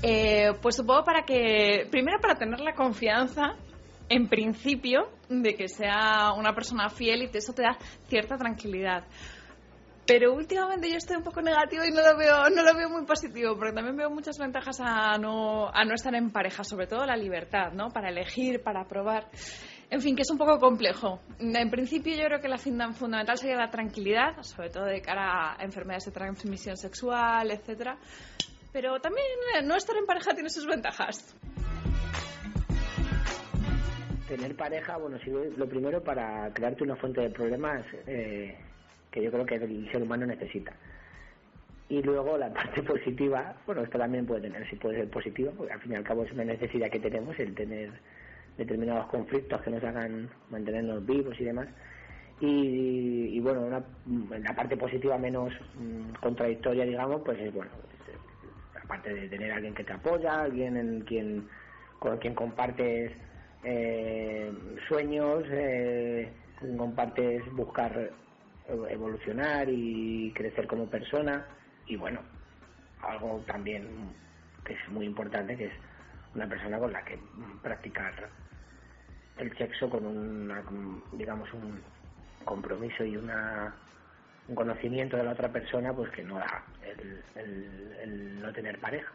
Eh, pues supongo para que, primero para tener la confianza, en principio, de que sea una persona fiel y eso te da cierta tranquilidad. Pero últimamente yo estoy un poco negativo y no lo veo, no lo veo muy positivo, porque también veo muchas ventajas a no, a no estar en pareja, sobre todo la libertad, ¿no? Para elegir, para probar. En fin, que es un poco complejo. En principio yo creo que la fundamental sería la tranquilidad, sobre todo de cara a enfermedades de transmisión sexual, etcétera. Pero también eh, no estar en pareja tiene sus ventajas. Tener pareja, bueno, sirve lo primero para crearte una fuente de problemas eh, que yo creo que el ser humano necesita. Y luego la parte positiva, bueno, esto también puede tener, sí puede ser positivo, porque al fin y al cabo es una necesidad que tenemos el tener determinados conflictos que nos hagan mantenernos vivos y demás. Y, y bueno, una, la parte positiva menos mm, contradictoria, digamos, pues es bueno, aparte de tener a alguien que te apoya, alguien en quien, con quien compartes eh, sueños, eh, compartes buscar evolucionar y crecer como persona. Y bueno, algo también que es muy importante que es una persona con la que practicar el sexo con un digamos un compromiso y una un conocimiento de la otra persona pues que no da el, no tener pareja.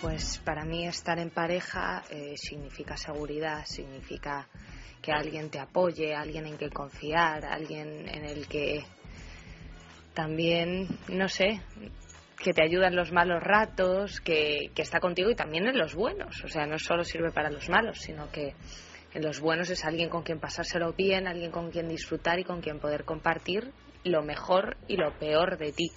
Pues para mí estar en pareja eh, significa seguridad, significa que alguien te apoye, alguien en que confiar, alguien en el que también, no sé, que te ayuda en los malos ratos, que, que está contigo y también en los buenos. O sea, no solo sirve para los malos, sino que en los buenos es alguien con quien pasárselo bien, alguien con quien disfrutar y con quien poder compartir lo mejor y lo peor de ti.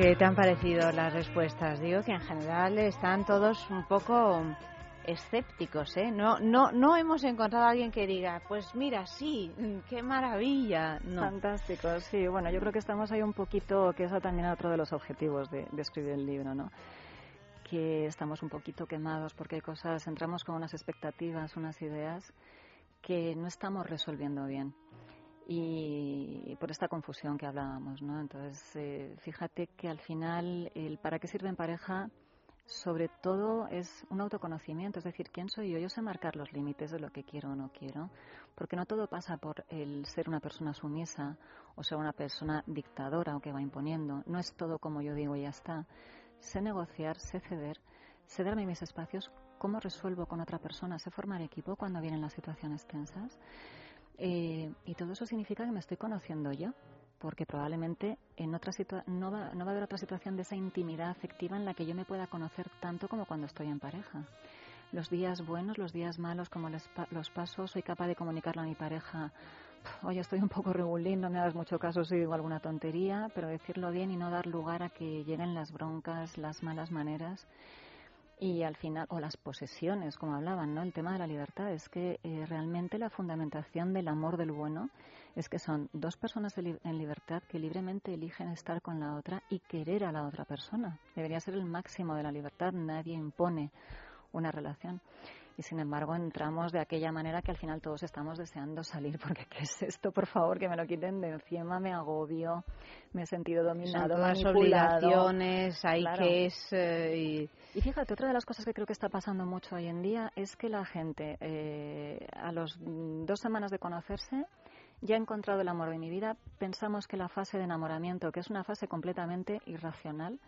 ¿Qué te han parecido las respuestas? Digo que en general están todos un poco escépticos, ¿eh? No, no, no hemos encontrado a alguien que diga, pues mira, sí, qué maravilla. Fantástico, sí. Bueno, yo creo que estamos ahí un poquito, que eso también es otro de los objetivos de, de escribir el libro, ¿no? Que estamos un poquito quemados porque hay cosas, entramos con unas expectativas, unas ideas que no estamos resolviendo bien y por esta confusión que hablábamos, ¿no? Entonces, eh, fíjate que al final el para qué sirve en pareja sobre todo es un autoconocimiento, es decir, ¿quién soy yo? Yo sé marcar los límites de lo que quiero o no quiero, porque no todo pasa por el ser una persona sumisa o ser una persona dictadora o que va imponiendo. No es todo como yo digo y ya está. Sé negociar, sé ceder, sé darme mis espacios, cómo resuelvo con otra persona, sé formar equipo cuando vienen las situaciones tensas. Eh, y todo eso significa que me estoy conociendo yo, porque probablemente en otra no, va, no va a haber otra situación de esa intimidad afectiva en la que yo me pueda conocer tanto como cuando estoy en pareja. Los días buenos, los días malos, como los pasos, soy capaz de comunicarlo a mi pareja. Oye, estoy un poco regulín, no me hagas mucho caso si digo alguna tontería, pero decirlo bien y no dar lugar a que lleguen las broncas, las malas maneras y al final, o las posesiones, como hablaban, ¿no? El tema de la libertad es que eh, realmente la fundamentación del amor del bueno es que son dos personas en libertad que libremente eligen estar con la otra y querer a la otra persona. Debería ser el máximo de la libertad, nadie impone una relación y sin embargo entramos de aquella manera que al final todos estamos deseando salir porque ¿qué es esto? Por favor, que me lo quiten de encima, me agobio, me he sentido dominado, Son todas obligaciones, hay Claro. que es... eh, y- Y fíjate, otra de las cosas que creo que está pasando mucho hoy en día es que la gente, eh, a los mm, dos semanas de conocerse, ya he encontrado el amor de mi vida. Pensamos que la fase de enamoramiento, que es una fase completamente irracional,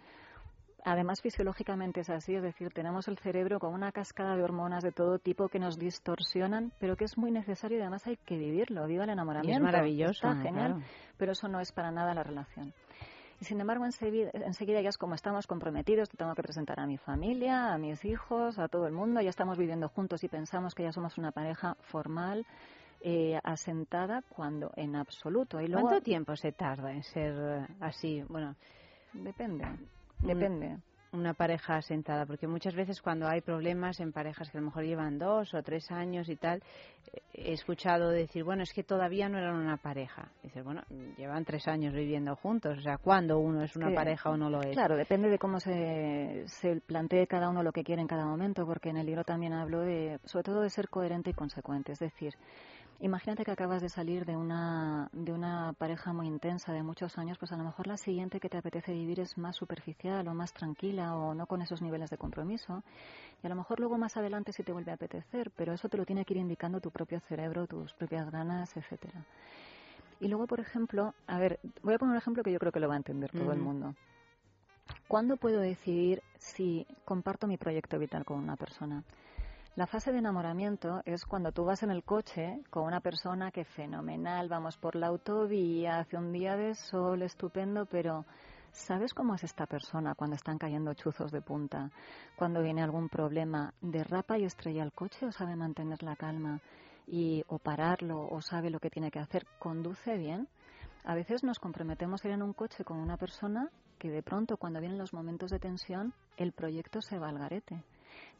además fisiológicamente es así, es decir, tenemos el cerebro con una cascada de hormonas de todo tipo que nos distorsionan, pero que es muy necesario y además hay que vivirlo. Viva el enamoramiento. maravilloso, Está genial, claro. pero eso no es para nada la relación. Y sin embargo, enseguida, enseguida ya es como estamos comprometidos, te tengo que presentar a mi familia, a mis hijos, a todo el mundo, ya estamos viviendo juntos y pensamos que ya somos una pareja formal, eh, asentada, cuando en absoluto. Y luego, ¿Cuánto tiempo se tarda en ser eh, así? Bueno, Depende, depende. Una pareja asentada, porque muchas veces cuando hay problemas en parejas que a lo mejor llevan dos o tres años y tal, he escuchado decir, bueno, es que todavía no eran una pareja. Dices, bueno, llevan tres años viviendo juntos, o sea, ¿cuándo uno es una que- pareja o no lo es? Claro, depende de cómo se, se plantee cada uno lo que quiere en cada momento, porque en el libro también hablo de, sobre todo de ser coherente y consecuente. Es decir, imagínate que acabas de salir de una, de una pareja muy intensa de muchos años, pues a lo mejor la siguiente que te apetece vivir es más superficial o más tranquila o no con esos niveles de compromiso. Y a lo mejor luego más adelante sí te vuelve a apetecer, pero eso te lo tiene que ir indicando tu propio cerebro, tus propias ganas, etcétera. Y luego, por ejemplo, a ver, voy a poner un ejemplo que yo creo que lo va a entender todo el mundo. ¿Cuándo puedo decidir si comparto mi proyecto vital con una persona? La fase de enamoramiento es cuando tú vas en el coche con una persona que fenomenal, vamos por la autovía, hace un día de sol estupendo, pero ¿sabes cómo es esta persona cuando están cayendo chuzos de punta? Cuando viene algún problema, derrapa y estrella el coche o sabe mantener la calma y o pararlo o sabe lo que tiene que hacer, conduce bien. A veces nos comprometemos a ir en un coche con una persona que de pronto cuando vienen los momentos de tensión el proyecto se va al garete.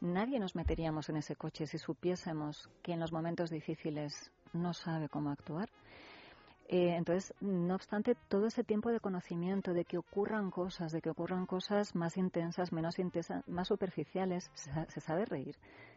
Nadie nos meteríamos en ese coche si supiésemos que en los momentos difíciles no sabe cómo actuar. Eh, entonces, no obstante, todo ese tiempo de conocimiento, de que ocurran cosas, de que ocurran cosas más intensas, menos intensas, más superficiales, se, sa- se sabe reír,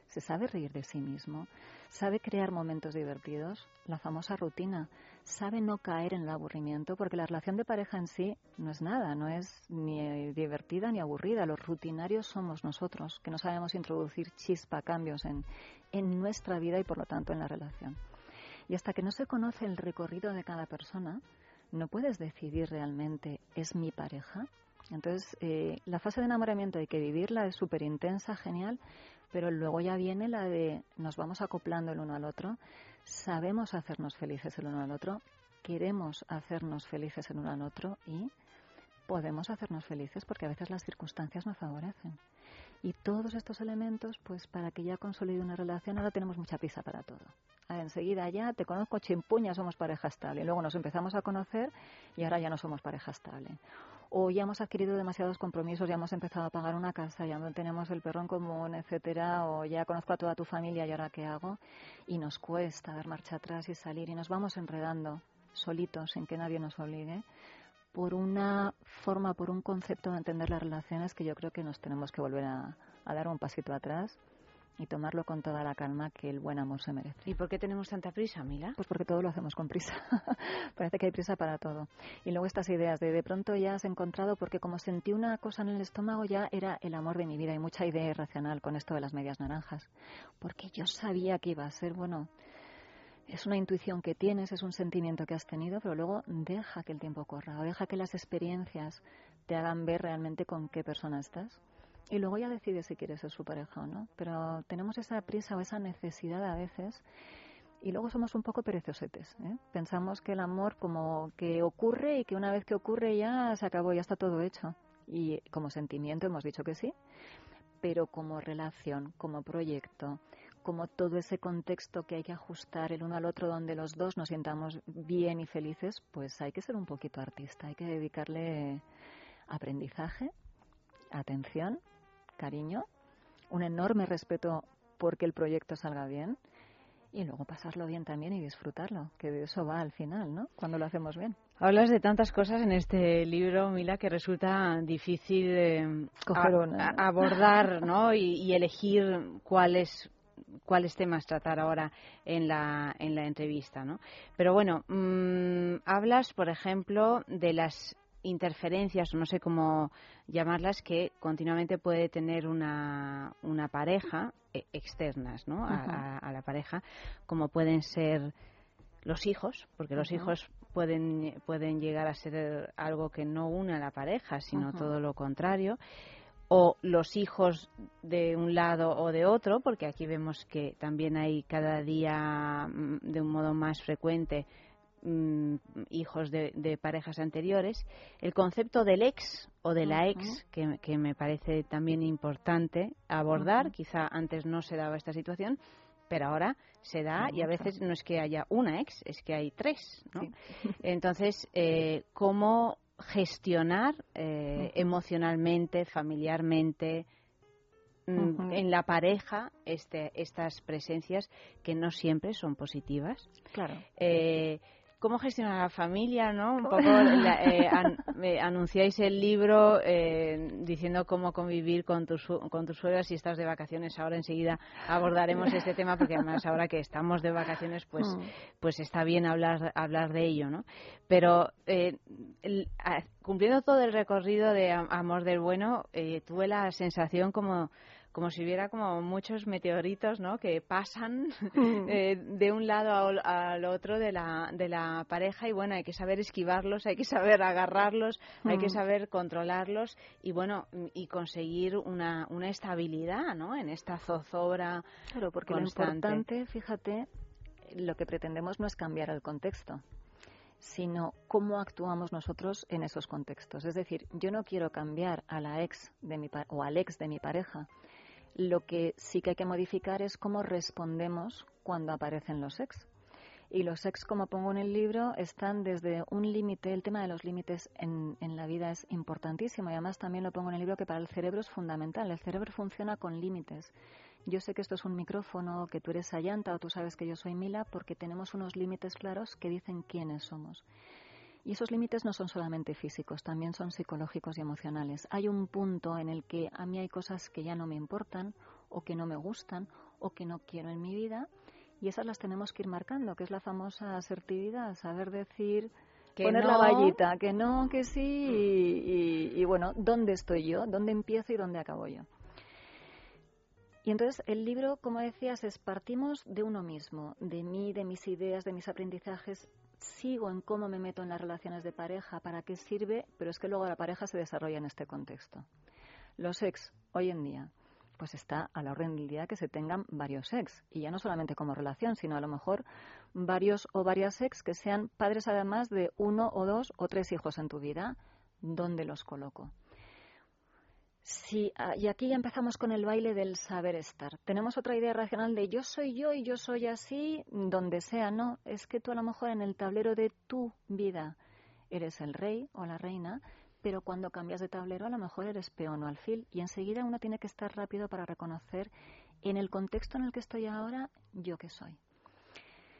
se sabe reír de sí mismo, sabe crear momentos divertidos, la famosa rutina, sabe no caer en el aburrimiento, porque la relación de pareja en sí no es nada, no es ni eh, divertida ni aburrida, los rutinarios somos nosotros, que no sabemos introducir chispa, cambios en nuestra vida y por lo tanto en la relación. Y hasta que no se conoce el recorrido de cada persona, no puedes decidir realmente, ¿es mi pareja? Entonces, eh, la fase de enamoramiento hay que vivirla, es súper intensa, genial, pero luego ya viene la de nos vamos acoplando el uno al otro, sabemos hacernos felices el uno al otro, queremos hacernos felices el uno al otro y podemos hacernos felices porque a veces las circunstancias nos favorecen. Y todos estos elementos, pues para que ya consolide una relación, ahora tenemos mucha prisa para todo. Ah, Enseguida ya te conozco, chimpuña, somos pareja estable. Luego nos empezamos a conocer y ahora ya no somos pareja estable. O ya hemos adquirido demasiados compromisos, ya hemos empezado a pagar una casa, ya no tenemos el perro en común, etcétera, o ya conozco a toda tu familia y ahora qué hago. Y nos cuesta dar marcha atrás y salir y nos vamos enredando solitos sin que nadie nos obligue por una forma, por un concepto de entender las relaciones que yo creo que nos tenemos que volver a, a dar un pasito atrás y tomarlo con toda la calma que el buen amor se merece. ¿Y por qué tenemos tanta prisa, Mila? Pues porque todo lo hacemos con prisa. Parece que hay prisa para todo. Y luego estas ideas de de pronto ya has encontrado, porque como sentí una cosa en el estómago ya era el amor de mi vida y mucha idea irracional con esto de las medias naranjas. Porque yo sabía que iba a ser, bueno, es una intuición que tienes, es un sentimiento que has tenido, pero luego deja que el tiempo corra o deja que las experiencias te hagan ver realmente con qué persona estás. Y luego ya decides si quieres ser su pareja o no. Pero tenemos esa prisa o esa necesidad a veces y luego somos un poco perezosetes. ¿eh? Pensamos que el amor como que ocurre y que una vez que ocurre ya se acabó, ya está todo hecho. Y como sentimiento hemos dicho que sí, pero como relación, como proyecto, como todo ese contexto que hay que ajustar el uno al otro donde los dos nos sintamos bien y felices, pues hay que ser un poquito artista, hay que dedicarle aprendizaje, atención, cariño, un enorme respeto porque el proyecto salga bien y luego pasarlo bien también y disfrutarlo, que de eso va al final, ¿no? Cuando lo hacemos bien. Hablas de tantas cosas en este libro, Mila, que resulta difícil eh, Coger a- una, ¿no? a- abordar ¿no? y, y elegir cuáles cuáles temas tratar ahora en la, en la entrevista. ¿no? Pero bueno, mm, hablas, por ejemplo, de las interferencias, o no sé cómo llamarlas, que continuamente puede tener una, una pareja eh, externas ¿no? a- a- a la pareja, como pueden ser los hijos, porque los hijos pueden, pueden llegar a ser algo que no une a la pareja, sino todo lo contrario, o los hijos de un lado o de otro, porque aquí vemos que también hay cada día mm, de un modo más frecuente mm, hijos de, de parejas anteriores, el concepto del ex o de la ex, que, que me parece también importante abordar, quizá antes no se daba esta situación, pero ahora se da y a veces no es que haya una ex, es que hay tres. ¿no? Sí. Entonces, eh, ¿cómo gestionar eh, emocionalmente, familiarmente, mm, en la pareja este, estas presencias que no siempre son positivas? Claro. Eh, ¿Cómo gestionar la familia? ¿no? Un poco la- eh, an- eh, anunciáis el libro eh, diciendo cómo convivir con tus, con tus suegras si estás de vacaciones. Ahora enseguida abordaremos este tema porque además ahora que estamos de vacaciones pues, Mm. pues está bien hablar, hablar de ello. ¿no? Pero eh, el- a- cumpliendo todo el recorrido de Am- Amor del Bueno, eh, tuve la sensación como como si hubiera como muchos meteoritos ¿no? que pasan Mm. eh, de un lado al, otro de la, de la pareja y bueno, hay que saber esquivarlos, hay que saber agarrarlos, hay que Mm. saber controlarlos y bueno, y conseguir una, una estabilidad ¿no? en esta zozobra Claro, porque constante. lo importante, fíjate, lo que pretendemos no es cambiar el contexto, sino cómo actuamos nosotros en esos contextos. Es decir, yo no quiero cambiar a la ex de mi o al ex de mi pareja. Lo que sí que hay que modificar es cómo respondemos cuando aparecen los ex. Y los ex, como pongo en el libro, están desde un límite, el tema de los límites en, en la vida es importantísimo y además también lo pongo en el libro que para el cerebro es fundamental. El cerebro funciona con límites. Yo sé que esto es un micrófono, que tú eres Ayanta o tú sabes que yo soy Mila porque tenemos unos límites claros que dicen quiénes somos. Y esos límites no son solamente físicos, también son psicológicos y emocionales. Hay un punto en el que a mí hay cosas que ya no me importan o que no me gustan o que no quiero en mi vida y esas las tenemos que ir marcando, que es la famosa asertividad, saber decir, Que poner la vallita, que no, que sí y, y- y bueno, ¿dónde estoy yo? ¿Dónde empiezo y dónde acabo yo? Y entonces el libro, como decías, es partimos de uno mismo, de mí, de mis ideas, de mis aprendizajes. Sigo en cómo me meto en las relaciones de pareja, para qué sirve, pero es que luego la pareja se desarrolla en este contexto. Los ex, hoy en día, pues está a la orden del día que se tengan varios ex. Y ya no solamente como relación, sino a lo mejor varios o varias ex que sean padres además de uno o dos o tres hijos en tu vida. ¿Dónde los coloco? Sí, ah, y aquí ya empezamos con el baile del saber estar. Tenemos otra idea racional de yo soy yo y yo soy así, donde sea, no. Es que tú a lo mejor en el tablero de tu vida eres el rey o la reina, pero cuando cambias de tablero a lo mejor eres peón o alfil y enseguida uno tiene que estar rápido para reconocer en el contexto en el que estoy ahora yo que soy.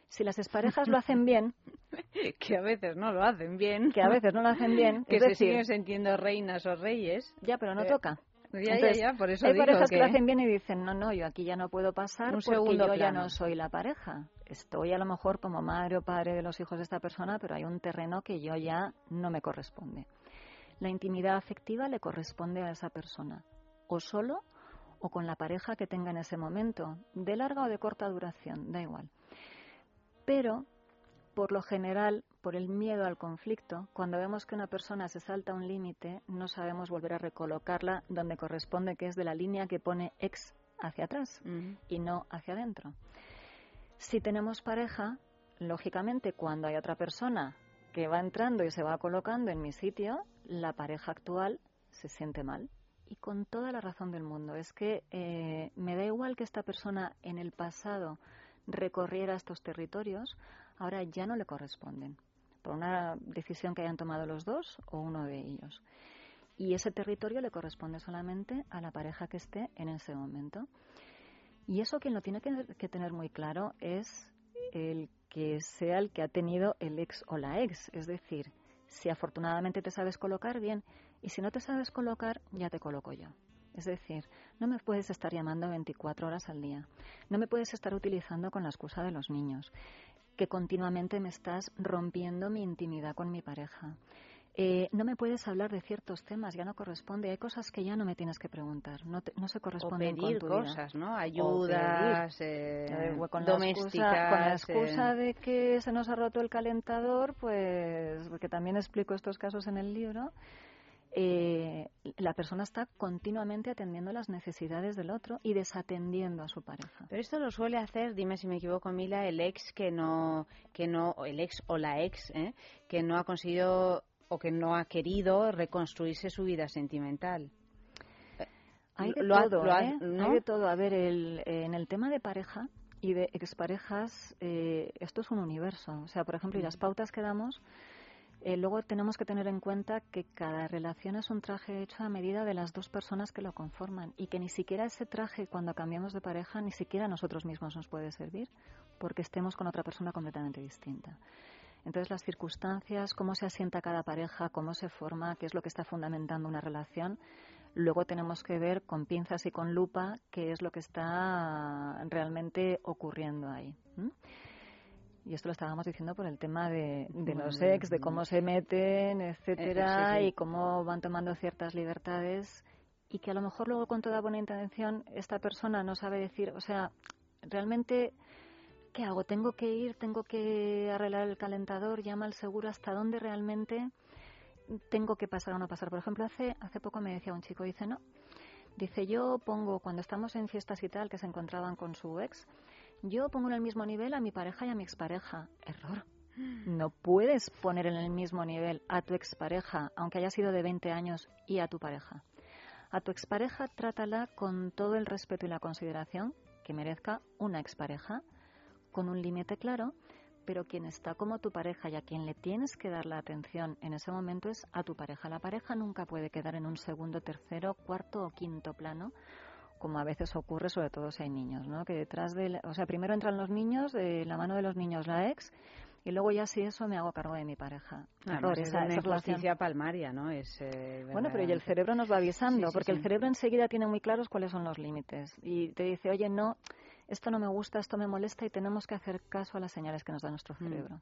Si las exparejas lo hacen bien, que a veces no lo hacen bien, que a veces no lo hacen bien, que es se decir, siguen sintiendo reinas o reyes. ya, pero no Eh, toca. Ya, ya, Entonces, ya, por eso hay digo parejas que... que- lo hacen bien y dicen, no, no, yo aquí ya no puedo pasar Un porque segundo yo ya no soy la pareja. Estoy a lo mejor como madre o padre de los hijos de esta persona, pero hay un terreno que yo ya no me corresponde. La intimidad afectiva le corresponde a esa persona, o solo o con la pareja que tenga en ese momento, de larga o de corta duración, da igual. Pero, por lo general, por el miedo al conflicto, cuando vemos que una persona se salta un límite, no sabemos volver a recolocarla donde corresponde, que es de la línea que pone ex hacia atrás y no hacia adentro. Si tenemos pareja, lógicamente, cuando hay otra persona que va entrando y se va colocando en mi sitio, la pareja actual se siente mal. Y con toda la razón del mundo. Es que eh, me da igual que esta persona en el pasado recorriera estos territorios, ahora ya no le corresponden. Por una decisión que hayan tomado los dos o uno de ellos. Y ese territorio le corresponde solamente a la pareja que esté en ese momento. Y eso quien lo tiene que, que tener muy claro es el que sea el que ha tenido el ex o la ex. Es decir, si afortunadamente te sabes colocar, bien. Y si no te sabes colocar, ya te coloco yo. Es decir, no me puedes estar llamando 24 horas al día. No me puedes estar utilizando con la excusa de los niños. Que continuamente me estás rompiendo mi intimidad con mi pareja. Eh, no me puedes hablar de ciertos temas, ya no corresponde. Hay cosas que ya no me tienes que preguntar, no, te- no se O corresponden pedir con tu vida. cosas, ¿no? O Ayudas eh, Eh, con la domésticas. excusa, con la eh, excusa de que se nos ha roto el calentador, pues, porque también explico estos casos en el libro, eh, la persona está continuamente atendiendo las necesidades del otro y desatendiendo a su pareja. Pero esto lo suele hacer, dime si me equivoco, Mila, el ex que no, que no, o el ex o la ex, ¿eh? que no ha conseguido o que no ha querido reconstruirse su vida sentimental. Hay de Lo ha- todo, ha- ¿eh? ¿no? Hay de todo. A ver, el- en el tema de pareja y de exparejas, eh, esto es un universo. O sea, por ejemplo, y las pautas que damos, eh, luego tenemos que tener en cuenta que cada relación es un traje hecho a medida de las dos personas que lo conforman y que ni siquiera ese traje, cuando cambiamos de pareja, ni siquiera nosotros mismos nos puede servir porque estemos con otra persona completamente distinta. Entonces, las circunstancias, cómo se asienta cada pareja, cómo se forma, qué es lo que está fundamentando una relación, luego tenemos que ver con pinzas y con lupa qué es lo que está realmente ocurriendo ahí. Y esto lo estábamos diciendo por el tema de, de los ex, de cómo se meten, etcétera, sí, sí. y cómo van tomando ciertas libertades y que a lo mejor luego con toda buena intención esta persona no sabe decir, o sea, realmente ¿qué hago? ¿Tengo que ir? ¿Tengo que arreglar el calentador? ¿Llama al seguro? ¿Hasta dónde realmente tengo que pasar o no pasar? Por ejemplo, hace, hace poco me decía un chico, dice, no, dice, yo pongo, cuando estamos en fiestas y tal, que se encontraban con su ex, yo pongo en el mismo nivel a mi pareja y a mi expareja. Error. No puedes poner en el mismo nivel a tu expareja, aunque haya sido de 20 años, y a tu pareja. A tu expareja trátala con todo el respeto y la consideración que merezca una expareja, con un límite claro, pero quien está como tu pareja y a quien le tienes que dar la atención en ese momento es a tu pareja. La pareja nunca puede quedar en un segundo, tercero, cuarto o quinto plano, como a veces ocurre, sobre todo si hay niños, ¿no? Que detrás de, la- o sea, primero entran los niños, de la mano de los niños la ex, y luego ya si eso me hago cargo de mi pareja. Además, Error, es esa- una esa palmaria, ¿no? Es, eh, Bueno, pero y el cerebro nos va avisando, Sí, sí, porque sí. el cerebro enseguida tiene muy claros cuáles son los límites. Y te dice, oye, no, esto no me gusta, esto me molesta y tenemos que hacer caso a las señales que nos da nuestro Mm. cerebro.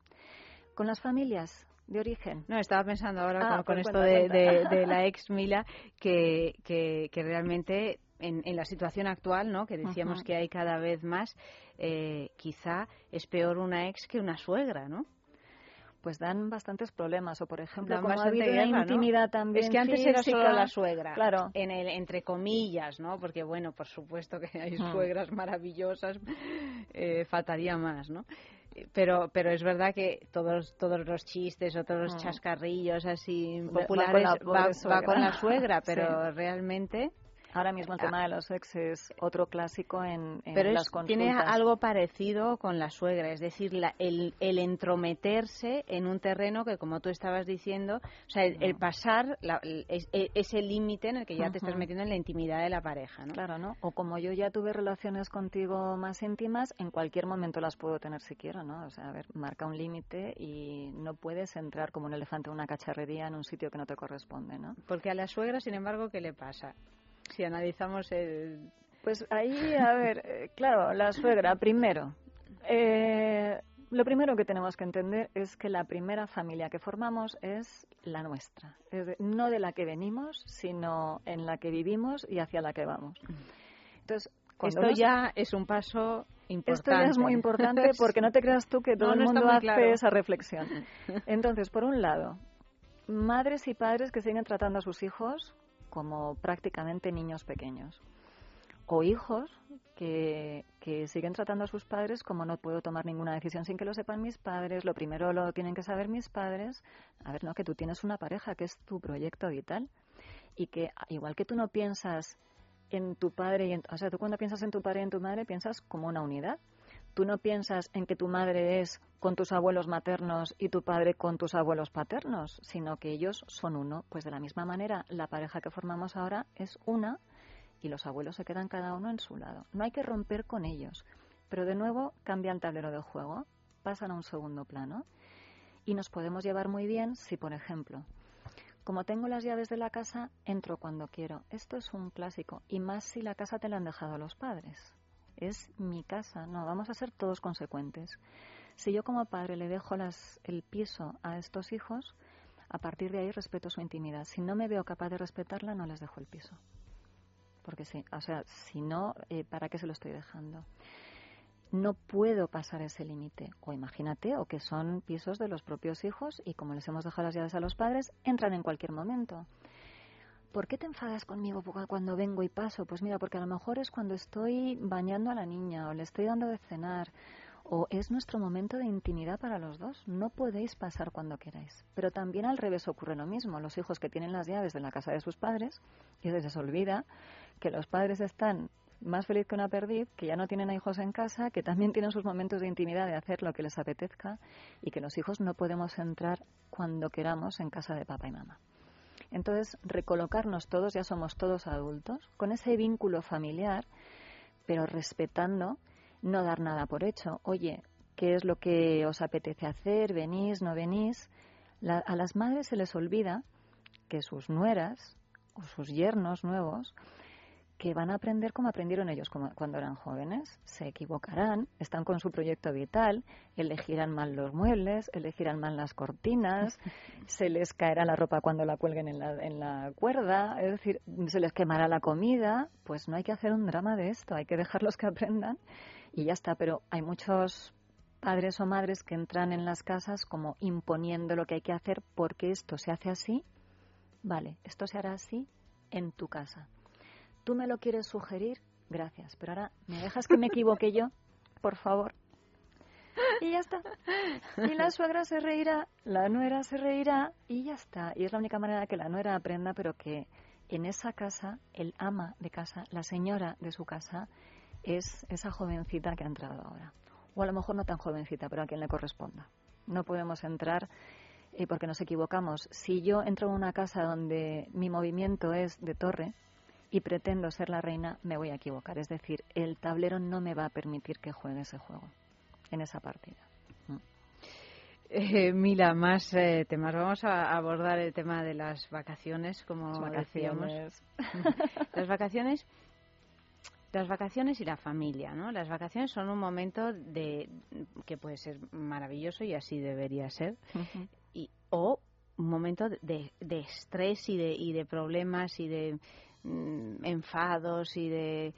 Con las familias de origen. No, estaba pensando ahora Ah, con, con esto de, de la ex Mila, que, que, que realmente en, en la situación actual, ¿no? que decíamos que hay cada vez más, eh, quizá es peor una ex que una suegra, ¿no? Pues dan bastantes problemas. O, por ejemplo, como ha habido una guerra, ¿no? intimidad también Es que antes era solo física, la suegra. Claro. En el, entre comillas, ¿no? Porque, bueno, por supuesto que hay Hmm. suegras maravillosas, eh, faltaría más, ¿no? Pero, pero es verdad que todos, todos los chistes o todos los Hmm. chascarrillos así Va con la populares va, con la suegra, Sí. pero realmente... Ahora mismo el tema de los ex es otro clásico en, en Pero las es- consultas. tiene algo parecido con la suegra, es decir, la- el, el entrometerse en un terreno que, como tú estabas diciendo, o sea, el, el pasar la- el- e- ese límite en el que ya te estás metiendo en la intimidad de la pareja, ¿no? Claro, ¿no? O como yo ya tuve relaciones contigo más íntimas, en cualquier momento las puedo tener si quiero, ¿no? O sea, a ver, marca un límite y no puedes entrar como un elefante en una cacharrería en un sitio que no te corresponde, ¿no? Porque a la suegra, sin embargo, ¿qué le pasa? Si analizamos el... Pues ahí, a ver, eh, claro, la suegra, primero. Eh, lo primero que tenemos que entender es que la primera familia que formamos es la nuestra. Es de- no de la que venimos, sino en la que vivimos y hacia la que vamos. Entonces, Esto nos- ya es un paso importante. Esto ya es muy importante porque no te creas tú que todo No, el no mundo hace claro. esa reflexión. Entonces, por un lado, madres y padres que siguen tratando a sus hijos como prácticamente niños pequeños. O hijos que, que siguen tratando a sus padres como no puedo tomar ninguna decisión sin que lo sepan mis padres, lo primero lo tienen que saber mis padres. A ver, no, que tú tienes una pareja que es tu proyecto vital y que igual que tú no piensas en tu padre y en, o sea, tú cuando piensas en tu padre y en tu madre piensas como una unidad. Tú no piensas en que tu madre es con tus abuelos maternos y tu padre con tus abuelos paternos, sino que ellos son uno. Pues de la misma manera, la pareja que formamos ahora es una y los abuelos se quedan cada uno en su lado. No hay que romper con ellos, pero de nuevo cambian tablero de juego, pasan a un segundo plano y nos podemos llevar muy bien si, por ejemplo, como tengo las llaves de la casa, entro cuando quiero. Esto es un clásico, y más si la casa te la han dejado los padres. Es mi casa, no, vamos a ser todos consecuentes. Si yo como padre le dejo las, el piso a estos hijos, a partir de ahí respeto su intimidad. Si no me veo capaz de respetarla, no les dejo el piso. Porque sí, o sea, si no, eh, ¿para qué se lo estoy dejando? no puedo pasar ese límite. O imagínate, o que son pisos de los propios hijos y como les hemos dejado las llaves a los padres, entran en cualquier momento. ¿Por qué te enfadas conmigo cuando vengo y paso? Pues mira, porque a lo mejor es cuando estoy bañando a la niña o le estoy dando de cenar o es nuestro momento de intimidad para los dos. No podéis pasar cuando queráis. Pero también al revés ocurre lo mismo. Los hijos que tienen las llaves de la casa de sus padres y se les olvida que los padres están más feliz que una perdiz, que ya no tienen a hijos en casa, que también tienen sus momentos de intimidad de hacer lo que les apetezca y que los hijos no podemos entrar cuando queramos en casa de papá y mamá. Entonces, recolocarnos todos, ya somos todos adultos, con ese vínculo familiar, pero respetando, no dar nada por hecho. Oye, ¿qué es lo que os apetece hacer? ¿Venís? ¿No venís? La, a las madres se les olvida que sus nueras o sus yernos nuevos que van a aprender como aprendieron ellos como cuando eran jóvenes, se equivocarán, están con su proyecto vital, elegirán mal los muebles, elegirán mal las cortinas, se les caerá la ropa cuando la cuelguen en la, en la cuerda, es decir, se les quemará la comida, pues no hay que hacer un drama de esto, hay que dejarlos que aprendan y ya está, pero hay muchos padres o madres que entran en las casas como imponiendo lo que hay que hacer porque esto se hace así, vale, esto se hará así en tu casa tú me lo quieres sugerir, gracias. Pero ahora, ¿me dejas que me equivoque yo? Por favor. Y ya está. Y la suegra se reirá, la nuera se reirá y ya está. Y es la única manera que la nuera aprenda, pero que en esa casa, el ama de casa, la señora de su casa, es esa jovencita que ha entrado ahora. O a lo mejor no tan jovencita, pero a quien le corresponda. No podemos entrar eh, porque nos equivocamos. Si yo entro en una casa donde mi movimiento es de torre, y pretendo ser la reina, me voy a equivocar. Es decir, el tablero no me va a permitir que juegue ese juego en esa partida. Eh, Mila, más eh, temas. Vamos a abordar el tema de las vacaciones, como Las vacaciones. decíamos. las vacaciones. Las vacaciones y la familia, ¿no? Las vacaciones son un momento de que puede ser maravilloso y así debería ser, y, o un momento de, de estrés y de, y de problemas y de mm, enfados y de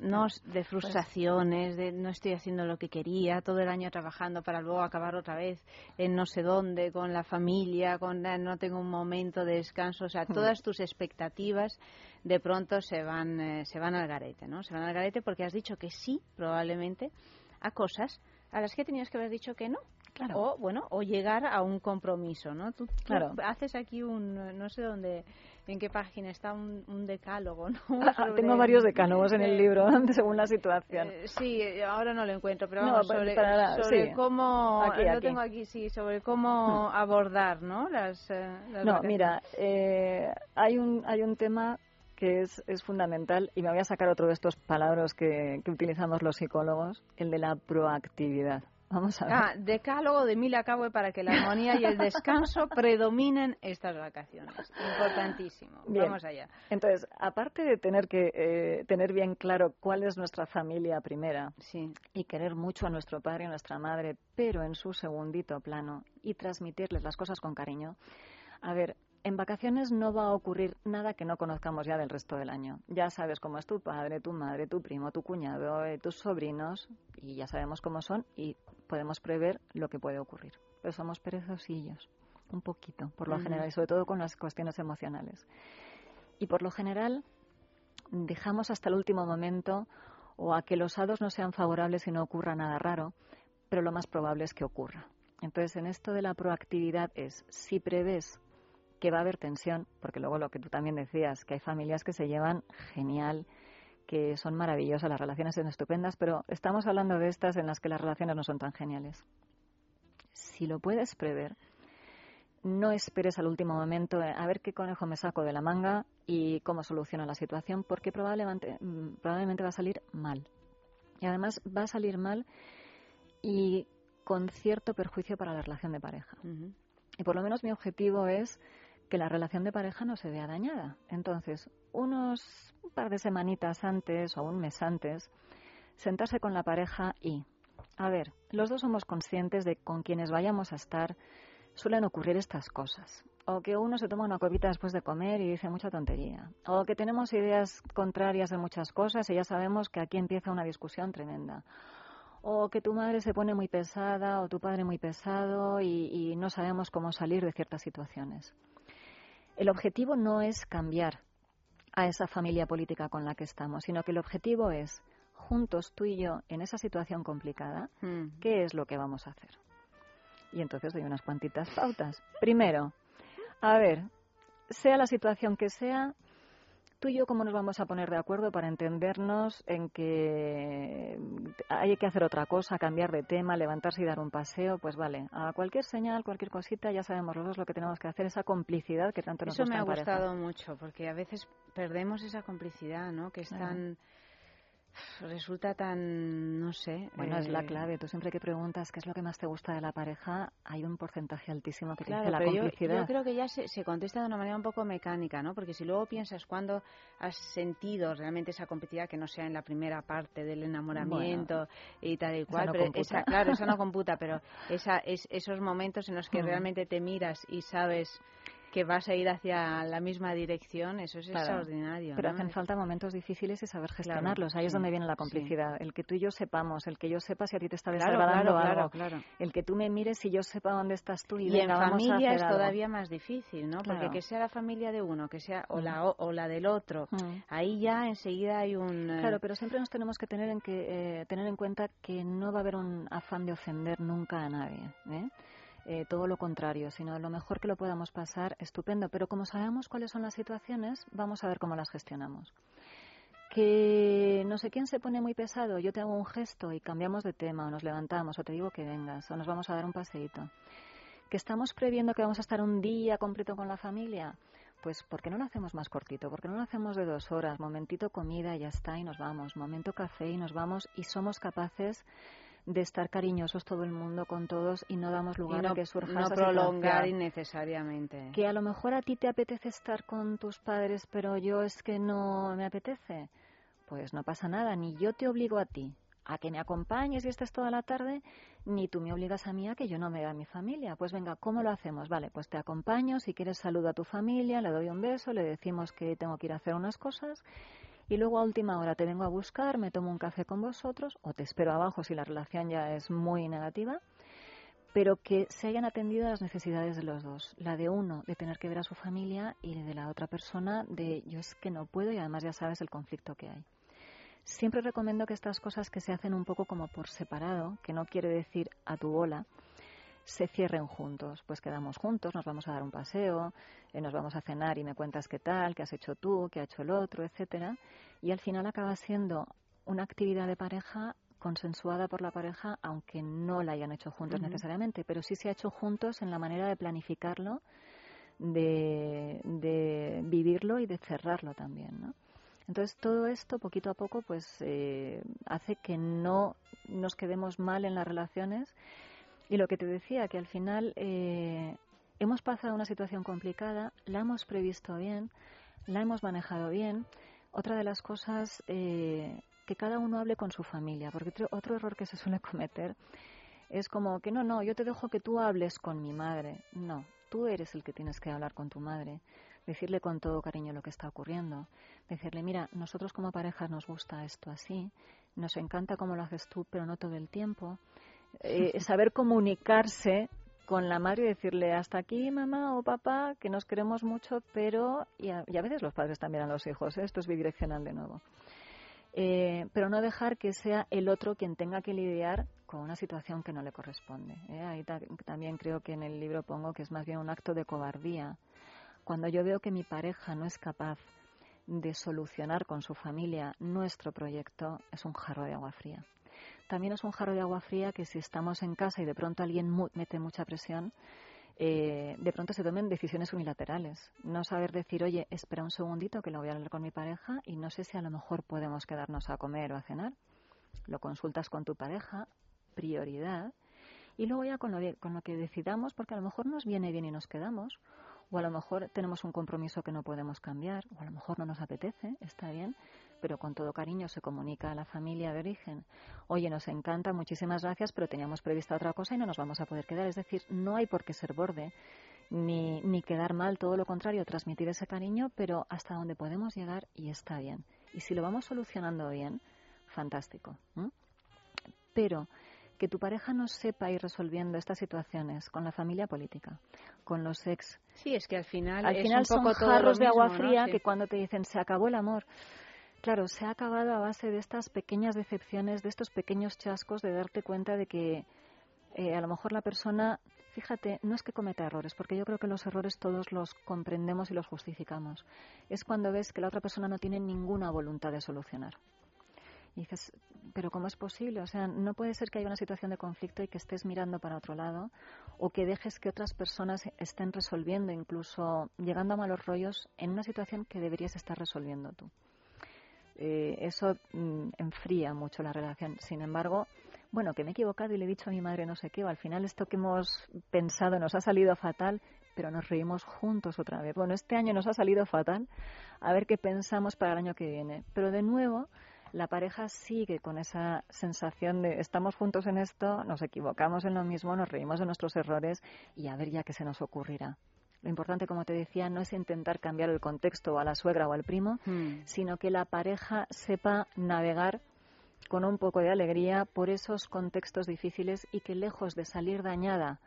no de frustraciones de no estoy haciendo lo que quería todo el año trabajando para luego acabar otra vez en no sé dónde con la familia con la- no tengo un momento de descanso o sea todas tus expectativas de pronto se van eh, se van al garete no se van al garete porque has dicho que sí probablemente a cosas a las que tenías que haber dicho que no. Claro. o bueno o llegar a un compromiso no tú, tú Claro. haces aquí un no sé dónde en qué página está un, un decálogo no Ah, Tengo varios decálogos en el libro, según la situación. eh, sí, eh, ahora no lo encuentro, pero No, vamos, pa- sobre, para- sobre sí. cómo, Aquí, lo aquí. tengo aquí, sí, sobre cómo abordar, ¿no? Las, eh, las No, mira, eh, hay, un, hay un tema que es, es fundamental y me voy a sacar otro de estos palabras que, que utilizamos los psicólogos, el de la proactividad. Vamos a ver. Ah, decálogo de Mila Cabo para que la armonía y el descanso predominen estas vacaciones. Importantísimo. Bien. Vamos allá. Entonces, aparte de tener que eh, tener bien claro cuál es nuestra familia primera y querer mucho a nuestro padre y a nuestra madre, pero en su segundito plano y transmitirles las cosas con cariño, a ver, en vacaciones no va a ocurrir nada que no conozcamos ya del resto del año. Ya sabes cómo es tu padre, tu madre, tu primo, tu cuñado, eh, tus sobrinos, y ya sabemos cómo son y podemos prever lo que puede ocurrir. Pero somos perezosillos, un poquito, por lo general, y sobre todo con las cuestiones emocionales. Y por lo general dejamos hasta el último momento o a que los hados no sean favorables y no ocurra nada raro, pero lo más probable es que ocurra. Entonces, en esto de la proactividad es, si prevés que va a haber tensión, porque luego lo que tú también decías, que hay familias que se llevan genial, que son maravillosas, las relaciones son estupendas, pero estamos hablando de estas en las que las relaciones no son tan geniales. Si lo puedes prever, no esperes al último momento eh, a ver qué conejo me saco de la manga y cómo soluciono la situación, porque probablemente, mm, probablemente va a salir mal. Y además va a salir mal y con cierto perjuicio para la relación de pareja. Y por lo menos mi objetivo es que la relación de pareja no se vea dañada. Entonces, unos un par de semanitas antes o un mes antes, sentarse con la pareja y, a ver, los dos somos conscientes de con quienes vayamos a estar suelen ocurrir estas cosas. O que uno se toma una copita después de comer y dice mucha tontería. O que tenemos ideas contrarias de muchas cosas y ya sabemos que aquí empieza una discusión tremenda. O que tu madre se pone muy pesada o tu padre muy pesado y no sabemos cómo salir de ciertas situaciones. El objetivo no es cambiar a esa familia política con la que estamos, sino que el objetivo es, juntos tú y yo, en esa situación complicada, Mm. ¿qué es lo que vamos a hacer? Y entonces doy unas cuantitas pautas. Primero, a ver, sea la situación que sea, tú y yo cómo nos vamos a poner de acuerdo para entendernos en que hay que hacer otra cosa, cambiar de tema, levantarse y dar un paseo, pues vale, a cualquier señal, cualquier cosita, ya sabemos los dos lo que tenemos que hacer, esa complicidad que tanto nos Eso gusta me ha pareja. gustado mucho, porque a veces perdemos esa complicidad, ¿no? Que es. Resulta tan, no sé... Bueno, es la eh, clave. Tú siempre que preguntas qué es lo que más te gusta de la pareja, hay un porcentaje altísimo que Claro, dice la pero yo, complicidad. yo creo que ya se, se contesta de una manera un poco mecánica, ¿no? Porque si luego piensas cuándo has sentido realmente esa complicidad que no sea en la primera parte del enamoramiento y tal y esa cual, no pero computa. esa, claro, eso no computa, pero esa, es, esos momentos en los que Mm. realmente te miras y sabes que vas a ir hacia la misma dirección, eso es Claro. extraordinario. Pero ¿no? hacen falta momentos difíciles y saber Claro, gestionarlos. Ahí es donde viene la sí. complicidad. El que tú y yo sepamos, el que yo sepa si a ti te está desagradando claro, algo. El que tú me mires y yo sepa dónde estás tú y, Y en familia es algo. todavía más difícil, ¿no? Porque que sea la familia de uno, que sea o la, Mm. o, o la del otro, Mm. ahí ya enseguida hay un... eh, Claro, pero siempre nos tenemos que tener en, que, eh, tener en cuenta que no va a haber un afán de ofender nunca a nadie. ¿eh? Eh, todo lo contrario, sino lo mejor que lo podamos pasar, estupendo. Pero como sabemos cuáles son las situaciones, vamos a ver cómo las gestionamos. Que no sé quién se pone muy pesado, yo te hago un gesto y cambiamos de tema, o nos levantamos, o te digo que vengas, o nos vamos a dar un paseíto. Que estamos previendo que vamos a estar un día completo con la familia, pues ¿por qué no lo hacemos más cortito? ¿Por qué no lo hacemos de dos horas? Momentito comida y ya está y nos vamos. Momento café y nos vamos y somos capaces de estar cariñosos todo el mundo con todos y no damos lugar no, a que surja no esa prolongar situación. innecesariamente. Que a lo mejor a ti te apetece estar con tus padres, pero yo es que no me apetece. Pues no pasa nada, ni yo te obligo a ti a que me acompañes y estés toda la tarde, ni tú me obligas a mí a que yo no me vea a mi familia. Pues venga, ¿cómo lo hacemos? Vale, pues te acompaño, si quieres saludo a tu familia, le doy un beso, le decimos que tengo que ir a hacer unas cosas y luego a última hora te vengo a buscar, me tomo un café con vosotros o te espero abajo si la relación ya es muy negativa, pero que se hayan atendido las necesidades de los dos. La de uno de tener que ver a su familia y de la otra persona de yo es que no puedo y además ya sabes el conflicto que hay. Siempre recomiendo que estas cosas que se hacen un poco como por separado, que no quiere decir a tu bola, se cierren juntos. Pues quedamos juntos, nos vamos a dar un paseo, eh, nos vamos a cenar y me cuentas qué tal, qué has hecho tú, qué ha hecho el otro, etcétera. Y al final acaba siendo una actividad de pareja consensuada por la pareja, aunque no la hayan hecho juntos necesariamente, pero sí se ha hecho juntos en la manera de planificarlo, de, de vivirlo y de cerrarlo también, ¿no? Entonces todo esto poquito a poco pues eh, hace que no nos quedemos mal en las relaciones y lo que te decía que al final eh, hemos pasado una situación complicada, la hemos previsto bien, la hemos manejado bien. Otra de las cosas eh, que cada uno hable con su familia, porque otro, error que se suele cometer es como que no, no, yo te dejo que tú hables con mi madre. No, tú eres el que tienes que hablar con tu madre decirle con todo cariño lo que está ocurriendo, decirle, mira, nosotros como pareja nos gusta esto así, nos encanta cómo lo haces tú, pero no todo el tiempo. Eh, saber comunicarse con la madre y decirle hasta aquí mamá o papá que nos queremos mucho pero y a, y a veces los padres también a los hijos ¿eh? esto es bidireccional de nuevo eh, pero no dejar que sea el otro quien tenga que lidiar con una situación que no le corresponde. ¿eh? Ahí ta- también creo que en el libro pongo que es más bien un acto de cobardía. Cuando yo veo que mi pareja no es capaz de solucionar con su familia nuestro proyecto, es un jarro de agua fría. También es un jarro de agua fría que si estamos en casa y de pronto alguien mete mucha presión, eh, de pronto se tomen decisiones unilaterales. No saber decir, oye, espera un segundito que lo voy a hablar con mi pareja y no sé si a lo mejor podemos quedarnos a comer o a cenar. Lo consultas con tu pareja, prioridad, y luego ya con lo, con lo que decidamos, porque a lo mejor nos viene bien y nos quedamos, o a lo mejor tenemos un compromiso que no podemos cambiar, o a lo mejor no nos apetece, está bien, pero con todo cariño se comunica a la familia de origen, oye, nos encanta, muchísimas gracias, pero teníamos prevista otra cosa y no nos vamos a poder quedar. Es decir, no hay por qué ser borde ni, ni quedar mal, todo lo contrario, transmitir ese cariño, pero hasta donde podemos llegar y está bien. Y si lo vamos solucionando bien, fantástico. Pero que tu pareja no sepa ir resolviendo estas situaciones con la familia política, con los ex. Sí, es que al final Al es final un poco son todo jarros de agua fría Sí. que cuando te dicen se acabó el amor. Claro, se ha acabado a base de estas pequeñas decepciones, de estos pequeños chascos, de darte cuenta de que eh, a lo mejor la persona, fíjate, no es que cometa errores, porque yo creo que los errores todos los comprendemos y los justificamos. Es cuando ves que la otra persona no tiene ninguna voluntad de solucionar. Y dices, pero ¿cómo es posible? O sea, no puede ser que haya una situación de conflicto y que estés mirando para otro lado o que dejes que otras personas estén resolviendo, incluso llegando a malos rollos en una situación que deberías estar resolviendo tú. Eh, eso mm, enfría mucho la relación. Sin embargo, bueno, que me he equivocado y le he dicho a mi madre no sé qué, o al final esto que hemos pensado nos ha salido fatal, pero nos reímos juntos otra vez. Bueno, este año nos ha salido fatal, a ver qué pensamos para el año que viene. Pero de nuevo, la pareja sigue con esa sensación de estamos juntos en esto, nos equivocamos en lo mismo, nos reímos de nuestros errores y a ver ya qué se nos ocurrirá. Lo importante, como te decía, no es intentar cambiar el contexto a la suegra o al primo, Hmm. sino que la pareja sepa navegar con un poco de alegría por esos contextos difíciles y que lejos de salir dañada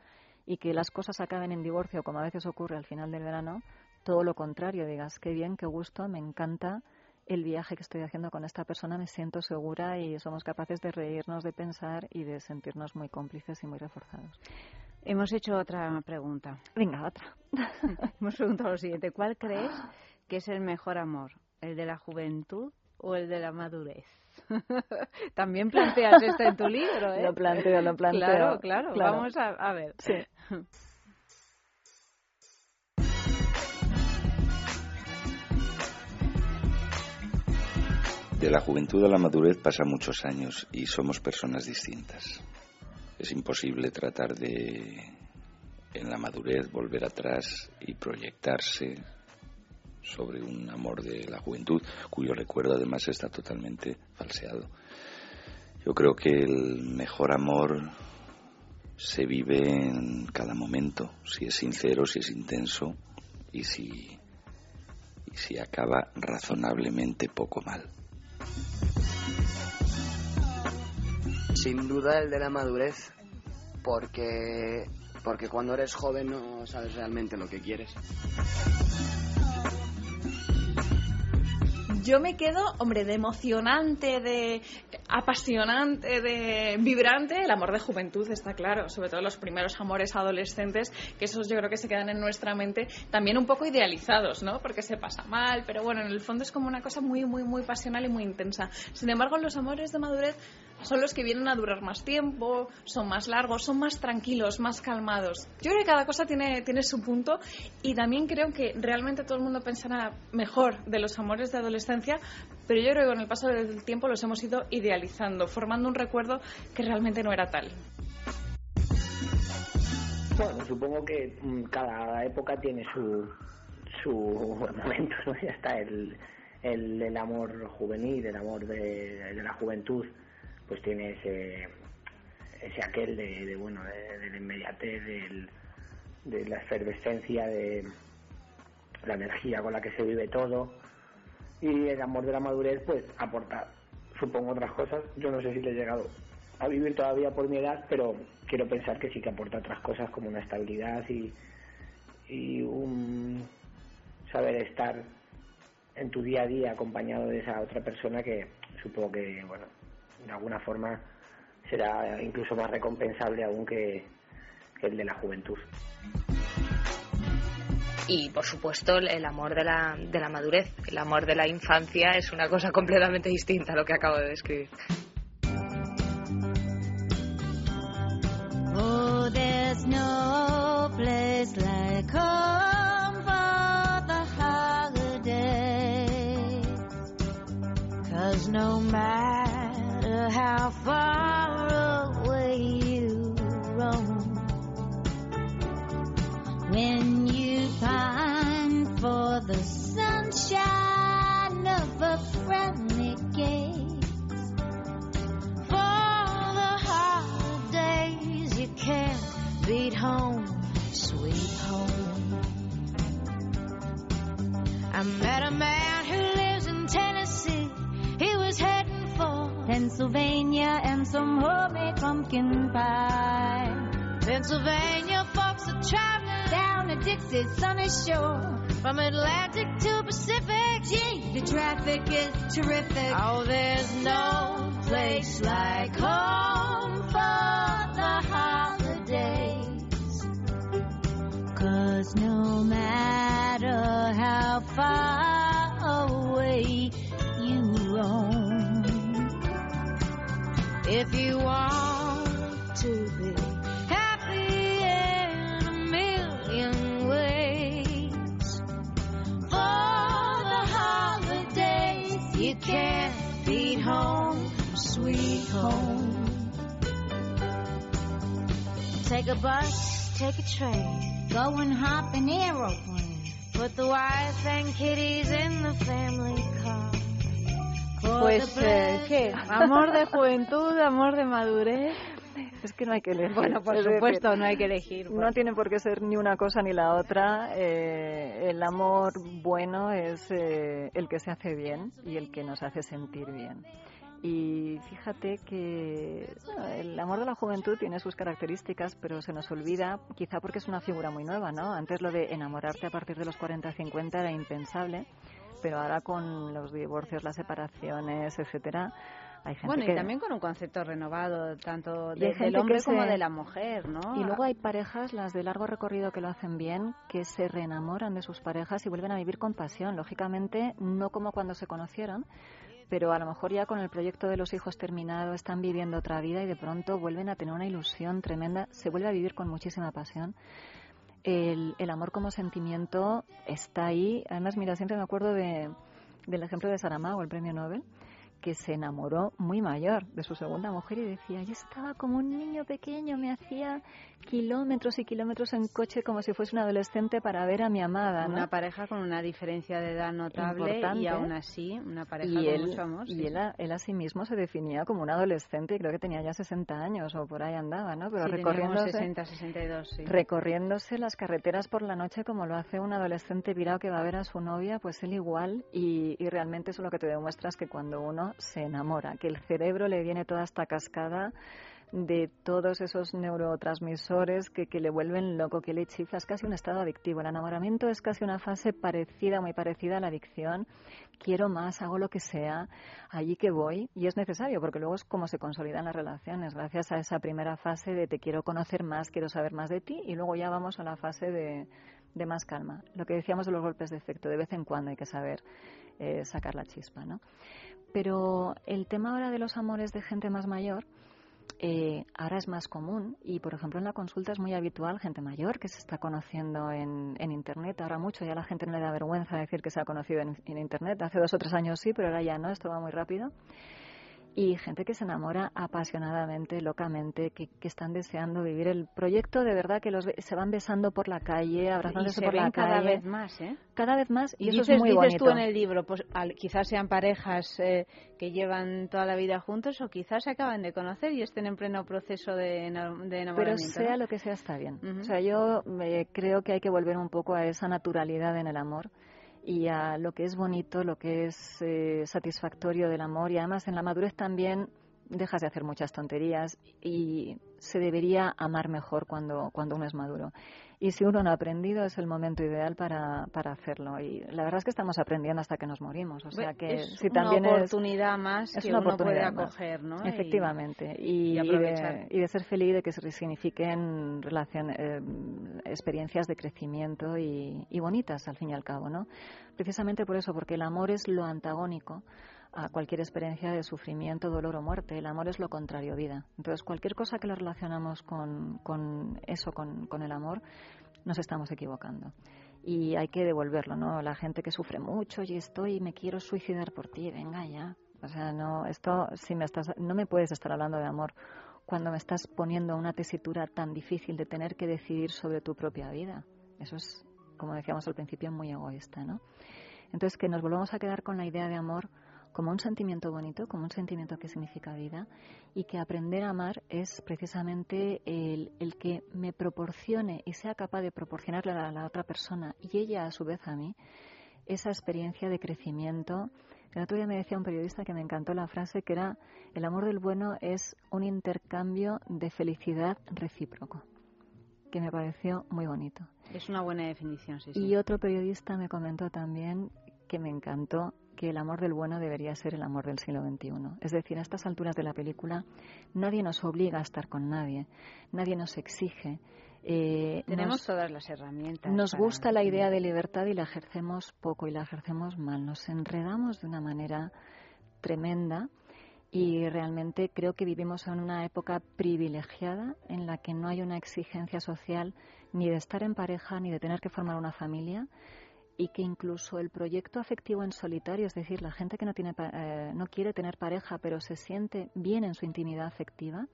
y que las cosas acaben en divorcio, como a veces ocurre al final del verano, todo lo contrario, digas, qué bien, qué gusto, me encanta el viaje que estoy haciendo con esta persona, me siento segura y somos capaces de reírnos, de pensar y de sentirnos muy cómplices y muy reforzados. Hemos hecho otra pregunta. Venga, otra. Hemos preguntado lo siguiente. ¿Cuál crees que es el mejor amor? ¿El de la juventud o el de la madurez? También planteas esto en tu libro, ¿eh? Lo planteo, lo planteo. Claro, claro. Claro. Vamos a, a ver. Sí. De la juventud a la madurez pasan muchos años y somos personas distintas. Es imposible tratar de, en la madurez, volver atrás y proyectarse sobre un amor de la juventud, cuyo recuerdo además está totalmente falseado. Yo creo que el mejor amor se vive en cada momento, si es sincero, si es intenso y si, y si acaba razonablemente poco mal. Sin duda el de la madurez, porque, porque cuando eres joven no sabes realmente lo que quieres. Yo me quedo, hombre, de emocionante, de apasionante, de vibrante, el amor de juventud, está claro. Sobre todo los primeros amores adolescentes, que esos yo creo que se quedan en nuestra mente también un poco idealizados, ¿no? Porque se pasa mal, pero bueno, en el fondo es como una cosa muy, muy, muy pasional y muy intensa. Sin embargo, los amores de madurez son los que vienen a durar más tiempo, son más largos, son más tranquilos, más calmados. Yo creo que cada cosa tiene, tiene su punto y también creo que realmente todo el mundo pensará mejor de los amores de adolescencia, pero yo creo que con el paso del tiempo los hemos ido idealizando, formando un recuerdo que realmente no era tal. Bueno, supongo que mm, cada época tiene su, su momento, ¿no? Ya está el, el, amor juvenil, el amor de la juventud, pues tiene ese, aquel de, de bueno, de, de la inmediatez, del, de la efervescencia, de la energía con la que se vive todo. Y el amor de la madurez, pues aporta, supongo, otras cosas. Yo no sé si le he llegado a vivir todavía por mi edad, pero quiero pensar que sí que aporta otras cosas como una estabilidad y, y un saber estar en tu día a día acompañado de esa otra persona que supongo que, bueno, de alguna forma será incluso más recompensable aún que, que el de la juventud. Y por supuesto el- amor de la, de la madurez, el amor de la infancia es una cosa completamente distinta a lo que acabo de describir. Oh, there's no place like home for the holiday. Cause no matter how far away you roam, when you pine for the sunshine of a friendly gaze, for the holidays you can't beat home, sweet home. I met a man who Pennsylvania and some homemade pumpkin pie. Pennsylvania folks are traveling down to Dixie's sunny shore. From Atlantic to Pacific, gee, the traffic is terrific. Oh, there's no place like home for the holidays. Cause no matter how far away if you want to be happy in a million ways, for the holidays you can't beat home, sweet home. Take a bus, take a train, go and hop an aeroplane. Put the wife and kiddies in the family car. Pues, eh, ¿qué? ¿Amor de juventud, amor de madurez? Es que no hay que elegir. Bueno, por Es decir, supuesto, no hay que elegir. pues. No tiene por qué ser ni una cosa ni la otra. Eh, el amor bueno es eh, el que se hace bien y el que nos hace sentir bien. Y fíjate que bueno, el amor de la juventud tiene sus características, pero se nos olvida, quizá porque es una figura muy nueva, ¿no? Antes lo de enamorarte a partir de los 40-50 era impensable, pero ahora con los divorcios, las separaciones, etcétera, hay gente Bueno, que y también con un concepto renovado, tanto de- del hombre como de la mujer, ¿no? Y luego hay parejas, las de largo recorrido que lo hacen bien, que se reenamoran de sus parejas y vuelven a vivir con pasión. Lógicamente, no como cuando se conocieron, pero a lo mejor ya con el proyecto de los hijos terminado están viviendo otra vida y de pronto vuelven a tener una ilusión tremenda, se vuelve a vivir con muchísima pasión. El, el amor como sentimiento está ahí. Además, mira, siempre me acuerdo de, del ejemplo de Saramago, el premio Nobel, que se enamoró muy mayor de su segunda mujer y decía, yo estaba como un niño pequeño, me hacía kilómetros y kilómetros en coche como si fuese un adolescente para ver a mi amada. ¿no? Una pareja con una diferencia de edad notable Importante. y aún así una pareja y con él, mucho amor. y sí, él, a, él a sí mismo se definía como un adolescente y creo que tenía ya 60 años o por ahí andaba, ¿no? Pero Sí, recorriéndose, 60, 62, sí. recorriéndose las carreteras por la noche como lo hace un adolescente virado que va a ver a su novia, pues él igual y, y realmente eso lo que te demuestra es que cuando uno se enamora, que el cerebro le viene toda esta cascada de todos esos neurotransmisores que, le vuelven loco, que le chifla, es casi un estado adictivo. El enamoramiento es casi una fase parecida, muy parecida a la adicción. Quiero más, hago lo que sea, allí que voy, y es necesario, porque luego es como se consolidan las relaciones, gracias a esa primera fase de te quiero conocer más, quiero saber más de ti, y luego ya vamos a la fase de, de más calma. Lo que decíamos de los golpes de efecto, de vez en cuando hay que saber eh, sacar la chispa, ¿no? Pero el tema ahora de los amores de gente más mayor, eh, ahora es más común y, por ejemplo, en la consulta es muy habitual gente mayor que se está conociendo en, en Internet. Ahora mucho, ya la gente no le da vergüenza decir que se ha conocido en, en Internet. Hace dos o tres años sí, pero ahora ya no, esto va muy rápido y gente que se enamora apasionadamente, locamente, que, que están deseando vivir el proyecto de verdad que los se van besando por la calle, Y abrazándose se por la calle. cada vez más, ¿eh? Cada vez más y, Y eso dices, es muy dices bonito. tú en el libro, pues al- quizás sean parejas eh, que llevan toda la vida juntos o quizás se acaban de conocer y estén en pleno proceso de, de Pero enamoramiento. sea ¿no? lo que sea está bien. O sea, yo eh, creo que hay que volver un poco a esa naturalidad en el amor y a lo que es bonito, lo que es eh, satisfactorio del amor. Y además en la madurez también dejas de hacer muchas tonterías y se debería amar mejor cuando, cuando uno es maduro. Y si uno no ha aprendido es el momento ideal para, para hacerlo. Y la verdad es que estamos aprendiendo hasta que nos morimos. O sea que es si una también es- oportunidad más es que una uno puede oportunidad acoger, ¿no? Efectivamente. y Y, y de, y de ser feliz, de que se resignifiquen relación, eh, experiencias de crecimiento y, y bonitas, al fin y al cabo, ¿no? Precisamente por eso, porque el amor es lo antagónico a cualquier experiencia de sufrimiento, dolor o muerte. El amor es lo contrario, vida. Entonces, cualquier cosa que lo relacionamos con, con eso, con, con el amor, nos estamos equivocando. Y hay que devolverlo, ¿no? La gente que sufre mucho y estoy, me quiero suicidar por ti, venga ya. O sea, no, esto, si me estás, no me puedes estar hablando de amor cuando me estás poniendo una tesitura tan difícil de tener que decidir sobre tu propia vida. Eso es, como decíamos al principio, muy egoísta, ¿no? Entonces, que nos volvamos a quedar con la idea de amor como un sentimiento bonito, como un sentimiento que significa vida, y que aprender a amar es precisamente el, el que me proporcione y sea capaz de proporcionarle a la otra persona y ella a su vez a mí esa experiencia de crecimiento. El otro día me decía un periodista que me encantó la frase que era el amor del bueno es un intercambio de felicidad recíproco, que me pareció muy bonito. Es una buena definición, sí, sí. Y otro periodista me comentó también que me encantó que el amor del bueno debería ser el amor del siglo XXI. Es decir, a estas alturas de la película nadie nos obliga a estar con nadie, nadie nos exige. eh, Tenemos nos- todas las herramientas. nos para- gusta la idea de libertad y la ejercemos poco y la ejercemos mal. Nos enredamos de una manera tremenda y realmente creo que vivimos en una época privilegiada en la que no hay una exigencia social ni de estar en pareja ni de tener que formar una familia y que incluso el proyecto afectivo en solitario, es decir, la gente que no tiene eh, no quiere tener pareja pero se siente bien en su intimidad afectiva,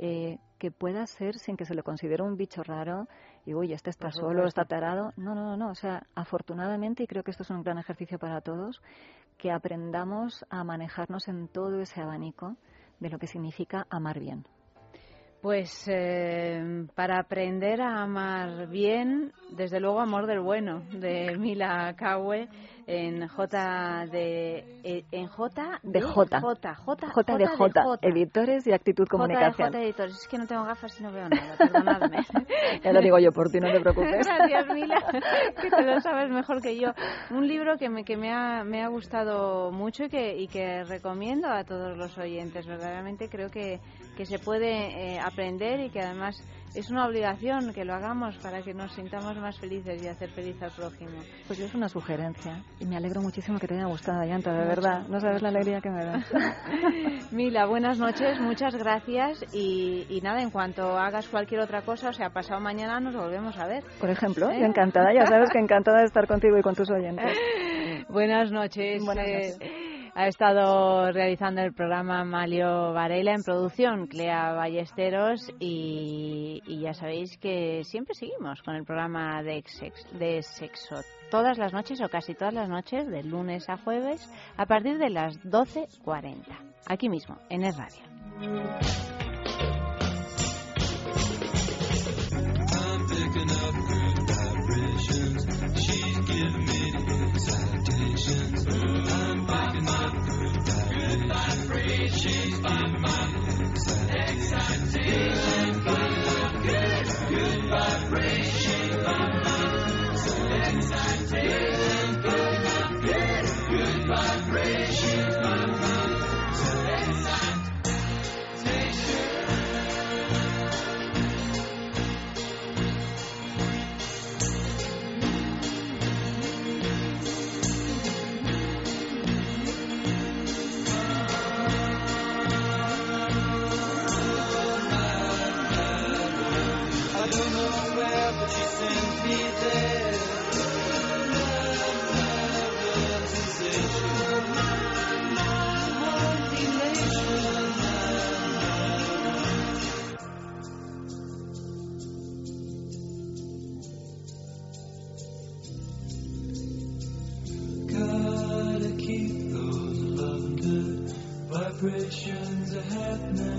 eh, que pueda ser sin que se le considere un bicho raro y uy, este está solo, está tarado. No, no, no, no. O sea, afortunadamente, y creo que esto es un gran ejercicio para todos, que aprendamos a manejarnos en todo ese abanico de lo que significa amar bien. Pues eh, para aprender a amar bien, desde luego amor del bueno, de Mila Kawe en J de eh, en J De J. J J J de J, editores y actitud J de comunicación. J editores. Es que no tengo gafas y no veo nada, perdonadme. Ya lo digo yo por ti, no te preocupes. Gracias, Mila, que te lo sabes mejor que yo. Un libro que me, que me, ha, me ha gustado mucho y que, y que recomiendo a todos los oyentes. Verdaderamente creo que, que se puede eh, aprender y que además es una obligación que lo hagamos para que nos sintamos más felices y hacer feliz al prójimo. Pues es una sugerencia y me alegro muchísimo que te haya gustado, Ayanta, de Mucho, verdad. No sabes la alegría que me da. Mila, buenas noches, muchas gracias y, y nada, en cuanto hagas cualquier otra cosa, o sea, pasado mañana nos volvemos a ver. Por ejemplo, ¿Eh? yo encantada, ya sabes que encantada de estar contigo y con tus oyentes. Buenas noches. Buenas Eh, noches. Ha estado realizando el programa Malio Varela en producción, Clea Ballesteros y, ya sabéis que siempre seguimos con el programa de, de sexo. Todas las noches o casi todas las noches, de lunes a jueves, a partir de las 12.40. Aquí mismo, en Es Radio. She's my mom. Exciting. Feeling. Good. Goodbye. celebrations are happening.